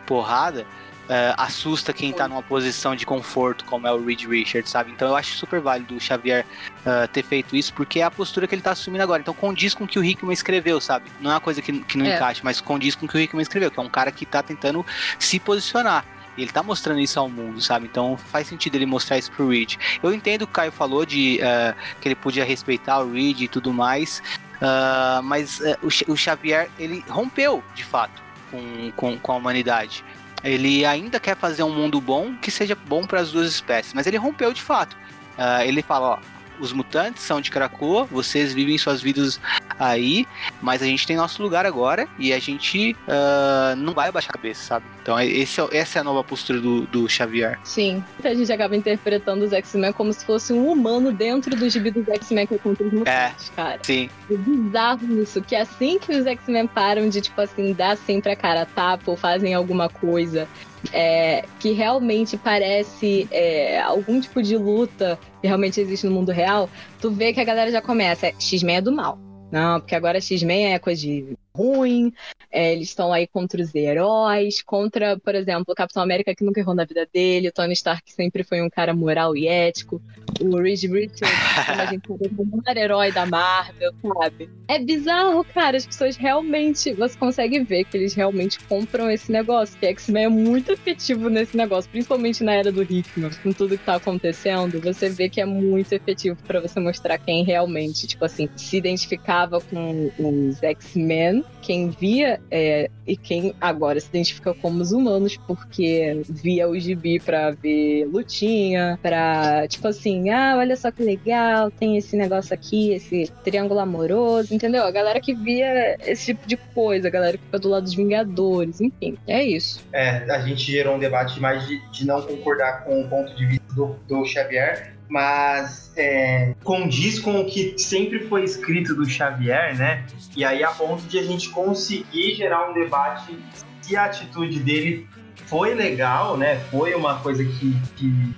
D: porrada, uh, assusta quem tá numa posição de conforto, como é o Reed Richards, sabe? Então eu acho super válido o Xavier uh, ter feito isso, porque é a postura que ele tá assumindo agora. Então condiz com o que o Hickman escreveu, sabe? Não é uma coisa que, que não é. encaixa, mas condiz com o que o Hickman escreveu, que é um cara que tá tentando se posicionar. Ele tá mostrando isso ao mundo, sabe? Então faz sentido ele mostrar isso pro Reed. Eu entendo o que o Caio falou de uh, que ele podia respeitar o Reed e tudo mais, uh, mas uh, o, Xavier, ele rompeu, de fato com, com, com a humanidade. Ele ainda quer fazer um mundo bom que seja bom para as duas espécies, mas ele rompeu de fato. Uh, ele fala: ó, os mutantes são de Krakoa, vocês vivem suas vidas aí, mas a gente tem nosso lugar agora e a gente uh, não vai abaixar a cabeça, sabe? Então esse, é essa é a nova postura do, do Xavier.
C: Sim, a gente acaba interpretando os X-Men como se fosse um humano dentro do gibi dos X-Men que é contra os mutantes, é, cara.
D: Sim.
C: É bizarro isso, que assim que os X-Men param de, tipo assim, dar sempre a cara a tapa ou fazem alguma coisa é, que realmente parece é, algum tipo de luta que realmente existe no mundo real, tu vê que a galera já começa, X-Men é do mal. Não, porque agora X-Men é coisa de ruim, é, eles estão aí contra os heróis, contra, por exemplo, o Capitão América que nunca errou na vida dele, o Tony Stark sempre foi um cara moral e ético, o Reed Richards, como a gente sabe, o maior herói da Marvel, sabe? É bizarro, cara, as pessoas realmente, você consegue ver que eles realmente compram esse negócio, que X-Men é muito efetivo nesse negócio, principalmente na era do Hickman, com tudo que tá acontecendo, você vê que é muito efetivo para você mostrar quem realmente, tipo assim, se identificava com os X-Men quem via é, e quem agora se identifica como os humanos, porque via o gibi pra ver lutinha, pra, tipo assim, ah, olha só que legal, tem esse negócio aqui, esse triângulo amoroso, entendeu? A galera que via esse tipo de coisa, a galera que fica do lado dos Vingadores, enfim, é isso.
A: É, a gente gerou um debate mais de, de não concordar com o ponto de vista do, do Xavier, mas é, condiz com o que sempre foi escrito do Xavier, né? E aí a ponto de a gente conseguir gerar um debate se a atitude dele foi legal, né? Foi uma coisa que, que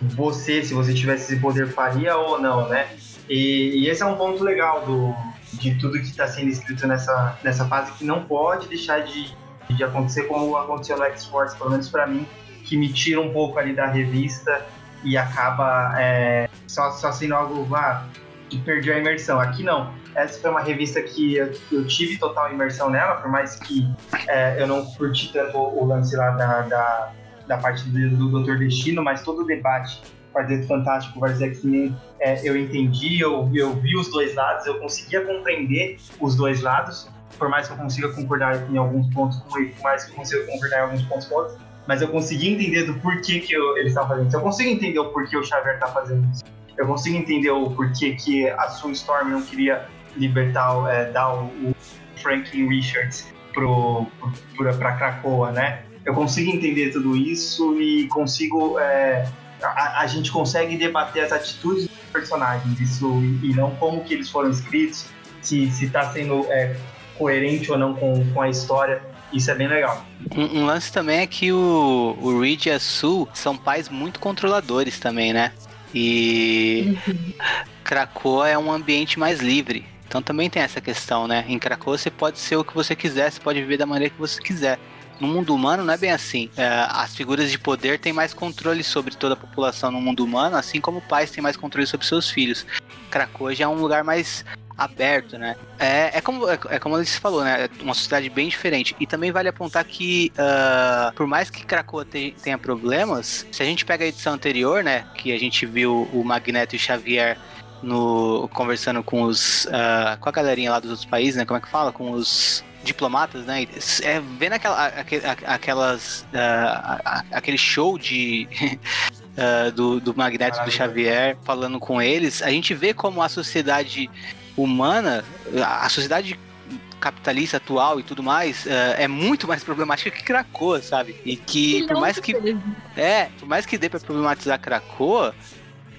A: você, se você tivesse esse poder, faria ou não, né? E, e esse é um ponto legal do, de tudo que está sendo escrito nessa, nessa fase, que não pode deixar de, de acontecer como aconteceu no X-Force, pelo menos para mim, que me tira um pouco ali da revista e acaba é, só, só sendo algo ah, que perdeu a imersão. Aqui não. Essa foi uma revista que eu, eu tive total imersão nela, por mais que é, eu não curti tanto o lance lá da, da, da parte do, do Doutor Destino, mas todo o debate Quarteto Fantástico versus X-Men é, eu entendi, eu, eu vi os dois lados, eu conseguia compreender os dois lados, por mais que eu consiga concordar em alguns pontos com ele, por mais que eu consiga concordar em alguns pontos com outros, mas eu consegui entender do porquê que eu, eles estavam fazendo isso. Eu consigo entender o porquê o Xavier está fazendo isso. Eu consigo entender o porquê que a Sue Storm não queria libertar, é, dar o, o Franklin Richards pro, pro, pra Krakoa, né? Eu consigo entender tudo isso e consigo. É, a, a, gente consegue debater as atitudes dos personagens, isso e, e não como que eles foram escritos, se está sendo é, coerente ou não com, com a história. Isso é bem legal.
D: Um, um, lance também é que o, o Reed e a Sue são pais muito controladores também, né? E Krakoa é um ambiente mais livre. Então também tem essa questão, né? Em Krakoa você pode ser o que você quiser, você pode viver da maneira que você quiser. No mundo humano não é bem assim. É, as figuras de poder têm mais controle sobre toda a população no mundo humano, assim como pais têm mais controle sobre seus filhos. Krakoa já é um lugar mais aberto, né? É, é como, é, é como a Alice falou, né? É uma sociedade bem diferente. E também vale apontar que, uh, por mais que Krakoa te, tenha problemas, se a gente pega a edição anterior, né? Que a gente viu o Magneto e Xavier no conversando com os uh, com a galerinha lá dos outros países, né? Como é que fala? Com os diplomatas, né? É, vendo aquela, aquelas uh, aquele show de uh, do, do Magneto do Xavier falando com eles, a gente vê como a sociedade humana, a sociedade capitalista atual e tudo mais uh, é muito mais problemática que Krakoa, sabe? E que por mais que é, por mais que dê para problematizar Krakoa,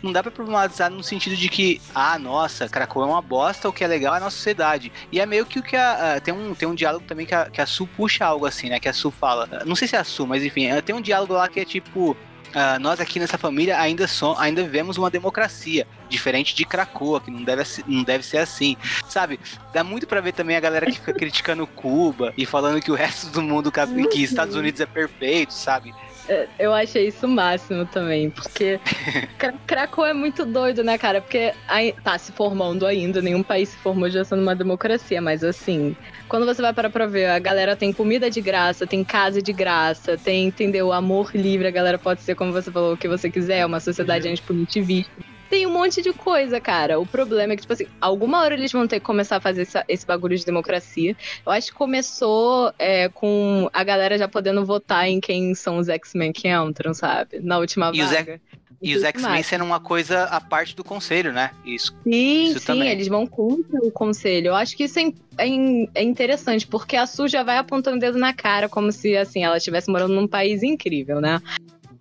D: não dá para problematizar no sentido de que, ah, nossa, Krakoa é uma bosta, o que é legal é a nossa sociedade. E é meio que o que a, a tem um tem um diálogo também que a, que a Su puxa algo assim, né? Que a Su fala, não sei se é a Su, mas enfim, tem um diálogo lá que é tipo Uh, nós aqui nessa família ainda, so, ainda vivemos uma democracia, diferente de Krakoa, que não deve, não deve ser assim. Sabe? Dá muito para ver também a galera que fica criticando Cuba e falando que o resto do mundo, que Estados Unidos é perfeito, sabe?
C: É, eu achei isso o máximo também, porque Krakow é muito doido, né, cara? Porque tá se formando ainda, nenhum país se formou já sendo uma democracia, mas assim, quando você vai para pra ver, a galera tem comida de graça, tem casa de graça, tem, entendeu, amor livre, a galera pode ser, como você falou, o que você quiser, uma sociedade uhum. antipunitivista tem um monte de coisa, cara. O problema é que, tipo assim, alguma hora eles vão ter que começar a fazer essa, esse bagulho de democracia. Eu acho que começou é, com a galera já podendo votar em quem são os X-Men que entram, sabe? Na última
D: e
C: vaga.
D: E os X-Men sendo uma coisa a parte do conselho, né? Isso.
C: Sim,
D: isso
C: sim,
D: também.
C: eles vão contra o conselho. Eu acho que isso é, é, é interessante, porque a Su já vai apontando o dedo na cara, como se, assim, ela estivesse morando num país incrível, né?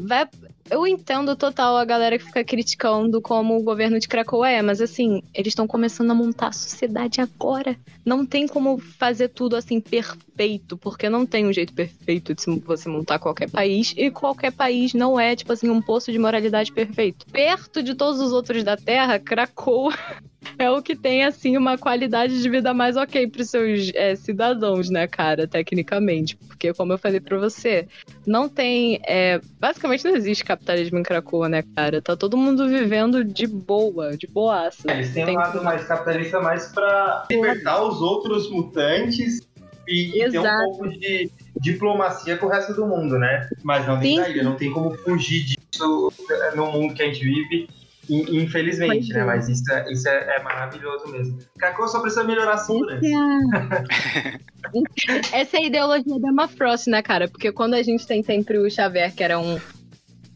C: Vai, eu entendo total a galera que fica criticando como o governo de Krakow é, mas assim, eles estão começando a montar a sociedade agora. Não tem como fazer tudo assim perfeito, porque não tem um jeito perfeito de você montar qualquer país, e qualquer país não é, tipo assim, um poço de moralidade perfeito. Perto de todos os outros da Terra, Krakow é o que tem, assim, uma qualidade de vida mais ok para os seus é, cidadãos, né, cara, tecnicamente. Porque, como eu falei para você, não tem. É, basicamente não existe capitalismo em Krakoa, né, cara? Tá todo mundo vivendo de boa, de boaça.
A: É, eles têm um lado mais capitalista mais para libertar os outros mutantes e, e ter um pouco de diplomacia com o resto do mundo, né? Mas não tem saída, não tem como fugir disso no mundo que a gente vive
F: In- Infelizmente, né?
C: é.
F: Mas isso é, isso é, é maravilhoso mesmo. Cacau só precisa melhorar a segurança.
C: Essa é a ideologia da Emma Frost, né, cara? Porque quando a gente tem sempre o Xavier, que era um.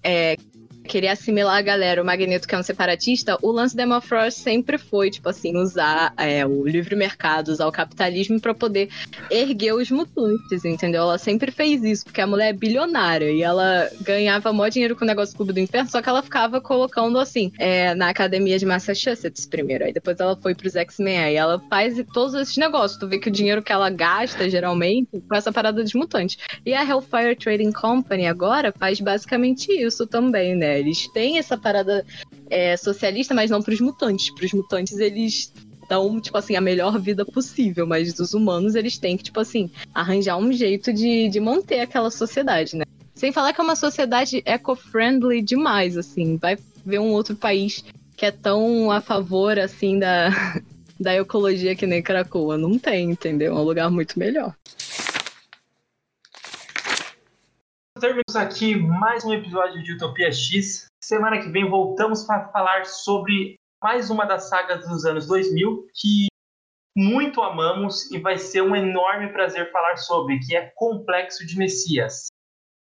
C: É, queria assimilar a galera, o Magneto, que é um separatista, o lance da Emma Frost sempre foi, tipo assim, usar é, o livre mercado, usar o capitalismo pra poder erguer os mutantes, entendeu? Ela sempre fez isso, porque a mulher é bilionária e ela ganhava mó dinheiro com o negócio do Clube do Inferno, só que ela ficava colocando assim, é, na academia de Massachusetts primeiro, aí depois ela foi pros X-Men, aí ela faz todos esses negócios. Tu vê que o dinheiro que ela gasta, geralmente, com essa parada dos mutantes. E a Hellfire Trading Company agora faz basicamente isso também, né? Eles têm essa parada é, socialista, mas não pros mutantes. Pros mutantes, eles dão, tipo assim, a melhor vida possível, mas dos humanos, eles têm que, tipo assim, arranjar um jeito de, de manter aquela sociedade, né? Sem falar que é uma sociedade eco-friendly demais, assim. Vai ver um outro país que é tão a favor, assim, da, da ecologia que nem Cracoa. Não tem, entendeu? É um lugar muito melhor.
A: Terminamos aqui mais um episódio de Utopia X. Semana que vem voltamos para falar sobre mais uma das sagas dos anos 2000 que muito amamos e vai ser um enorme prazer falar sobre, que é Complexo de Messias.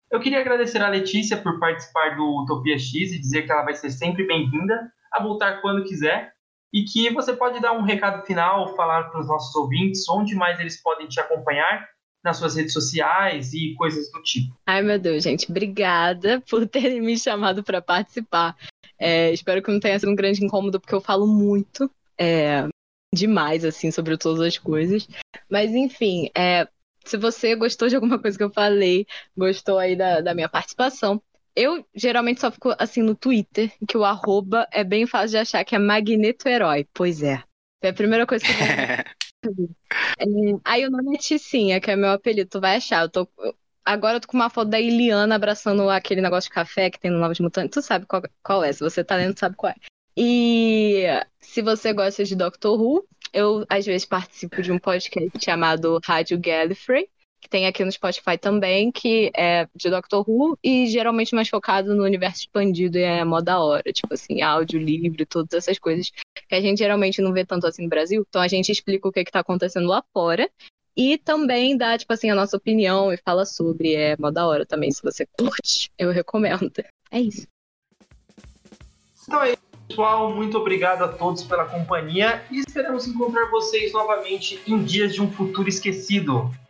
A: Eu queria agradecer a Letícia por participar do Utopia X e dizer que ela vai ser sempre bem-vinda a voltar quando quiser e que você pode dar um recado final, falar para os nossos ouvintes onde mais eles podem te acompanhar nas suas redes sociais e coisas do tipo.
C: Ai, meu Deus, gente, obrigada por terem me chamado para participar. É, espero que não tenha sido um grande incômodo, porque eu falo muito é, demais, assim, sobre todas as coisas. Mas, enfim, é, se você gostou de alguma coisa que eu falei, gostou aí da, da minha participação, eu geralmente só fico assim no Twitter, que o arroba é bem fácil de achar, que é Magneto Herói. Pois é. É a primeira coisa que eu é, aí o nome é Ticinha, que é meu apelido, tu vai achar. Eu tô, agora eu tô com uma foto da Iliana abraçando aquele negócio de café que tem no Novos Mutantes. Tu sabe qual, qual é, se você tá lendo, tu sabe qual é. E se você gosta de Doctor Who, eu às vezes participo de um podcast chamado Rádio Gallifrey, que tem aqui no Spotify também, que é de Doctor Who e geralmente mais focado no universo expandido e é mó da hora, tipo assim, áudio livre, todas essas coisas que a gente geralmente não vê tanto assim no Brasil. Então a gente explica o que que tá acontecendo lá fora e também dá, tipo assim, a nossa opinião e fala sobre, é mó da hora também, se você curte, eu recomendo. É isso.
A: Então é isso, pessoal. Muito obrigado a todos pela companhia e esperamos encontrar vocês novamente em dias de um futuro esquecido.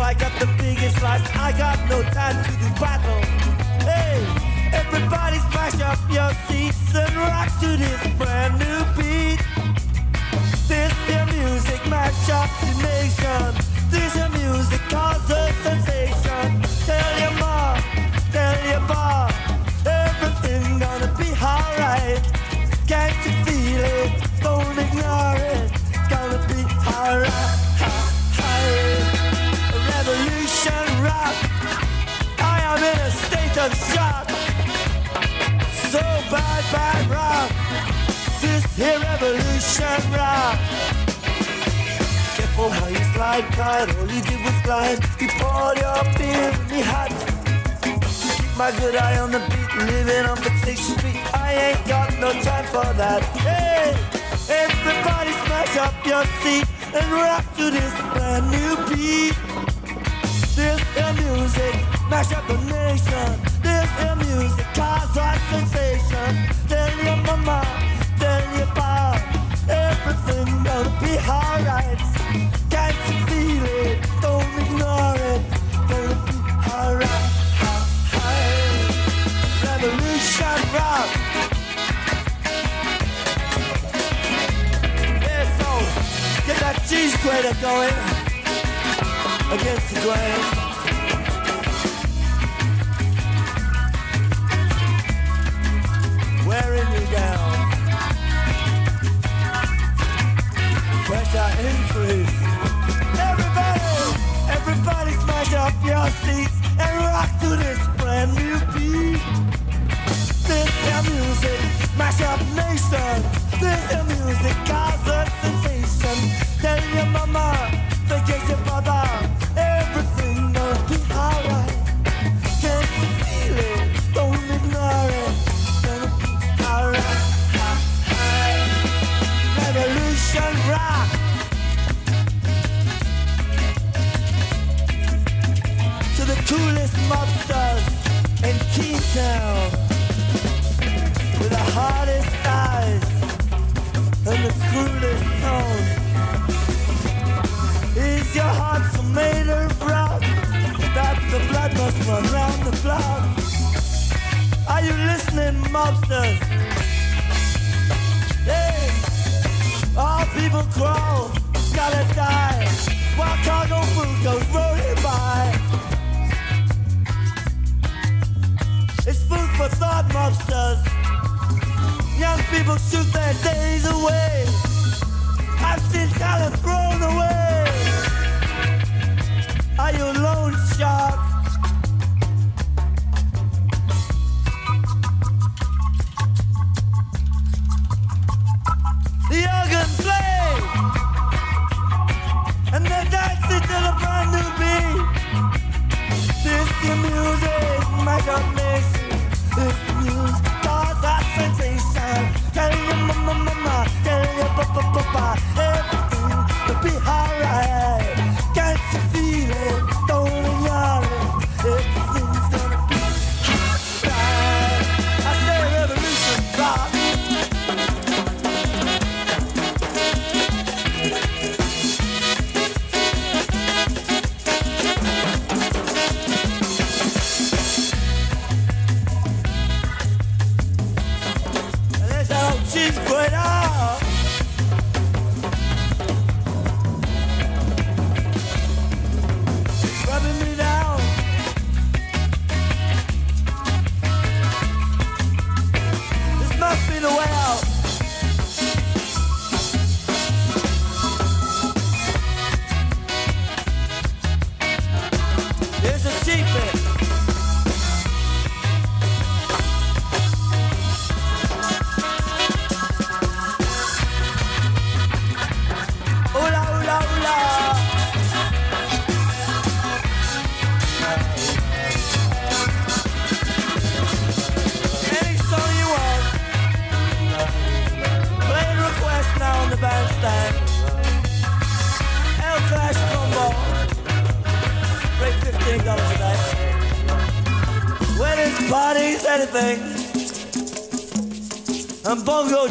G: I got the biggest slice. I got no time to do battle. Hey, everybody smash up your seats and rock to this brand new beat. This your music mash up the nation. This your music cause a sensation. Tell your mom, tell your boss, everything gonna be alright. Can't you feel it? Don't ignore it. It's Gonna be alright. Of shock. So bad, bad rock. This here revolution rock. Careful how you slide, God. All you did was glide. You poured your beer in me hot. Keep my good eye on the beat, living on Potato Street. I ain't got no time for that. Hey, everybody smash up your seat and rock to this brand new beat. This is music, mash up the nation. This is music, cause a sensation. Tell your mama, tell your pop, everything gonna be alright. Can't you feel it? Don't ignore it. Gonna be alright. Revolution rock. Yeah, so get that cheese grater going against the grain. wearing your gown.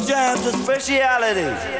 G: Jams a speciality.